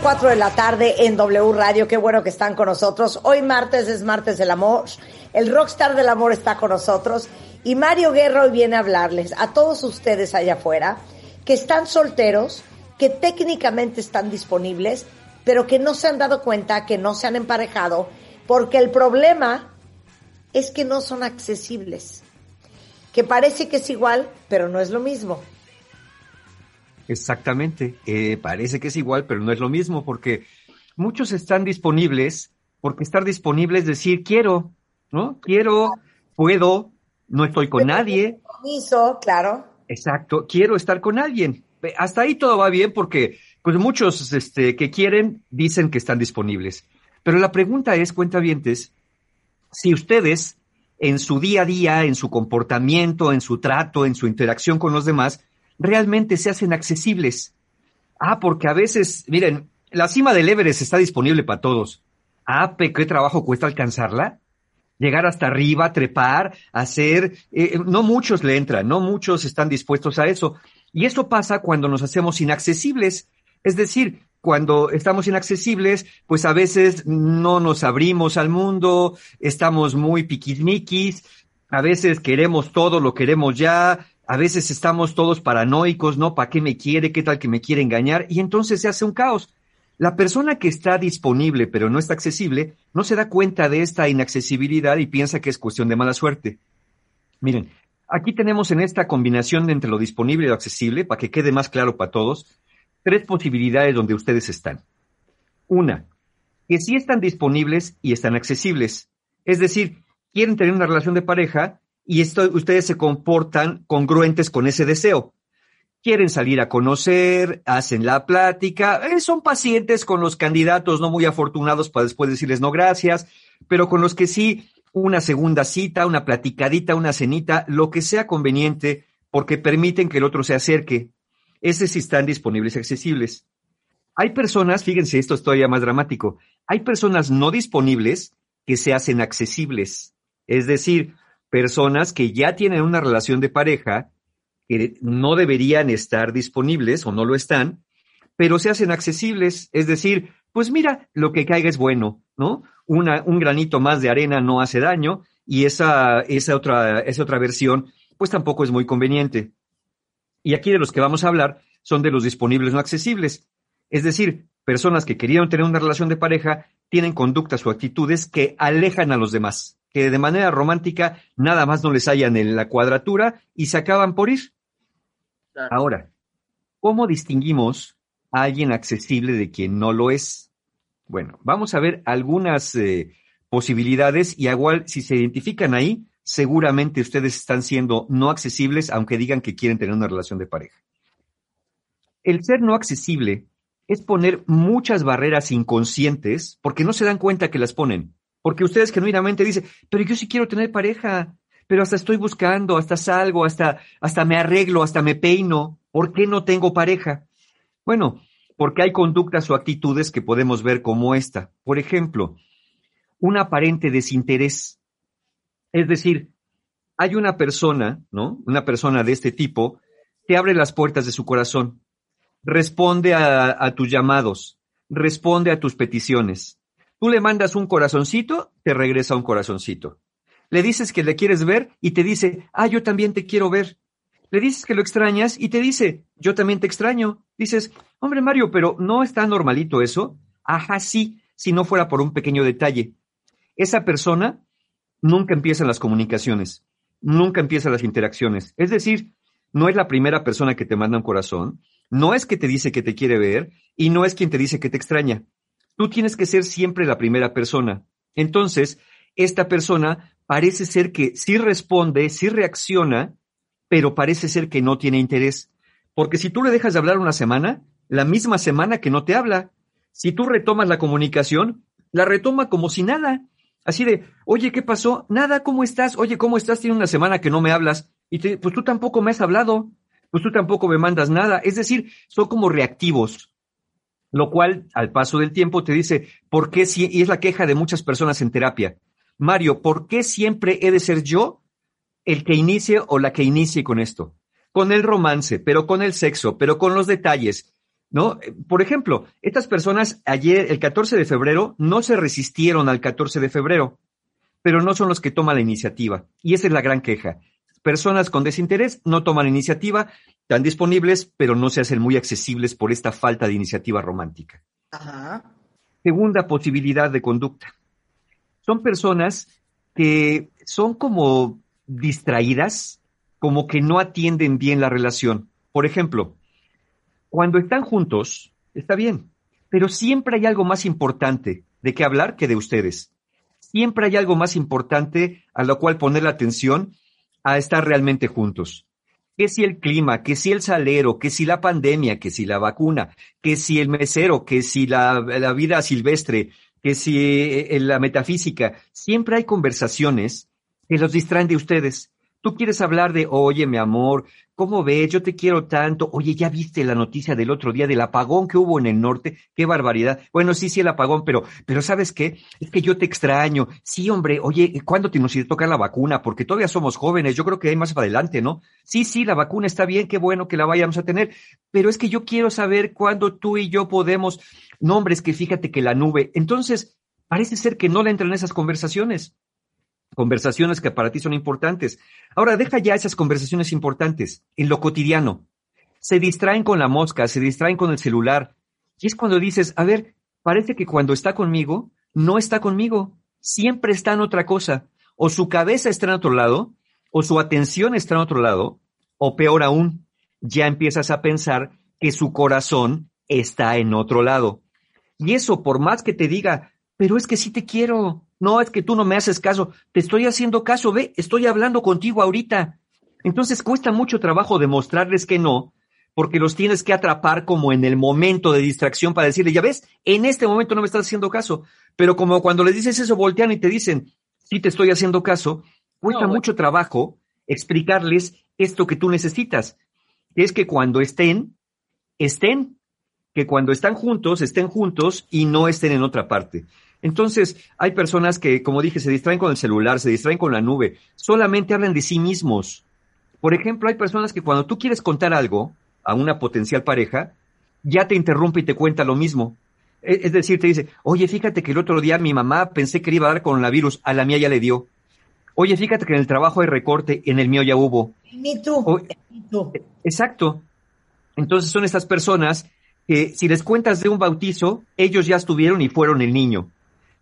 Cuatro de la tarde en W Radio. Qué bueno que están con nosotros. Hoy martes es martes del amor. El rockstar del amor está con nosotros. Y Mario Guerra hoy viene a hablarles a todos ustedes allá afuera que están solteros, que técnicamente están disponibles, pero que no se han dado cuenta que no se han emparejado porque el problema es que no son accesibles. Que parece que es igual, pero no es lo mismo. Exactamente, eh, parece que es igual, pero no es lo mismo porque muchos están disponibles, porque estar disponible es decir, quiero, ¿no? Quiero, puedo, no estoy con nadie. Compromiso, claro. Exacto, quiero estar con alguien. Hasta ahí todo va bien porque pues muchos este, que quieren dicen que están disponibles. Pero la pregunta es, cuentavientes, si ustedes en su día a día, en su comportamiento, en su trato, en su interacción con los demás, realmente se hacen accesibles. Ah, porque a veces, miren, la cima del Everest está disponible para todos. Ah, ¿qué trabajo cuesta alcanzarla? Llegar hasta arriba, trepar, hacer, eh, no muchos le entran, no muchos están dispuestos a eso. Y eso pasa cuando nos hacemos inaccesibles. Es decir, cuando estamos inaccesibles, pues a veces no nos abrimos al mundo, estamos muy piquismiquis, a veces queremos todo, lo queremos ya, a veces estamos todos paranoicos, ¿no? ¿Para qué me quiere? ¿Qué tal que me quiere engañar? Y entonces se hace un caos. La persona que está disponible pero no está accesible no se da cuenta de esta inaccesibilidad y piensa que es cuestión de mala suerte. Miren, aquí tenemos en esta combinación entre lo disponible y lo accesible, para que quede más claro para todos, tres posibilidades donde ustedes están. Una, que sí están disponibles y están accesibles. Es decir, quieren tener una relación de pareja y esto, ustedes se comportan congruentes con ese deseo. Quieren salir a conocer, hacen la plática, eh, son pacientes con los candidatos no muy afortunados para después decirles no gracias, pero con los que sí una segunda cita, una platicadita, una cenita, lo que sea conveniente, porque permiten que el otro se acerque. Ese sí están disponibles y accesibles. Hay personas, fíjense, esto es todavía más dramático, hay personas no disponibles que se hacen accesibles. Es decir, personas que ya tienen una relación de pareja, que no deberían estar disponibles o no lo están, pero se hacen accesibles. Es decir, pues mira, lo que caiga es bueno, ¿no? Una, un granito más de arena no hace daño y esa, esa, otra, esa otra versión, pues tampoco es muy conveniente. Y aquí de los que vamos a hablar son de los disponibles no accesibles. Es decir, personas que querían tener una relación de pareja tienen conductas o actitudes que alejan a los demás, que de manera romántica nada más no les hallan en la cuadratura y se acaban por ir. Ahora, ¿cómo distinguimos a alguien accesible de quien no lo es? Bueno, vamos a ver algunas eh, posibilidades y igual si se identifican ahí, seguramente ustedes están siendo no accesibles aunque digan que quieren tener una relación de pareja. El ser no accesible es poner muchas barreras inconscientes porque no se dan cuenta que las ponen. Porque ustedes genuinamente dicen, pero yo sí quiero tener pareja, pero hasta estoy buscando, hasta salgo, hasta, hasta me arreglo, hasta me peino. ¿Por qué no tengo pareja? Bueno, porque hay conductas o actitudes que podemos ver como esta. Por ejemplo, un aparente desinterés. Es decir, hay una persona, ¿no? Una persona de este tipo que abre las puertas de su corazón, responde a, tus llamados, responde a tus peticiones. Tú le mandas un corazoncito, te regresa un corazoncito. Le dices que le quieres ver y te dice, ah, yo también te quiero ver. Le dices que lo extrañas y te dice, yo también te extraño. Dices, hombre Mario, pero ¿no está normalito eso? Ajá, sí, si no fuera por un pequeño detalle. Esa persona nunca empieza las comunicaciones, nunca empieza las interacciones. Es decir, no es la primera persona que te manda un corazón, no es que te dice que te quiere ver y no es quien te dice que te extraña. Tú tienes que ser siempre la primera persona. Entonces, esta persona parece ser que sí responde, sí reacciona, pero parece ser que no tiene interés. Porque si tú le dejas de hablar una semana, la misma semana que no te habla, si tú retomas la comunicación, la retoma como si nada. Así de, oye, ¿qué pasó? Nada, ¿cómo estás? Oye, ¿cómo estás? Tiene una semana que no me hablas. Y te, pues tú tampoco me has hablado pues tú tampoco me mandas nada. Es decir, son como reactivos, lo cual al paso del tiempo te dice, ¿por qué y es la queja de muchas personas en terapia, Mario, ¿por qué siempre he de ser yo el que inicie o la que inicie con esto? Con el romance, pero con el sexo, pero con los detalles, ¿no? Por ejemplo, estas personas ayer, el 14 de febrero, no se resistieron al 14 de febrero, pero no son los que toman la iniciativa. Y esa es la gran queja. Personas con desinterés no toman iniciativa, están disponibles, pero no se hacen muy accesibles por esta falta de iniciativa romántica. Segunda posibilidad de conducta. Son personas que son como distraídas, como que no atienden bien la relación. Por ejemplo, cuando están juntos, está bien, pero siempre hay algo más importante de qué hablar que de ustedes. Siempre hay algo más importante a lo cual poner la atención a estar realmente juntos. Que si el clima, que si el salero, que si la pandemia, que si la vacuna, que si el mesero, que si la, vida silvestre, que si eh, la metafísica, siempre hay conversaciones que los distraen de ustedes. Tú quieres hablar de, oye, mi amor, ¿cómo ves? Yo te quiero tanto. Oye, ¿ya viste la noticia del otro día del apagón que hubo en el norte? Qué barbaridad. Bueno, sí, sí, el apagón, pero, pero ¿sabes qué? Es que yo te extraño. Sí, hombre, oye, ¿cuándo te nos tocar la vacuna? Porque todavía somos jóvenes. Yo creo que hay más para adelante, ¿no? Sí, sí, la vacuna está bien, qué bueno que la vayamos a tener. Pero es que yo quiero saber cuándo tú y yo podemos. No, hombre, es que fíjate que la nube. Entonces, parece ser que no le entran esas conversaciones conversaciones que para ti son importantes. Ahora, deja ya esas conversaciones importantes en lo cotidiano. Se distraen con la mosca, se distraen con el celular. Y es cuando dices, a ver, parece que cuando está conmigo, no está conmigo, siempre está en otra cosa. O su cabeza está en otro lado, o su atención está en otro lado, o peor aún, ya empiezas a pensar que su corazón está en otro lado. Y eso, por más que te diga, pero es que sí te quiero, no, es que tú no me haces caso, te estoy haciendo caso, ve, estoy hablando contigo ahorita. Entonces cuesta mucho trabajo demostrarles que no, porque los tienes que atrapar como en el momento de distracción para decirle, ya ves, en este momento no me estás haciendo caso, pero como cuando les dices eso, voltean y te dicen, sí te estoy haciendo caso, cuesta mucho trabajo explicarles esto que tú necesitas, es que cuando estén, estén, que cuando están juntos, estén juntos y no estén en otra parte. Entonces, hay personas que, como dije, se distraen con el celular, se distraen con la nube, solamente hablan de sí mismos. Por ejemplo, hay personas que cuando tú quieres contar algo, a una potencial pareja, ya te interrumpe y te cuenta lo mismo. E, es decir, te dice, oye, fíjate que el otro día mi mamá pensé que le iba a dar coronavirus, a la mía ya le dio. Oye, fíjate que en el trabajo hay recorte, en el mío ya hubo. Tú. Exacto. Entonces son estas personas que si les cuentas de un bautizo, ellos ya estuvieron y fueron el niño.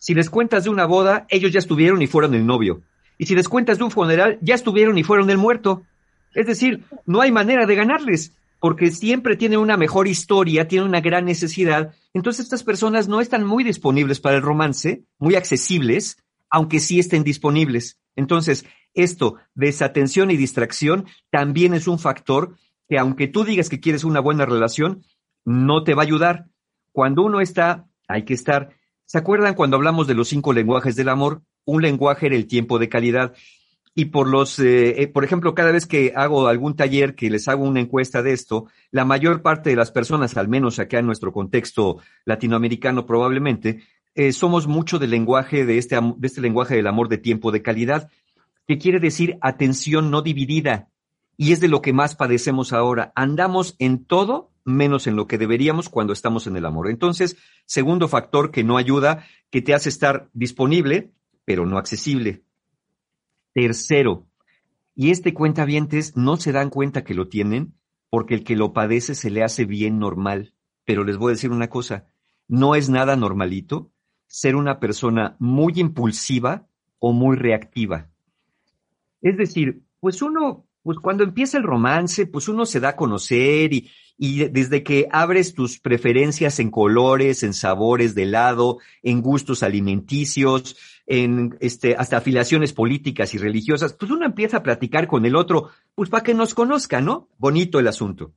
Si les cuentas de una boda, ellos ya estuvieron y fueron el novio. Y si les cuentas de un funeral, ya estuvieron y fueron el muerto. Es decir, no hay manera de ganarles porque siempre tiene una mejor historia, tiene una gran necesidad. Entonces estas personas no están muy disponibles para el romance, muy accesibles, aunque sí estén disponibles. Entonces, esto, desatención y distracción, también es un factor que aunque tú digas que quieres una buena relación, no te va a ayudar. Cuando uno está, hay que estar. ¿Se acuerdan cuando hablamos de los cinco lenguajes del amor? Un lenguaje era el tiempo de calidad y por los, eh, eh, por ejemplo, cada vez que hago algún taller, que les hago una encuesta de esto, la mayor parte de las personas, al menos acá en nuestro contexto latinoamericano probablemente, eh, somos mucho del lenguaje de este, de este lenguaje del amor de tiempo de calidad, que quiere decir atención no dividida. Y es de lo que más padecemos ahora. Andamos en todo menos en lo que deberíamos cuando estamos en el amor. Entonces, segundo factor que no ayuda, que te hace estar disponible, pero no accesible. Tercero, y este cuentavientes no se dan cuenta que lo tienen porque el que lo padece se le hace bien normal. Pero les voy a decir una cosa, no es nada normalito ser una persona muy impulsiva o muy reactiva. Es decir, pues uno, pues cuando empieza el romance, pues uno se da a conocer y, y desde que abres tus preferencias en colores, en sabores de helado, en gustos alimenticios, en este, hasta afiliaciones políticas y religiosas, pues uno empieza a platicar con el otro, pues para que nos conozca, ¿no? Bonito el asunto.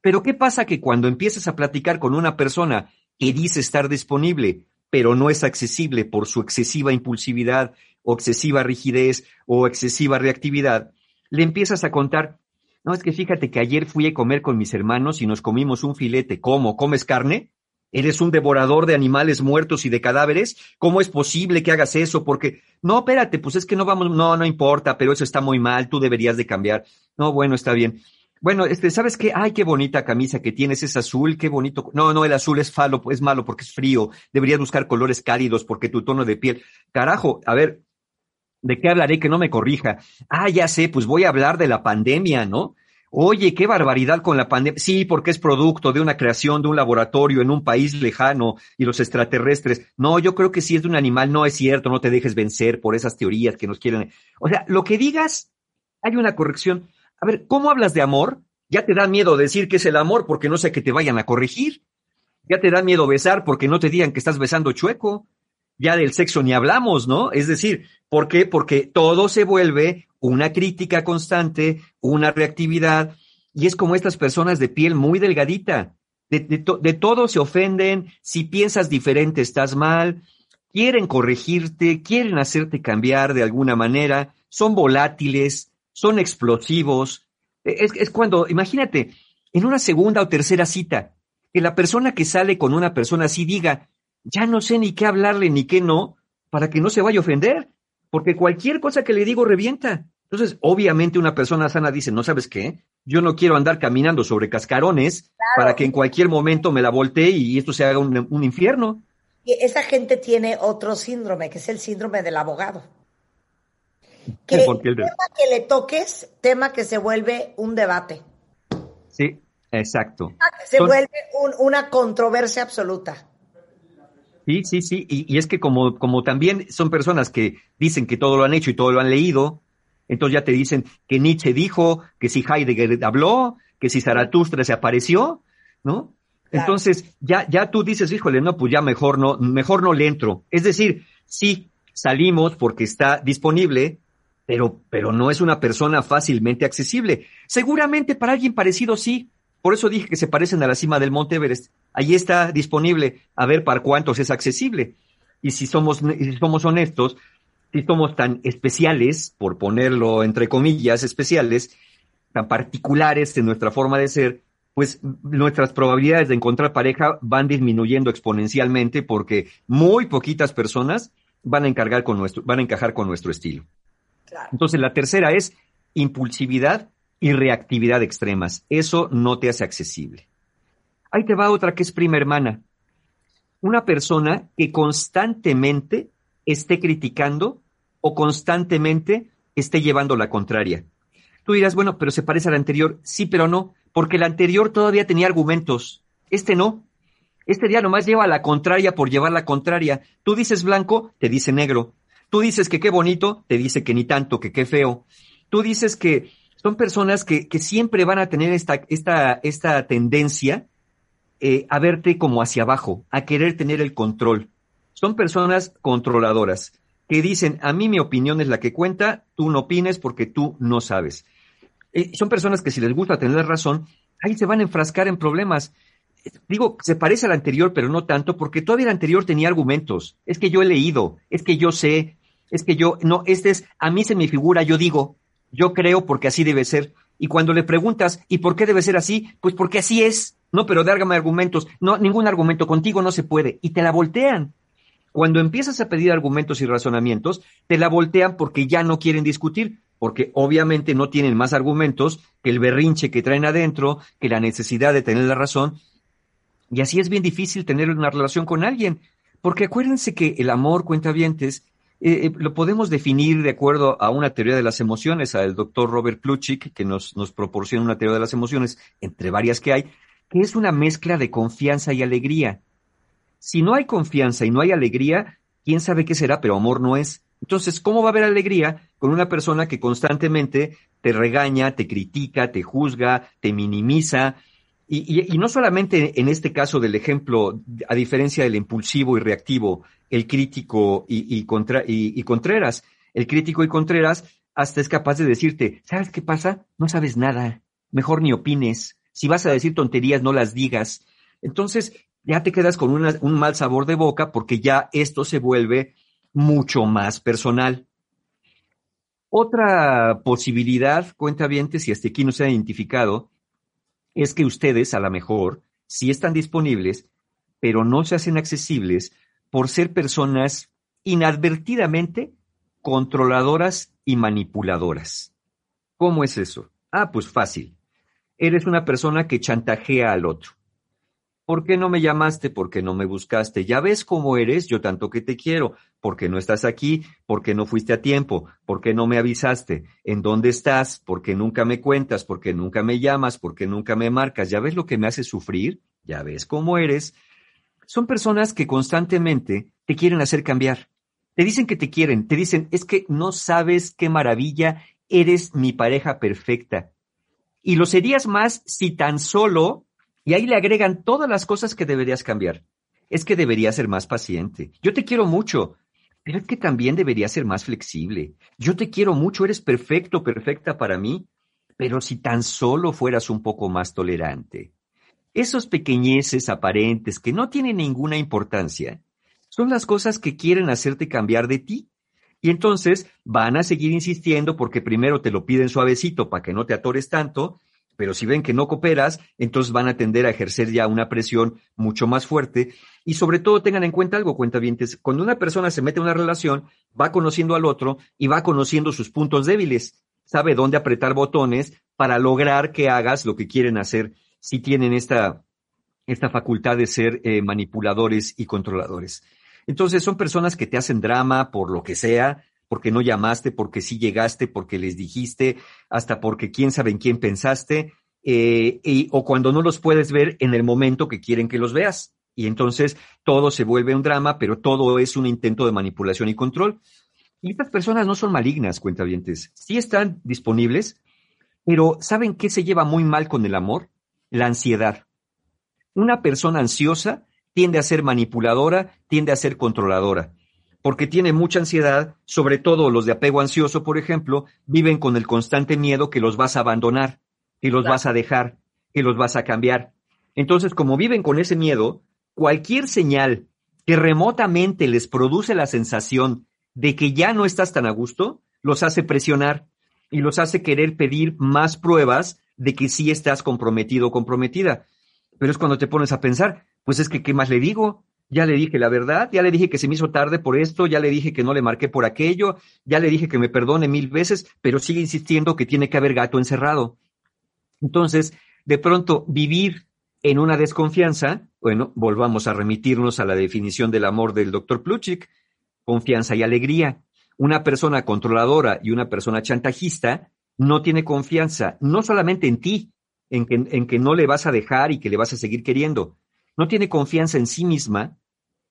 Pero ¿qué pasa que cuando empiezas a platicar con una persona que dice estar disponible, pero no es accesible por su excesiva impulsividad o excesiva rigidez o excesiva reactividad, le empiezas a contar, no, es que fíjate que ayer fui a comer con mis hermanos y nos comimos un filete. ¿Cómo? ¿Comes carne? ¿Eres un devorador de animales muertos y de cadáveres? ¿Cómo es posible que hagas eso? Porque, no, espérate, pues es que no vamos, no, no importa, pero eso está muy mal, tú deberías de cambiar. No, bueno, está bien. Bueno, este, ¿sabes qué? Ay, qué bonita camisa que tienes, es azul, qué bonito. No, no, el azul es falo, es malo porque es frío. Deberías buscar colores cálidos porque tu tono de piel. Carajo, a ver, ¿De qué hablaré que no me corrija? Ah, ya sé, pues voy a hablar de la pandemia, ¿no? Oye, qué barbaridad con la pandemia. Sí, porque es producto de una creación de un laboratorio en un país lejano y los extraterrestres. No, yo creo que si es de un animal, no es cierto, no te dejes vencer por esas teorías que nos quieren. O sea, lo que digas, hay una corrección. A ver, ¿cómo hablas de amor? Ya te da miedo decir que es el amor porque no sé que te vayan a corregir. Ya te da miedo besar porque no te digan que estás besando chueco ya del sexo ni hablamos, ¿no? Es decir, ¿por qué? Porque todo se vuelve una crítica constante, una reactividad, y es como estas personas de piel muy delgadita. De, todo se ofenden, si piensas diferente estás mal, quieren corregirte, quieren hacerte cambiar de alguna manera, son volátiles, son explosivos. E, es cuando, imagínate, en una segunda o tercera cita, que la persona que sale con una persona así diga, ya no sé ni qué hablarle ni qué no, para que no se vaya a ofender, porque cualquier cosa que le digo revienta. Entonces, obviamente una persona sana dice, no sabes qué, yo no quiero andar caminando sobre cascarones para que en cualquier momento me la voltee y esto se haga un, infierno. Y esa gente tiene otro síndrome, que es el síndrome del abogado. Que tema que le toques, tema que se vuelve un debate. Sí, Exacto. Se vuelve una controversia absoluta. Sí, sí, sí. Y, y, es que como, como también son personas que dicen que todo lo han hecho y todo lo han leído, entonces ya te dicen que Nietzsche dijo, que si Heidegger habló, que si Zaratustra se apareció, ¿no? Entonces, ya, ya tú dices, híjole, no, pues ya mejor no, mejor no le entro. Es decir, sí, salimos porque está disponible, pero, pero no es una persona fácilmente accesible. Seguramente para alguien parecido sí. Por eso dije que se parecen a la cima del Monte Everest. Allí está disponible, a ver para cuántos es accesible. Y si somos, si somos honestos, si somos tan especiales, por ponerlo entre comillas, especiales, tan particulares en nuestra forma de ser, pues nuestras probabilidades de encontrar pareja van disminuyendo exponencialmente porque muy poquitas personas van a encargar con nuestro, van a encajar con nuestro estilo. Entonces, la tercera es impulsividad y reactividad extremas. Eso no te hace accesible. Ahí te va otra que es prima hermana. Una persona que constantemente esté criticando o constantemente esté llevando la contraria. Tú dirás, bueno, pero se parece al anterior. Sí, pero no, porque el anterior todavía tenía argumentos. Este no. Este día nomás lleva la contraria por llevar la contraria. Tú dices blanco, te dice negro. Tú dices que qué bonito, te dice que ni tanto, que qué feo. Tú dices que son personas que, siempre van a tener esta, esta, esta tendencia eh, a verte como hacia abajo, a querer tener el control son personas controladoras que dicen, a mí mi opinión es la que cuenta, tú no opines porque tú no sabes. Eh, son personas que si les gusta tener razón, ahí se van a enfrascar en problemas. Digo, se parece al anterior, pero no tanto, porque todavía el anterior tenía argumentos. Es que yo he leído, es que yo sé, es que yo, no, este es, a mí se me figura, yo digo, yo creo porque así debe ser. Y cuando le preguntas, ¿y por qué debe ser así? Pues porque así es. No, pero dárgame argumentos. No, ningún argumento contigo no se puede. Y te la voltean. Cuando empiezas a pedir argumentos y razonamientos, te la voltean porque ya no quieren discutir, porque obviamente no tienen más argumentos que el berrinche que traen adentro, que la necesidad de tener la razón. Y así es bien difícil tener una relación con alguien, porque acuérdense que el amor, cuentavientes, eh, eh, lo podemos definir de acuerdo a una teoría de las emociones, al doctor Robert Plutchik, que nos, nos proporciona una teoría de las emociones, entre varias que hay, que es una mezcla de confianza y alegría. Si no hay confianza y no hay alegría, quién sabe qué será, pero amor no es. Entonces, ¿cómo va a haber alegría con una persona que constantemente te regaña, te critica, te juzga, te minimiza? Y, no solamente en este caso del ejemplo, a diferencia del impulsivo y reactivo, el crítico y, contra, y Contreras, el crítico y Contreras hasta es capaz de decirte, ¿sabes qué pasa? No sabes nada, mejor ni opines. Si vas a decir tonterías, no las digas. Entonces, ya te quedas con un mal sabor de boca porque ya esto se vuelve mucho más personal. Otra posibilidad, cuenta bien si hasta aquí no se ha identificado, es que ustedes a lo mejor sí están disponibles, pero no se hacen accesibles por ser personas inadvertidamente controladoras y manipuladoras. ¿Cómo es eso? Ah, pues fácil. Eres una persona que chantajea al otro. ¿Por qué no me llamaste? ¿Por qué no me buscaste? Ya ves cómo eres, yo tanto que te quiero. ¿Por qué no estás aquí? ¿Por qué no fuiste a tiempo? ¿Por qué no me avisaste? ¿En dónde estás? ¿Por qué nunca me cuentas? ¿Por qué nunca me llamas? ¿Por qué nunca me marcas? ¿Ya ves lo que me hace sufrir? ¿Ya ves cómo eres? Son personas que constantemente te quieren hacer cambiar. Te dicen que te quieren, te dicen, es que no sabes qué maravilla, eres mi pareja perfecta. Y lo serías más si tan solo y ahí le agregan todas las cosas que deberías cambiar. Es que deberías ser más paciente. Yo te quiero mucho, pero que también deberías ser más flexible. Yo te quiero mucho, eres perfecto, perfecta para mí, pero si tan solo fueras un poco más tolerante. Esos pequeñeces aparentes que no tienen ninguna importancia son las cosas que quieren hacerte cambiar de ti. Y entonces van a seguir insistiendo porque primero te lo piden suavecito para que no te atores tanto pero si ven que no cooperas, entonces van a tender a ejercer ya una presión mucho más fuerte. Y sobre todo tengan en cuenta algo, cuentavientes, cuando una persona se mete en una relación, va conociendo al otro y va conociendo sus puntos débiles, sabe dónde apretar botones para lograr que hagas lo que quieren hacer si tienen esta, esta facultad de ser eh, manipuladores y controladores. Entonces son personas que te hacen drama por lo que sea, porque no llamaste, porque sí llegaste, porque les dijiste, hasta porque quién sabe en quién pensaste, eh, y, o cuando no los puedes ver en el momento que quieren que los veas. Y entonces todo se vuelve un drama, pero todo es un intento de manipulación y control. Y estas personas no son malignas, cuentavientes. Sí están disponibles, pero ¿saben qué se lleva muy mal con el amor? La ansiedad. Una persona ansiosa tiende a ser manipuladora, tiende a ser controladora, porque tiene mucha ansiedad, sobre todo los de apego ansioso, por ejemplo, viven con el constante miedo que los vas a abandonar, que los vas a dejar, que los vas a cambiar. Entonces, como viven con ese miedo, cualquier señal que remotamente les produce la sensación de que ya no estás tan a gusto, los hace presionar y los hace querer pedir más pruebas de que sí estás comprometido o comprometida. Pero es cuando te pones a pensar, pues es que, ¿qué más le digo? Ya le dije la verdad, ya le dije que se me hizo tarde por esto, ya le dije que no le marqué por aquello, ya le dije que me perdone mil veces, pero sigue insistiendo que tiene que haber gato encerrado. Entonces, de pronto, vivir en una desconfianza, bueno, volvamos a remitirnos a la definición del amor del doctor Pluchik, confianza y alegría. Una persona controladora y una persona chantajista no tiene confianza, no solamente en ti, en que, en que no le vas a dejar y que le vas a seguir queriendo, no tiene confianza en sí misma,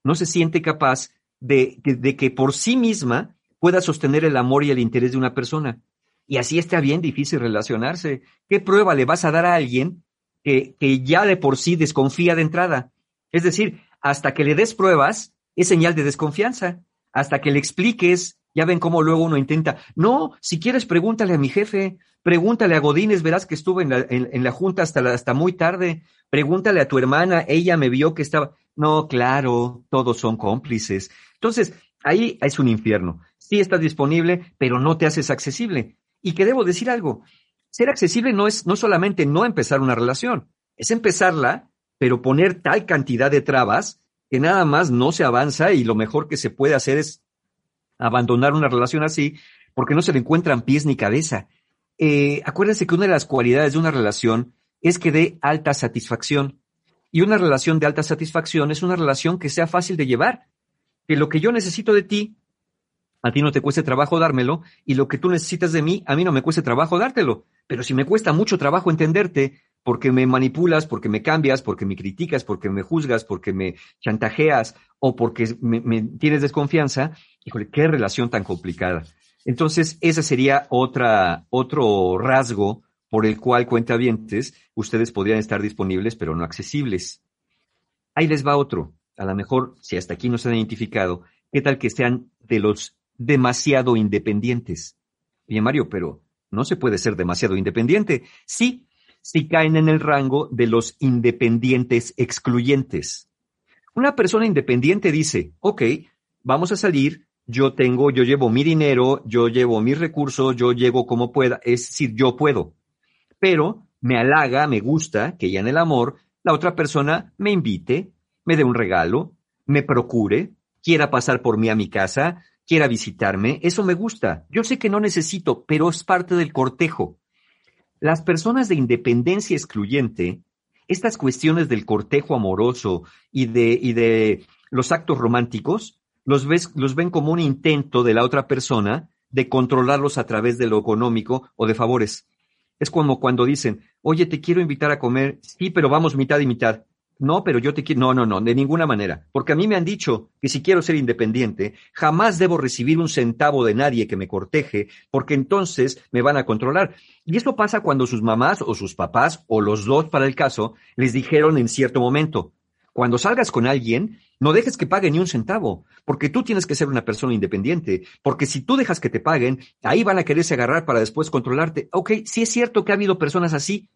no se siente capaz de, que por sí misma pueda sostener el amor y el interés de una persona. Y así está bien difícil relacionarse. ¿Qué prueba le vas a dar a alguien que, que ya de por sí desconfía de entrada? Es decir, hasta que le des pruebas, es señal de desconfianza. Hasta que le expliques, ya ven cómo luego uno intenta, no, si quieres pregúntale a mi jefe, pregúntale a Godínez, verás que estuve en la, en, la junta hasta, hasta muy tarde, pregúntale a tu hermana, ella me vio que estaba, no, claro, todos son cómplices. Entonces, ahí es un infierno. Sí estás disponible, pero no te haces accesible. Y que debo decir algo, ser accesible no es no solamente no empezar una relación, es empezarla, pero poner tal cantidad de trabas que nada más no se avanza y lo mejor que se puede hacer es abandonar una relación así porque no se le encuentran pies ni cabeza. Eh, acuérdense que una de las cualidades de una relación es que dé alta satisfacción. Y una relación de alta satisfacción es una relación que sea fácil de llevar. Que lo que yo necesito de ti a ti no te cueste trabajo dármelo y lo que tú necesitas de mí, a mí no me cueste trabajo dártelo. Pero si me cuesta mucho trabajo entenderte, porque me manipulas, porque me cambias, porque me criticas, porque me juzgas, porque me chantajeas o porque me, tienes desconfianza, híjole, qué relación tan complicada. Entonces, ese sería otra, otro rasgo por el cual, cuentavientes, ustedes podrían estar disponibles, pero no accesibles. Ahí les va otro. A lo mejor, si hasta aquí no se han identificado, ¿qué tal que sean de los demasiado independientes. Bien, Mario, pero no se puede ser demasiado independiente. Sí, si caen en el rango de los independientes excluyentes. Una persona independiente dice, ok, vamos a salir, yo tengo, yo llevo mi dinero, yo llevo mis recursos, yo llego como pueda, es decir, yo puedo. Pero me halaga, me gusta que ya en el amor la otra persona me invite, me dé un regalo, me procure, quiera pasar por mí a mi casa, quiera visitarme, eso me gusta. Yo sé que no necesito, pero es parte del cortejo. Las personas de independencia excluyente, estas cuestiones del cortejo amoroso y de, y de los actos románticos, los, ves, los ven como un intento de la otra persona de controlarlos a través de lo económico o de favores. Es como cuando dicen, oye, te quiero invitar a comer, sí, pero vamos mitad y mitad. No, pero yo te quiero. No, no, no, de ninguna manera. Porque a mí me han dicho que si quiero ser independiente, jamás debo recibir un centavo de nadie que me corteje, porque entonces me van a controlar. Y esto pasa cuando sus mamás o sus papás, o los dos para el caso, les dijeron en cierto momento, cuando salgas con alguien, no dejes que pague ni un centavo, porque tú tienes que ser una persona independiente, porque si tú dejas que te paguen, ahí van a quererse agarrar para después controlarte. Ok, sí es cierto que ha habido personas así,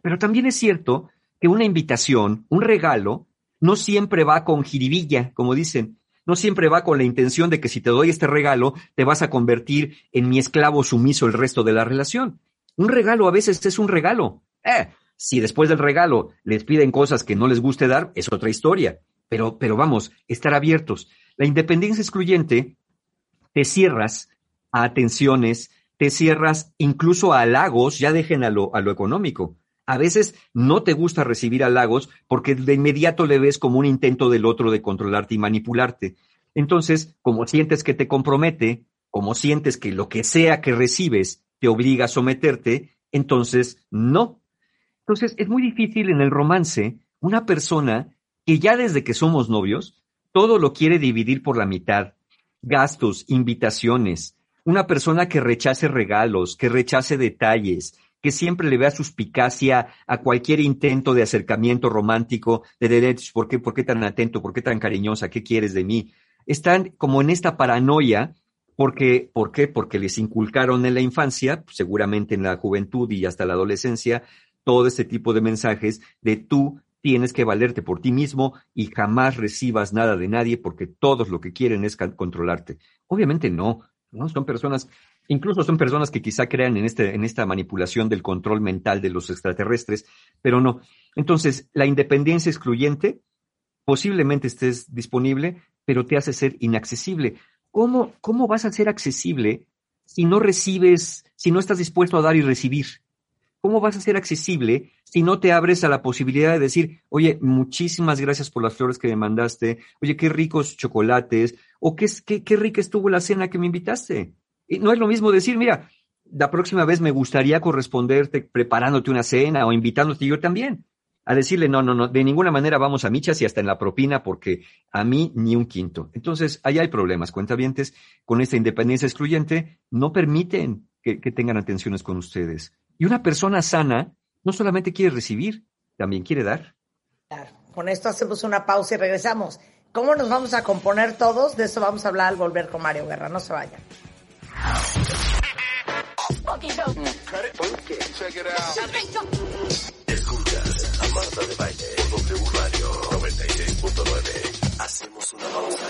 pero también es cierto que una invitación, un regalo, no siempre va con jiribilla, como dicen. No siempre va con la intención de que si te doy este regalo, te vas a convertir en mi esclavo sumiso el resto de la relación. Un regalo a veces es un regalo. Eh, si después del regalo les piden cosas que no les guste dar, es otra historia. Pero, pero vamos, estar abiertos. La independencia excluyente, te cierras a atenciones, te cierras incluso a halagos, ya dejen a lo, a lo económico a veces no te gusta recibir halagos porque de inmediato le ves como un intento del otro de controlarte y manipularte. Entonces, como sientes que te compromete, como sientes que lo que sea que recibes te obliga a someterte, entonces no. Entonces, es muy difícil en el romance una persona que ya desde que somos novios, todo lo quiere dividir por la mitad. Gastos, invitaciones, una persona que rechace regalos, que rechace detalles, que siempre le vea suspicacia a cualquier intento de acercamiento romántico, de derechos, ¿por qué, ¿por qué tan atento? ¿Por qué tan cariñosa? ¿Qué quieres de mí? Están como en esta paranoia porque, ¿por qué? Porque les inculcaron en la infancia, seguramente en la juventud y hasta la adolescencia, todo este tipo de mensajes de tú tienes que valerte por ti mismo y jamás recibas nada de nadie porque todos lo que quieren es controlarte. Obviamente no, no son personas, incluso son personas que quizá crean en, este, en esta manipulación del control mental de los extraterrestres, pero no. Entonces, la independencia excluyente posiblemente estés disponible, pero te hace ser inaccesible. ¿Cómo, ¿Cómo vas a ser accesible si no recibes, si no estás dispuesto a dar y recibir? ¿Cómo vas a ser accesible si no te abres a la posibilidad de decir, oye, muchísimas gracias por las flores que me mandaste, oye, qué ricos chocolates, o qué, qué, qué rica estuvo la cena que me invitaste? Y no es lo mismo decir, mira, la próxima vez me gustaría corresponderte preparándote una cena o invitándote yo también a decirle, no, no, no, de ninguna manera vamos a michas y hasta en la propina porque a mí ni un quinto. Entonces, ahí hay problemas, cuentavientes, con esta independencia excluyente, no permiten que, tengan atenciones con ustedes. Y una persona sana no solamente quiere recibir, también quiere dar. Claro. Con esto hacemos una pausa y regresamos. ¿Cómo nos vamos a componer todos? De eso vamos a hablar al volver con Mario Guerra. No se vayan. Marta de Baile, W Radio 96.9. Hacemos una pausa.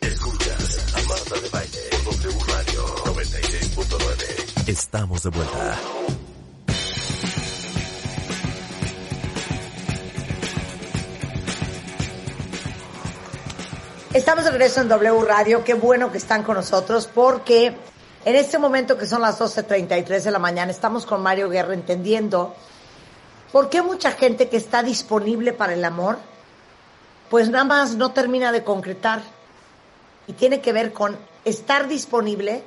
Escuchas a Marta de Baile, W Radio 96.9. Estamos de vuelta. Estamos de regreso en W Radio. Qué bueno que están con nosotros porque en este momento que son las 12.33 de la mañana estamos con Mario Guerra entendiendo por qué mucha gente que está disponible para el amor pues nada más no termina de concretar y tiene que ver con estar disponible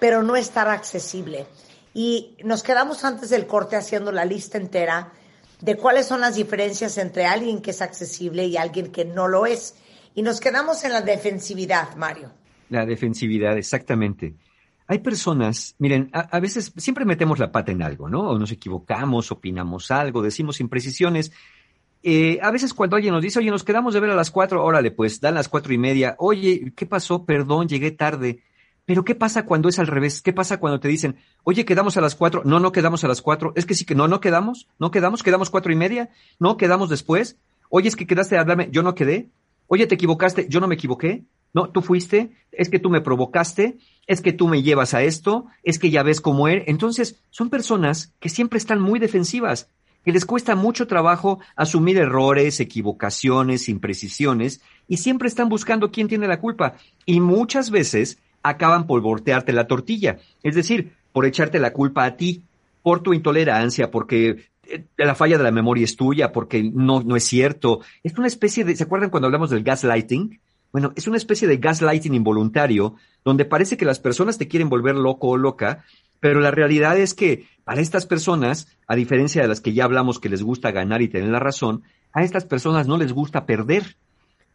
pero no estar accesible. Y nos quedamos antes del corte haciendo la lista entera de cuáles son las diferencias entre alguien que es accesible y alguien que no lo es. Y nos quedamos en la defensividad, Mario. La defensividad, exactamente. Hay personas, miren, a, veces siempre metemos la pata en algo, ¿no? O nos equivocamos, opinamos algo, decimos imprecisiones. Eh, a veces cuando alguien nos dice, oye, nos quedamos de ver a las cuatro, órale, pues dan las cuatro y media. Oye, ¿qué pasó? Perdón, llegué tarde. Pero ¿qué pasa cuando es al revés? ¿Qué pasa cuando te dicen, oye, quedamos a las cuatro? No, no quedamos a las cuatro. Es que sí que no, no quedamos, no quedamos, quedamos cuatro y media, no quedamos después. Oye, es que quedaste a hablarme, yo no quedé. Oye, te equivocaste, yo no me equivoqué. No, tú fuiste, es que tú me provocaste, es que tú me llevas a esto, es que ya ves cómo eres. Entonces, son personas que siempre están muy defensivas, que les cuesta mucho trabajo asumir errores, equivocaciones, imprecisiones, y siempre están buscando quién tiene la culpa. Y muchas veces acaban por voltearte la tortilla, es decir, por echarte la culpa a ti, por tu intolerancia, porque eh, la falla de la memoria es tuya porque no, no es cierto. Es una especie de, ¿se acuerdan cuando hablamos del gaslighting? Bueno, es una especie de gaslighting involuntario donde parece que las personas te quieren volver loco o loca, pero la realidad es que para estas personas, a diferencia de las que ya hablamos que les gusta ganar y tener la razón, a estas personas no les gusta perder,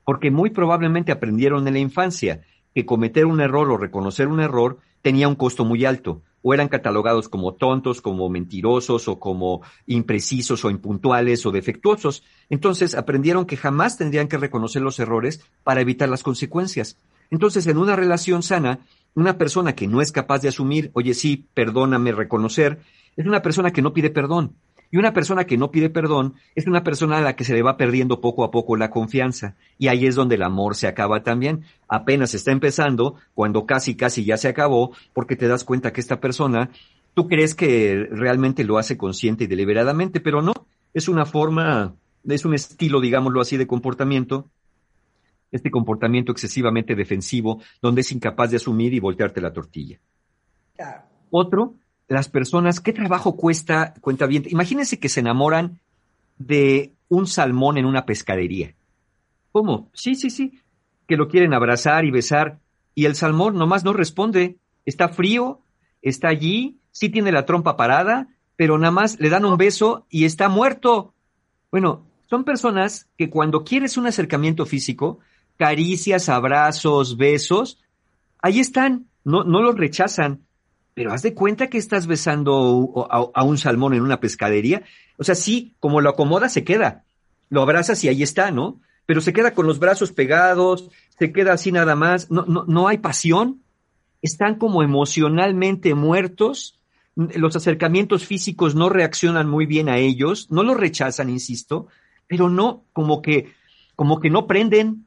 porque muy probablemente aprendieron en la infancia que cometer un error o reconocer un error tenía un costo muy alto o eran catalogados como tontos, como mentirosos o como imprecisos o impuntuales o defectuosos. Entonces aprendieron que jamás tendrían que reconocer los errores para evitar las consecuencias. Entonces, en una relación sana, una persona que no es capaz de asumir, oye, sí, perdóname, reconocer, es una persona que no pide perdón. Y una persona que no pide perdón es una persona a la que se le va perdiendo poco a poco la confianza. Y ahí es donde el amor se acaba también. Apenas está empezando, cuando casi, casi ya se acabó, porque te das cuenta que esta persona, tú crees que realmente lo hace consciente y deliberadamente, pero no. Es una forma, es un estilo, digámoslo así, de comportamiento. Este comportamiento excesivamente defensivo, donde es incapaz de asumir y voltearte la tortilla. Otro las personas, ¿qué trabajo cuesta, cuenta bien? Imagínense que se enamoran de un salmón en una pescadería. ¿Cómo? Sí, sí, sí. que lo quieren abrazar y besar, y el salmón nomás no responde. Está frío, está allí, sí tiene la trompa parada, pero nada más le dan un beso y está muerto. Bueno, son personas que cuando quieres un acercamiento físico, caricias, abrazos, besos, ahí están, no, no los rechazan. Pero haz de cuenta que estás besando a, un salmón en una pescadería. O sea, sí, como lo acomoda, se queda. Lo abrazas y ahí está, ¿no? Pero se queda con los brazos pegados, se queda así nada más. No, no, no hay pasión. Están como emocionalmente muertos. Los acercamientos físicos no reaccionan muy bien a ellos, no los rechazan, insisto, pero no, como que, como que no prenden,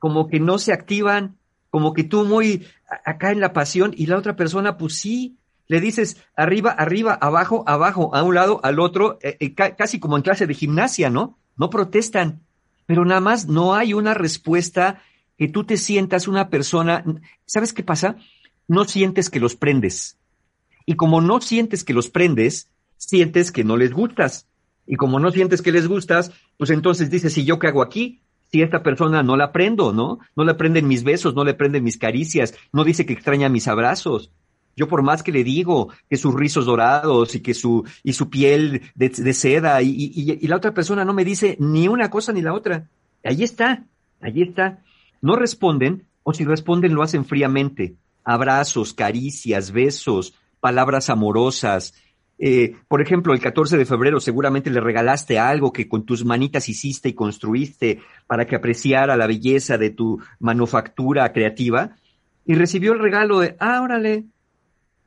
como que no se activan, como que tú muy acá en la pasión y la otra persona, pues sí, le dices arriba, arriba, abajo, abajo, a un lado, al otro, eh, eh, casi como en clase de gimnasia, ¿no? No protestan, pero nada más no hay una respuesta que tú te sientas una persona, ¿sabes qué pasa? No sientes que los prendes. Y como no sientes que los prendes, sientes que no les gustas. Y como no sientes que les gustas, pues entonces dices, ¿y yo qué hago aquí? Si esta persona no la prendo, ¿no? No le prenden mis besos, no le prenden mis caricias, no dice que extraña mis abrazos. Yo por más que le digo que sus rizos dorados y que su, y su piel de, seda y, y, la otra persona no me dice ni una cosa ni la otra. Ahí está, ahí está. No responden o si responden lo hacen fríamente. Abrazos, caricias, besos, palabras amorosas, eh, por ejemplo, el 14 de febrero seguramente le regalaste algo que con tus manitas hiciste y construiste para que apreciara la belleza de tu manufactura creativa y recibió el regalo de, ah, órale,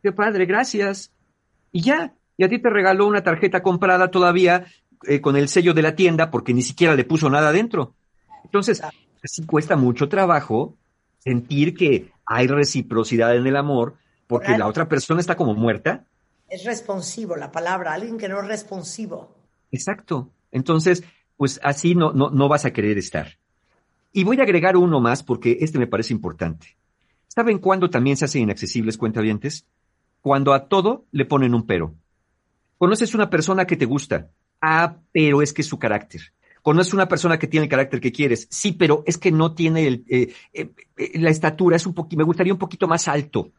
qué padre, gracias. Y ya, y a ti te regaló una tarjeta comprada todavía eh, con el sello de la tienda porque ni siquiera le puso nada dentro. Entonces, así cuesta mucho trabajo sentir que hay reciprocidad en el amor porque la otra persona está como muerta es responsivo la palabra, alguien que no es responsivo. Exacto. Entonces, pues así no, no, no vas a querer estar. Y voy a agregar uno más porque este me parece importante. ¿Saben cuándo también se hacen inaccesibles cuentavientes? Cuando a todo le ponen un pero. Conoces una persona que te gusta. Ah, pero es que es su carácter. Conoces una persona que tiene el carácter que quieres. Sí, pero es que no tiene el, eh, eh, eh, la estatura, es un me gustaría un poquito más alto.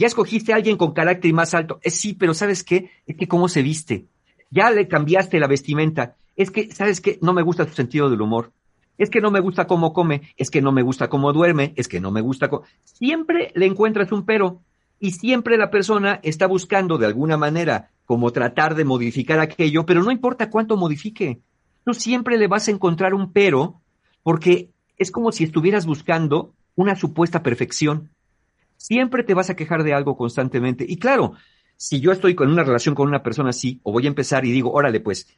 Ya escogiste a alguien con carácter más alto. Es sí, pero ¿sabes qué? Es que cómo se viste. Ya le cambiaste la vestimenta. Es que, ¿sabes qué? No me gusta su sentido del humor. Es que no me gusta cómo come. Es que no me gusta cómo duerme. Es que no me gusta cómo... Siempre le encuentras un pero. Y siempre la persona está buscando de alguna manera como tratar de modificar aquello, pero no importa cuánto modifique. Tú siempre le vas a encontrar un pero porque es como si estuvieras buscando una supuesta perfección. Siempre te vas a quejar de algo constantemente. Y claro, si yo estoy con una relación con una persona así, o voy a empezar y digo, órale, pues,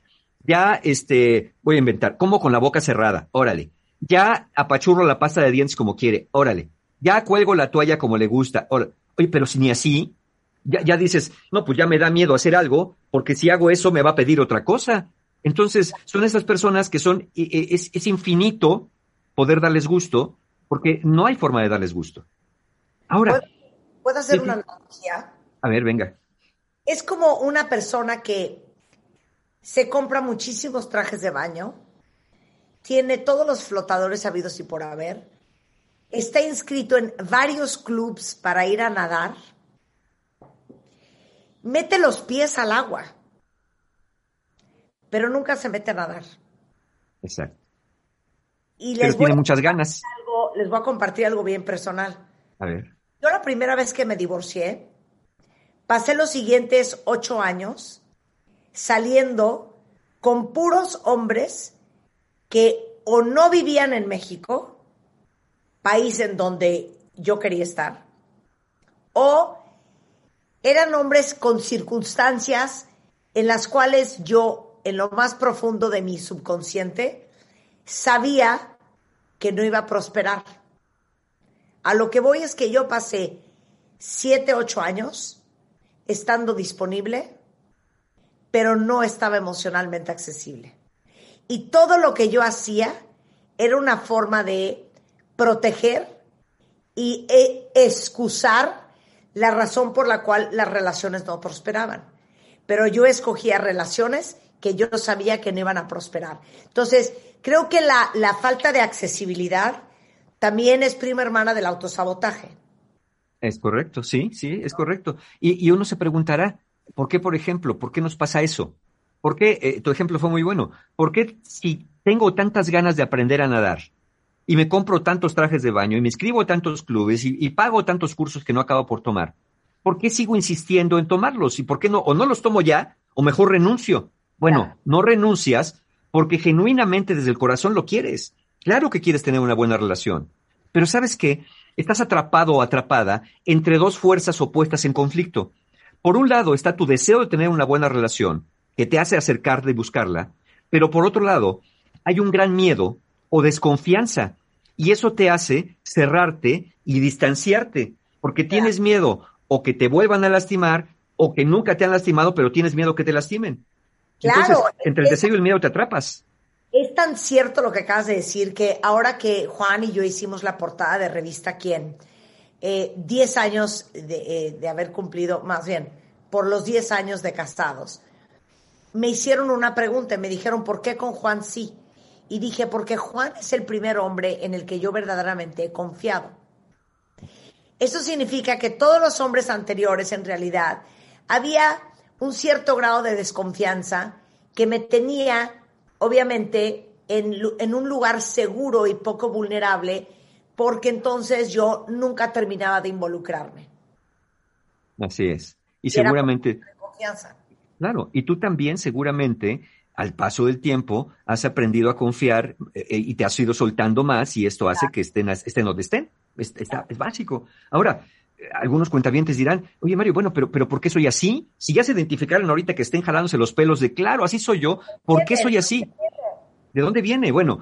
ya este, voy a inventar, como con la boca cerrada, órale. Ya apachurro la pasta de dientes como quiere, órale. Ya cuelgo la toalla como le gusta, órale. Oye, pero si ni así, ya, ya dices, no, pues ya me da miedo hacer algo, porque si hago eso me va a pedir otra cosa. Entonces, son esas personas que son, es, es infinito poder darles gusto, porque no hay forma de darles gusto. Ahora. ¿Puedo, hacer una analogía? A ver, venga. Es como una persona que se compra muchísimos trajes de baño, tiene todos los flotadores habidos y por haber, está inscrito en varios clubs para ir a nadar, mete los pies al agua, pero nunca se mete a nadar. Exacto. Y les tiene muchas ganas. les voy a compartir algo bien personal. A ver. Yo la primera vez que me divorcié, pasé los siguientes ocho años saliendo con puros hombres que o no vivían en México, país en donde yo quería estar, o eran hombres con circunstancias en las cuales yo, en lo más profundo de mi subconsciente, sabía que no iba a prosperar. A lo que voy es que yo pasé siete, ocho años estando disponible, pero no estaba emocionalmente accesible. Y todo lo que yo hacía era una forma de proteger y e, excusar la razón por la cual las relaciones no prosperaban. Pero yo escogía relaciones que yo sabía que no iban a prosperar. Entonces, creo que la, la falta de accesibilidad también es prima hermana del autosabotaje. Es correcto, sí, sí, es correcto. Y, y uno se preguntará, ¿por qué, por ejemplo, por qué nos pasa eso? ¿Por qué, eh, tu ejemplo fue muy bueno, ¿por qué si tengo tantas ganas de aprender a nadar y me compro tantos trajes de baño y me inscribo a tantos clubes y, y pago tantos cursos que no acabo por tomar, ¿por qué sigo insistiendo en tomarlos? ¿Y por qué no? O no los tomo ya, o mejor renuncio. Bueno, no renuncias porque genuinamente desde el corazón lo quieres. Claro que quieres tener una buena relación. Pero ¿sabes qué? Estás atrapado o atrapada entre dos fuerzas opuestas en conflicto. Por un lado está tu deseo de tener una buena relación, que te hace acercarte y buscarla, pero por otro lado hay un gran miedo o desconfianza, y eso te hace cerrarte y distanciarte, porque tienes miedo o que te vuelvan a lastimar o que nunca te han lastimado, pero tienes miedo que te lastimen. Claro. Entonces, entre el deseo y el miedo te atrapas. Es tan cierto lo que acabas de decir que ahora que Juan y yo hicimos la portada de revista Quién, eh, 10 años de, eh, de haber cumplido, más bien, por los 10 años de casados, me hicieron una pregunta y me dijeron, ¿por qué con Juan sí? Y dije, porque Juan es el primer hombre en el que yo verdaderamente he confiado. Eso significa que todos los hombres anteriores, en realidad, había un cierto grado de desconfianza que me tenía, obviamente, en, en un lugar seguro y poco vulnerable, porque entonces yo nunca terminaba de involucrarme. Así es. Y seguramente, Confianza. claro, y tú también seguramente al paso del tiempo has aprendido a confiar eh, eh, y te has ido soltando más y esto hace que estén, estén donde estén. Es, está- es básico. Ahora, algunos cuentavientes dirán, oye Mario, bueno, pero, pero ¿por qué soy así? Si ya se identificaron ahorita que estén jalándose los pelos de, claro, así soy yo, ¿por qué soy así? ¿De dónde viene? Bueno,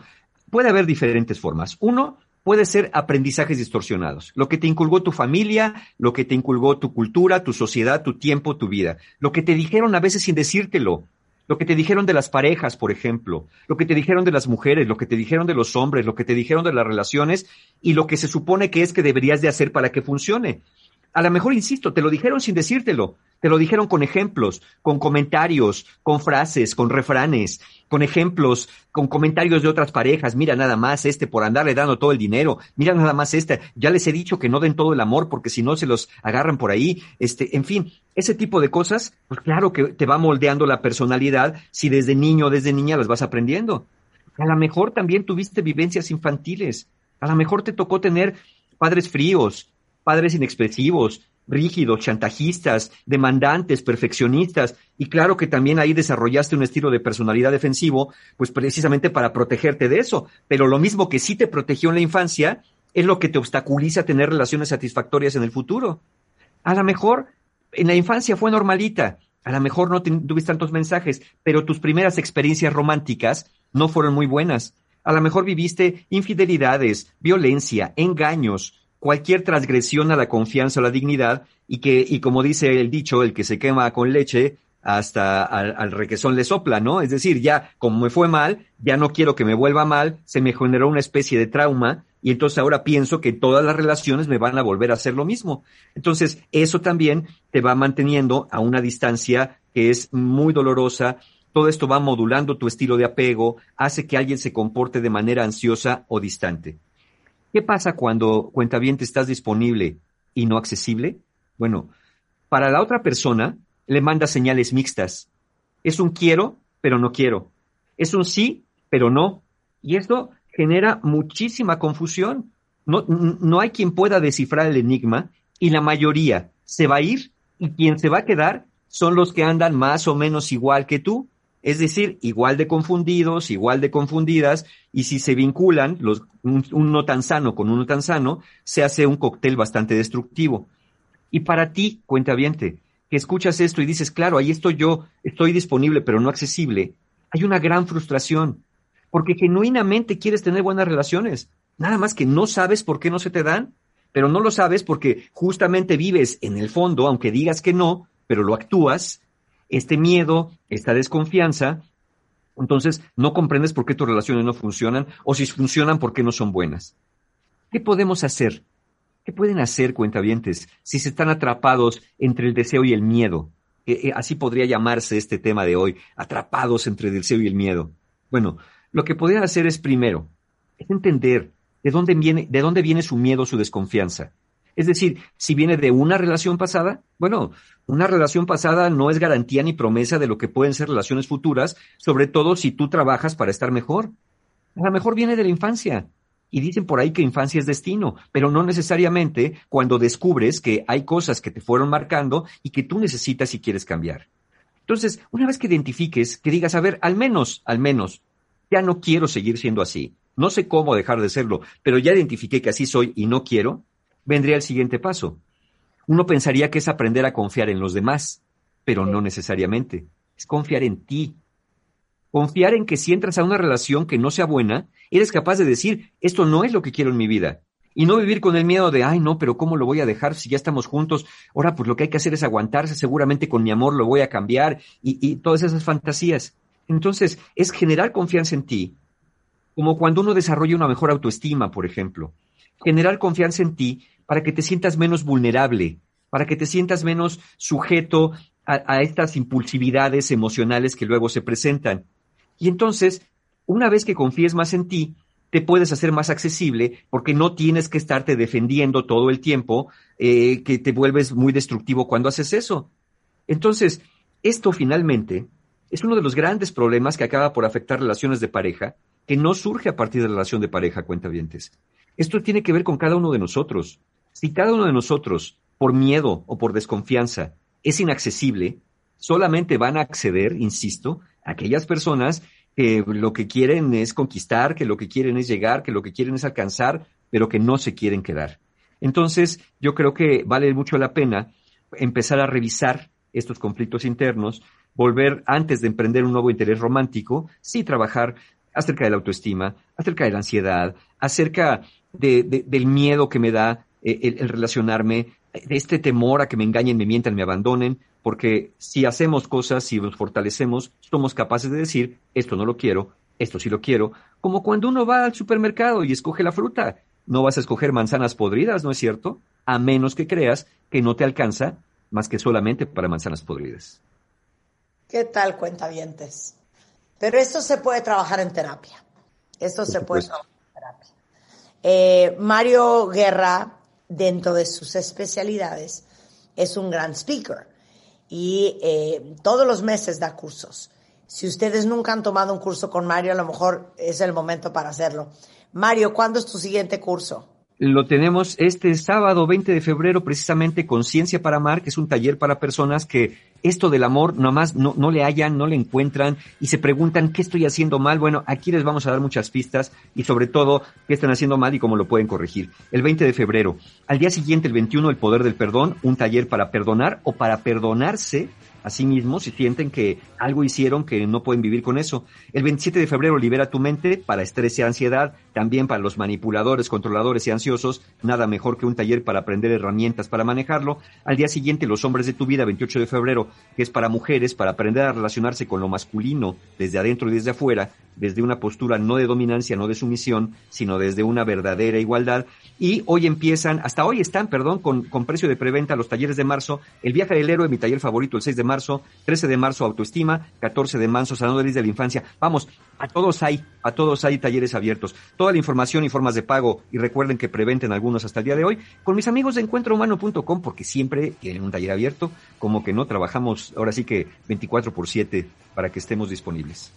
puede haber diferentes formas. Uno, puede ser aprendizajes distorsionados. Lo que te inculgó tu familia, lo que te inculgó tu cultura, tu sociedad, tu tiempo, tu vida. Lo que te dijeron a veces sin decírtelo. Lo que te dijeron de las parejas, por ejemplo. Lo que te dijeron de las mujeres, lo que te dijeron de los hombres, lo que te dijeron de las relaciones y lo que se supone que es que deberías de hacer para que funcione. A lo mejor, insisto, te lo dijeron sin decírtelo. Te lo dijeron con ejemplos, con comentarios, con frases, con refranes, con ejemplos, con comentarios de otras parejas. Mira nada más este por andarle dando todo el dinero. Mira nada más este. Ya les he dicho que no den todo el amor porque si no se los agarran por ahí. Este, en fin, ese tipo de cosas, pues claro que te va moldeando la personalidad si desde niño o desde niña las vas aprendiendo. A lo mejor también tuviste vivencias infantiles. A lo mejor te tocó tener padres fríos, padres inexpresivos, rígidos, chantajistas, demandantes, perfeccionistas, y claro que también ahí desarrollaste un estilo de personalidad defensivo, pues precisamente para protegerte de eso. Pero lo mismo que sí te protegió en la infancia, es lo que te obstaculiza tener relaciones satisfactorias en el futuro. A lo mejor en la infancia fue normalita, a lo mejor no te- tuviste tantos mensajes, pero tus primeras experiencias románticas no fueron muy buenas. A lo mejor viviste infidelidades, violencia, engaños, cualquier transgresión a la confianza o la dignidad y que, y como dice el dicho, el que se quema con leche hasta al, al requesón le sopla, ¿no? Es decir, ya como me fue mal, ya no quiero que me vuelva mal, se me generó una especie de trauma y entonces ahora pienso que todas las relaciones me van a volver a hacer lo mismo. Entonces, eso también te va manteniendo a una distancia que es muy dolorosa. Todo esto va modulando tu estilo de apego, hace que alguien se comporte de manera ansiosa o distante. ¿Qué pasa cuando cuenta bien te estás disponible y no accesible? Bueno, para la otra persona le manda señales mixtas. Es un quiero, pero no quiero. Es un sí, pero no. Y esto genera muchísima confusión. No, no hay quien pueda descifrar el enigma y la mayoría se va a ir y quien se va a quedar son los que andan más o menos igual que tú. Es decir, igual de confundidos, igual de confundidas, y si se vinculan los, un, un no tan sano con uno tan sano, se hace un cóctel bastante destructivo. Y para ti, cuentaviente, que escuchas esto y dices, claro, ahí estoy yo, estoy disponible pero no accesible, hay una gran frustración, porque genuinamente quieres tener buenas relaciones, nada más que no sabes por qué no se te dan, pero no lo sabes porque justamente vives en el fondo, aunque digas que no, pero lo actúas, este miedo, esta desconfianza, entonces no comprendes por qué tus relaciones no funcionan o si funcionan, por qué no son buenas. ¿Qué podemos hacer? ¿Qué pueden hacer cuentavientes si se están atrapados entre el deseo y el miedo? Eh, eh, así podría llamarse este tema de hoy, atrapados entre el deseo y el miedo. Bueno, lo que podrían hacer es primero, es entender de dónde viene, de dónde viene su miedo, su desconfianza. Es decir, si viene de una relación pasada, bueno, una relación pasada no es garantía ni promesa de lo que pueden ser relaciones futuras, sobre todo si tú trabajas para estar mejor. A lo mejor viene de la infancia. Y dicen por ahí que infancia es destino, pero no necesariamente cuando descubres que hay cosas que te fueron marcando y que tú necesitas y quieres cambiar. Entonces, una vez que identifiques, que digas, a ver, al menos, al menos, ya no quiero seguir siendo así. No sé cómo dejar de serlo, pero ya identifiqué que así soy y no quiero, vendría el siguiente paso. Uno pensaría que es aprender a confiar en los demás, pero no necesariamente. Es confiar en ti. Confiar en que si entras a una relación que no sea buena, eres capaz de decir, esto no es lo que quiero en mi vida. Y no vivir con el miedo de, ay, no, pero ¿cómo lo voy a dejar si ya estamos juntos? Ahora, pues lo que hay que hacer es aguantarse, seguramente con mi amor lo voy a cambiar y, y todas esas fantasías. Entonces, es generar confianza en ti, como cuando uno desarrolla una mejor autoestima, por ejemplo. Generar confianza en ti para que te sientas menos vulnerable, para que te sientas menos sujeto a, estas impulsividades emocionales que luego se presentan. Y entonces, una vez que confíes más en ti, te puedes hacer más accesible porque no tienes que estarte defendiendo todo el tiempo, eh, que te vuelves muy destructivo cuando haces eso. Entonces, esto finalmente es uno de los grandes problemas que acaba por afectar relaciones de pareja, que no surge a partir de la relación de pareja, cuentavientes. Esto tiene que ver con cada uno de nosotros. Si cada uno de nosotros, por miedo o por desconfianza, es inaccesible, solamente van a acceder, insisto, aquellas personas que lo que quieren es conquistar, que lo que quieren es llegar, que lo que quieren es alcanzar, pero que no se quieren quedar. Entonces, yo creo que vale mucho la pena empezar a revisar estos conflictos internos, volver antes de emprender un nuevo interés romántico, sí trabajar acerca de la autoestima, acerca de la ansiedad, acerca del miedo que me da eh, el, relacionarme, de este temor a que me engañen, me mientan, me abandonen, porque si hacemos cosas, si nos fortalecemos, somos capaces de decir, esto no lo quiero, esto sí lo quiero, como cuando uno va al supermercado y escoge la fruta. No vas a escoger manzanas podridas, ¿no es cierto? A menos que creas que no te alcanza más que solamente para manzanas podridas. ¿Qué tal, cuentavientes? Pero esto se puede trabajar en terapia. Esto se puede trabajar en terapia. Eh, Mario Guerra dentro de sus especialidades, es un gran speaker y eh, todos los meses da cursos. Si ustedes nunca han tomado un curso con Mario, a lo mejor es el momento para hacerlo. Mario, ¿cuándo es tu siguiente curso? lo tenemos este sábado 20 de febrero, precisamente Conciencia para Amar, que es un taller para personas que esto del amor nomás no, no le hallan, no le encuentran y se preguntan qué estoy haciendo mal. Bueno, aquí les vamos a dar muchas pistas y sobre todo qué están haciendo mal y cómo lo pueden corregir. El 20 de febrero. Al día siguiente, el 21, el poder del perdón, un taller para perdonar o para perdonarse a sí sienten que algo hicieron que no pueden vivir con eso. El 27 de febrero libera tu mente para estrés y ansiedad, también para los manipuladores, controladores y ansiosos, nada mejor que un taller para aprender herramientas para manejarlo. Al día siguiente, los hombres de tu vida, 28 de febrero, que es para mujeres, para aprender a relacionarse con lo masculino desde adentro y desde afuera, desde una postura no de dominancia, no de sumisión, sino desde una verdadera igualdad. Y hoy empiezan, hasta hoy están, perdón, con, con precio de preventa los talleres de marzo, el viaje del héroe, mi taller favorito, el 6 de marzo, 13 de marzo autoestima, 14 de marzo sanadores de la infancia. Vamos, a todos hay, a todos hay talleres abiertos. Toda la información y formas de pago, y recuerden que preventen algunos hasta el día de hoy, con mis amigos de encuentrohumano.com, porque siempre tienen un taller abierto, como que no trabajamos ahora sí que 24 por 7 para que estemos disponibles.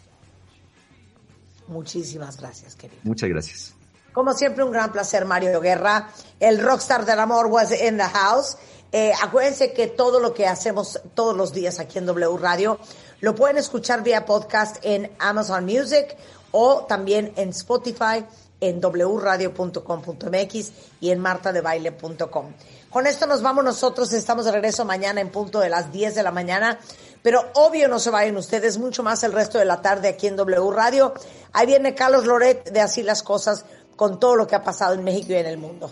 Muchísimas gracias, querido. Muchas gracias. Como siempre, un gran placer, Mario Guerra. El rockstar del amor was in the house. Eh, acuérdense que todo lo que hacemos todos los días aquí en W Radio lo pueden escuchar vía podcast en Amazon Music o también en Spotify, en wradio.com.mx y en martadebaile.com. Con esto nos vamos nosotros, estamos de regreso mañana en punto de las 10 de la mañana, pero obvio no se vayan ustedes mucho más el resto de la tarde aquí en W Radio. Ahí viene Carlos Loret de Así las Cosas con todo lo que ha pasado en México y en el mundo.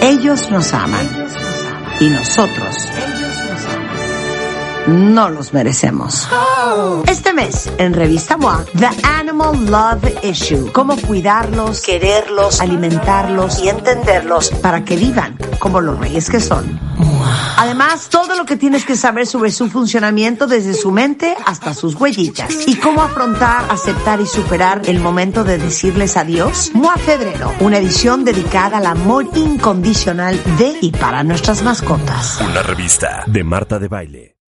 Ellos nos aman. Y nosotros. Ellos nos aman. No los merecemos. Este mes, en Revista MOA, The Animal Love Issue. Cómo cuidarlos, quererlos, alimentarlos y entenderlos para que vivan como los reyes que son. Además, todo lo que tienes que saber sobre su funcionamiento desde su mente hasta sus huellitas. Y cómo afrontar, aceptar y superar el momento de decirles adiós. MOA Febrero, una edición dedicada al amor incondicional de y para nuestras mascotas. Una revista de Marta de Baile.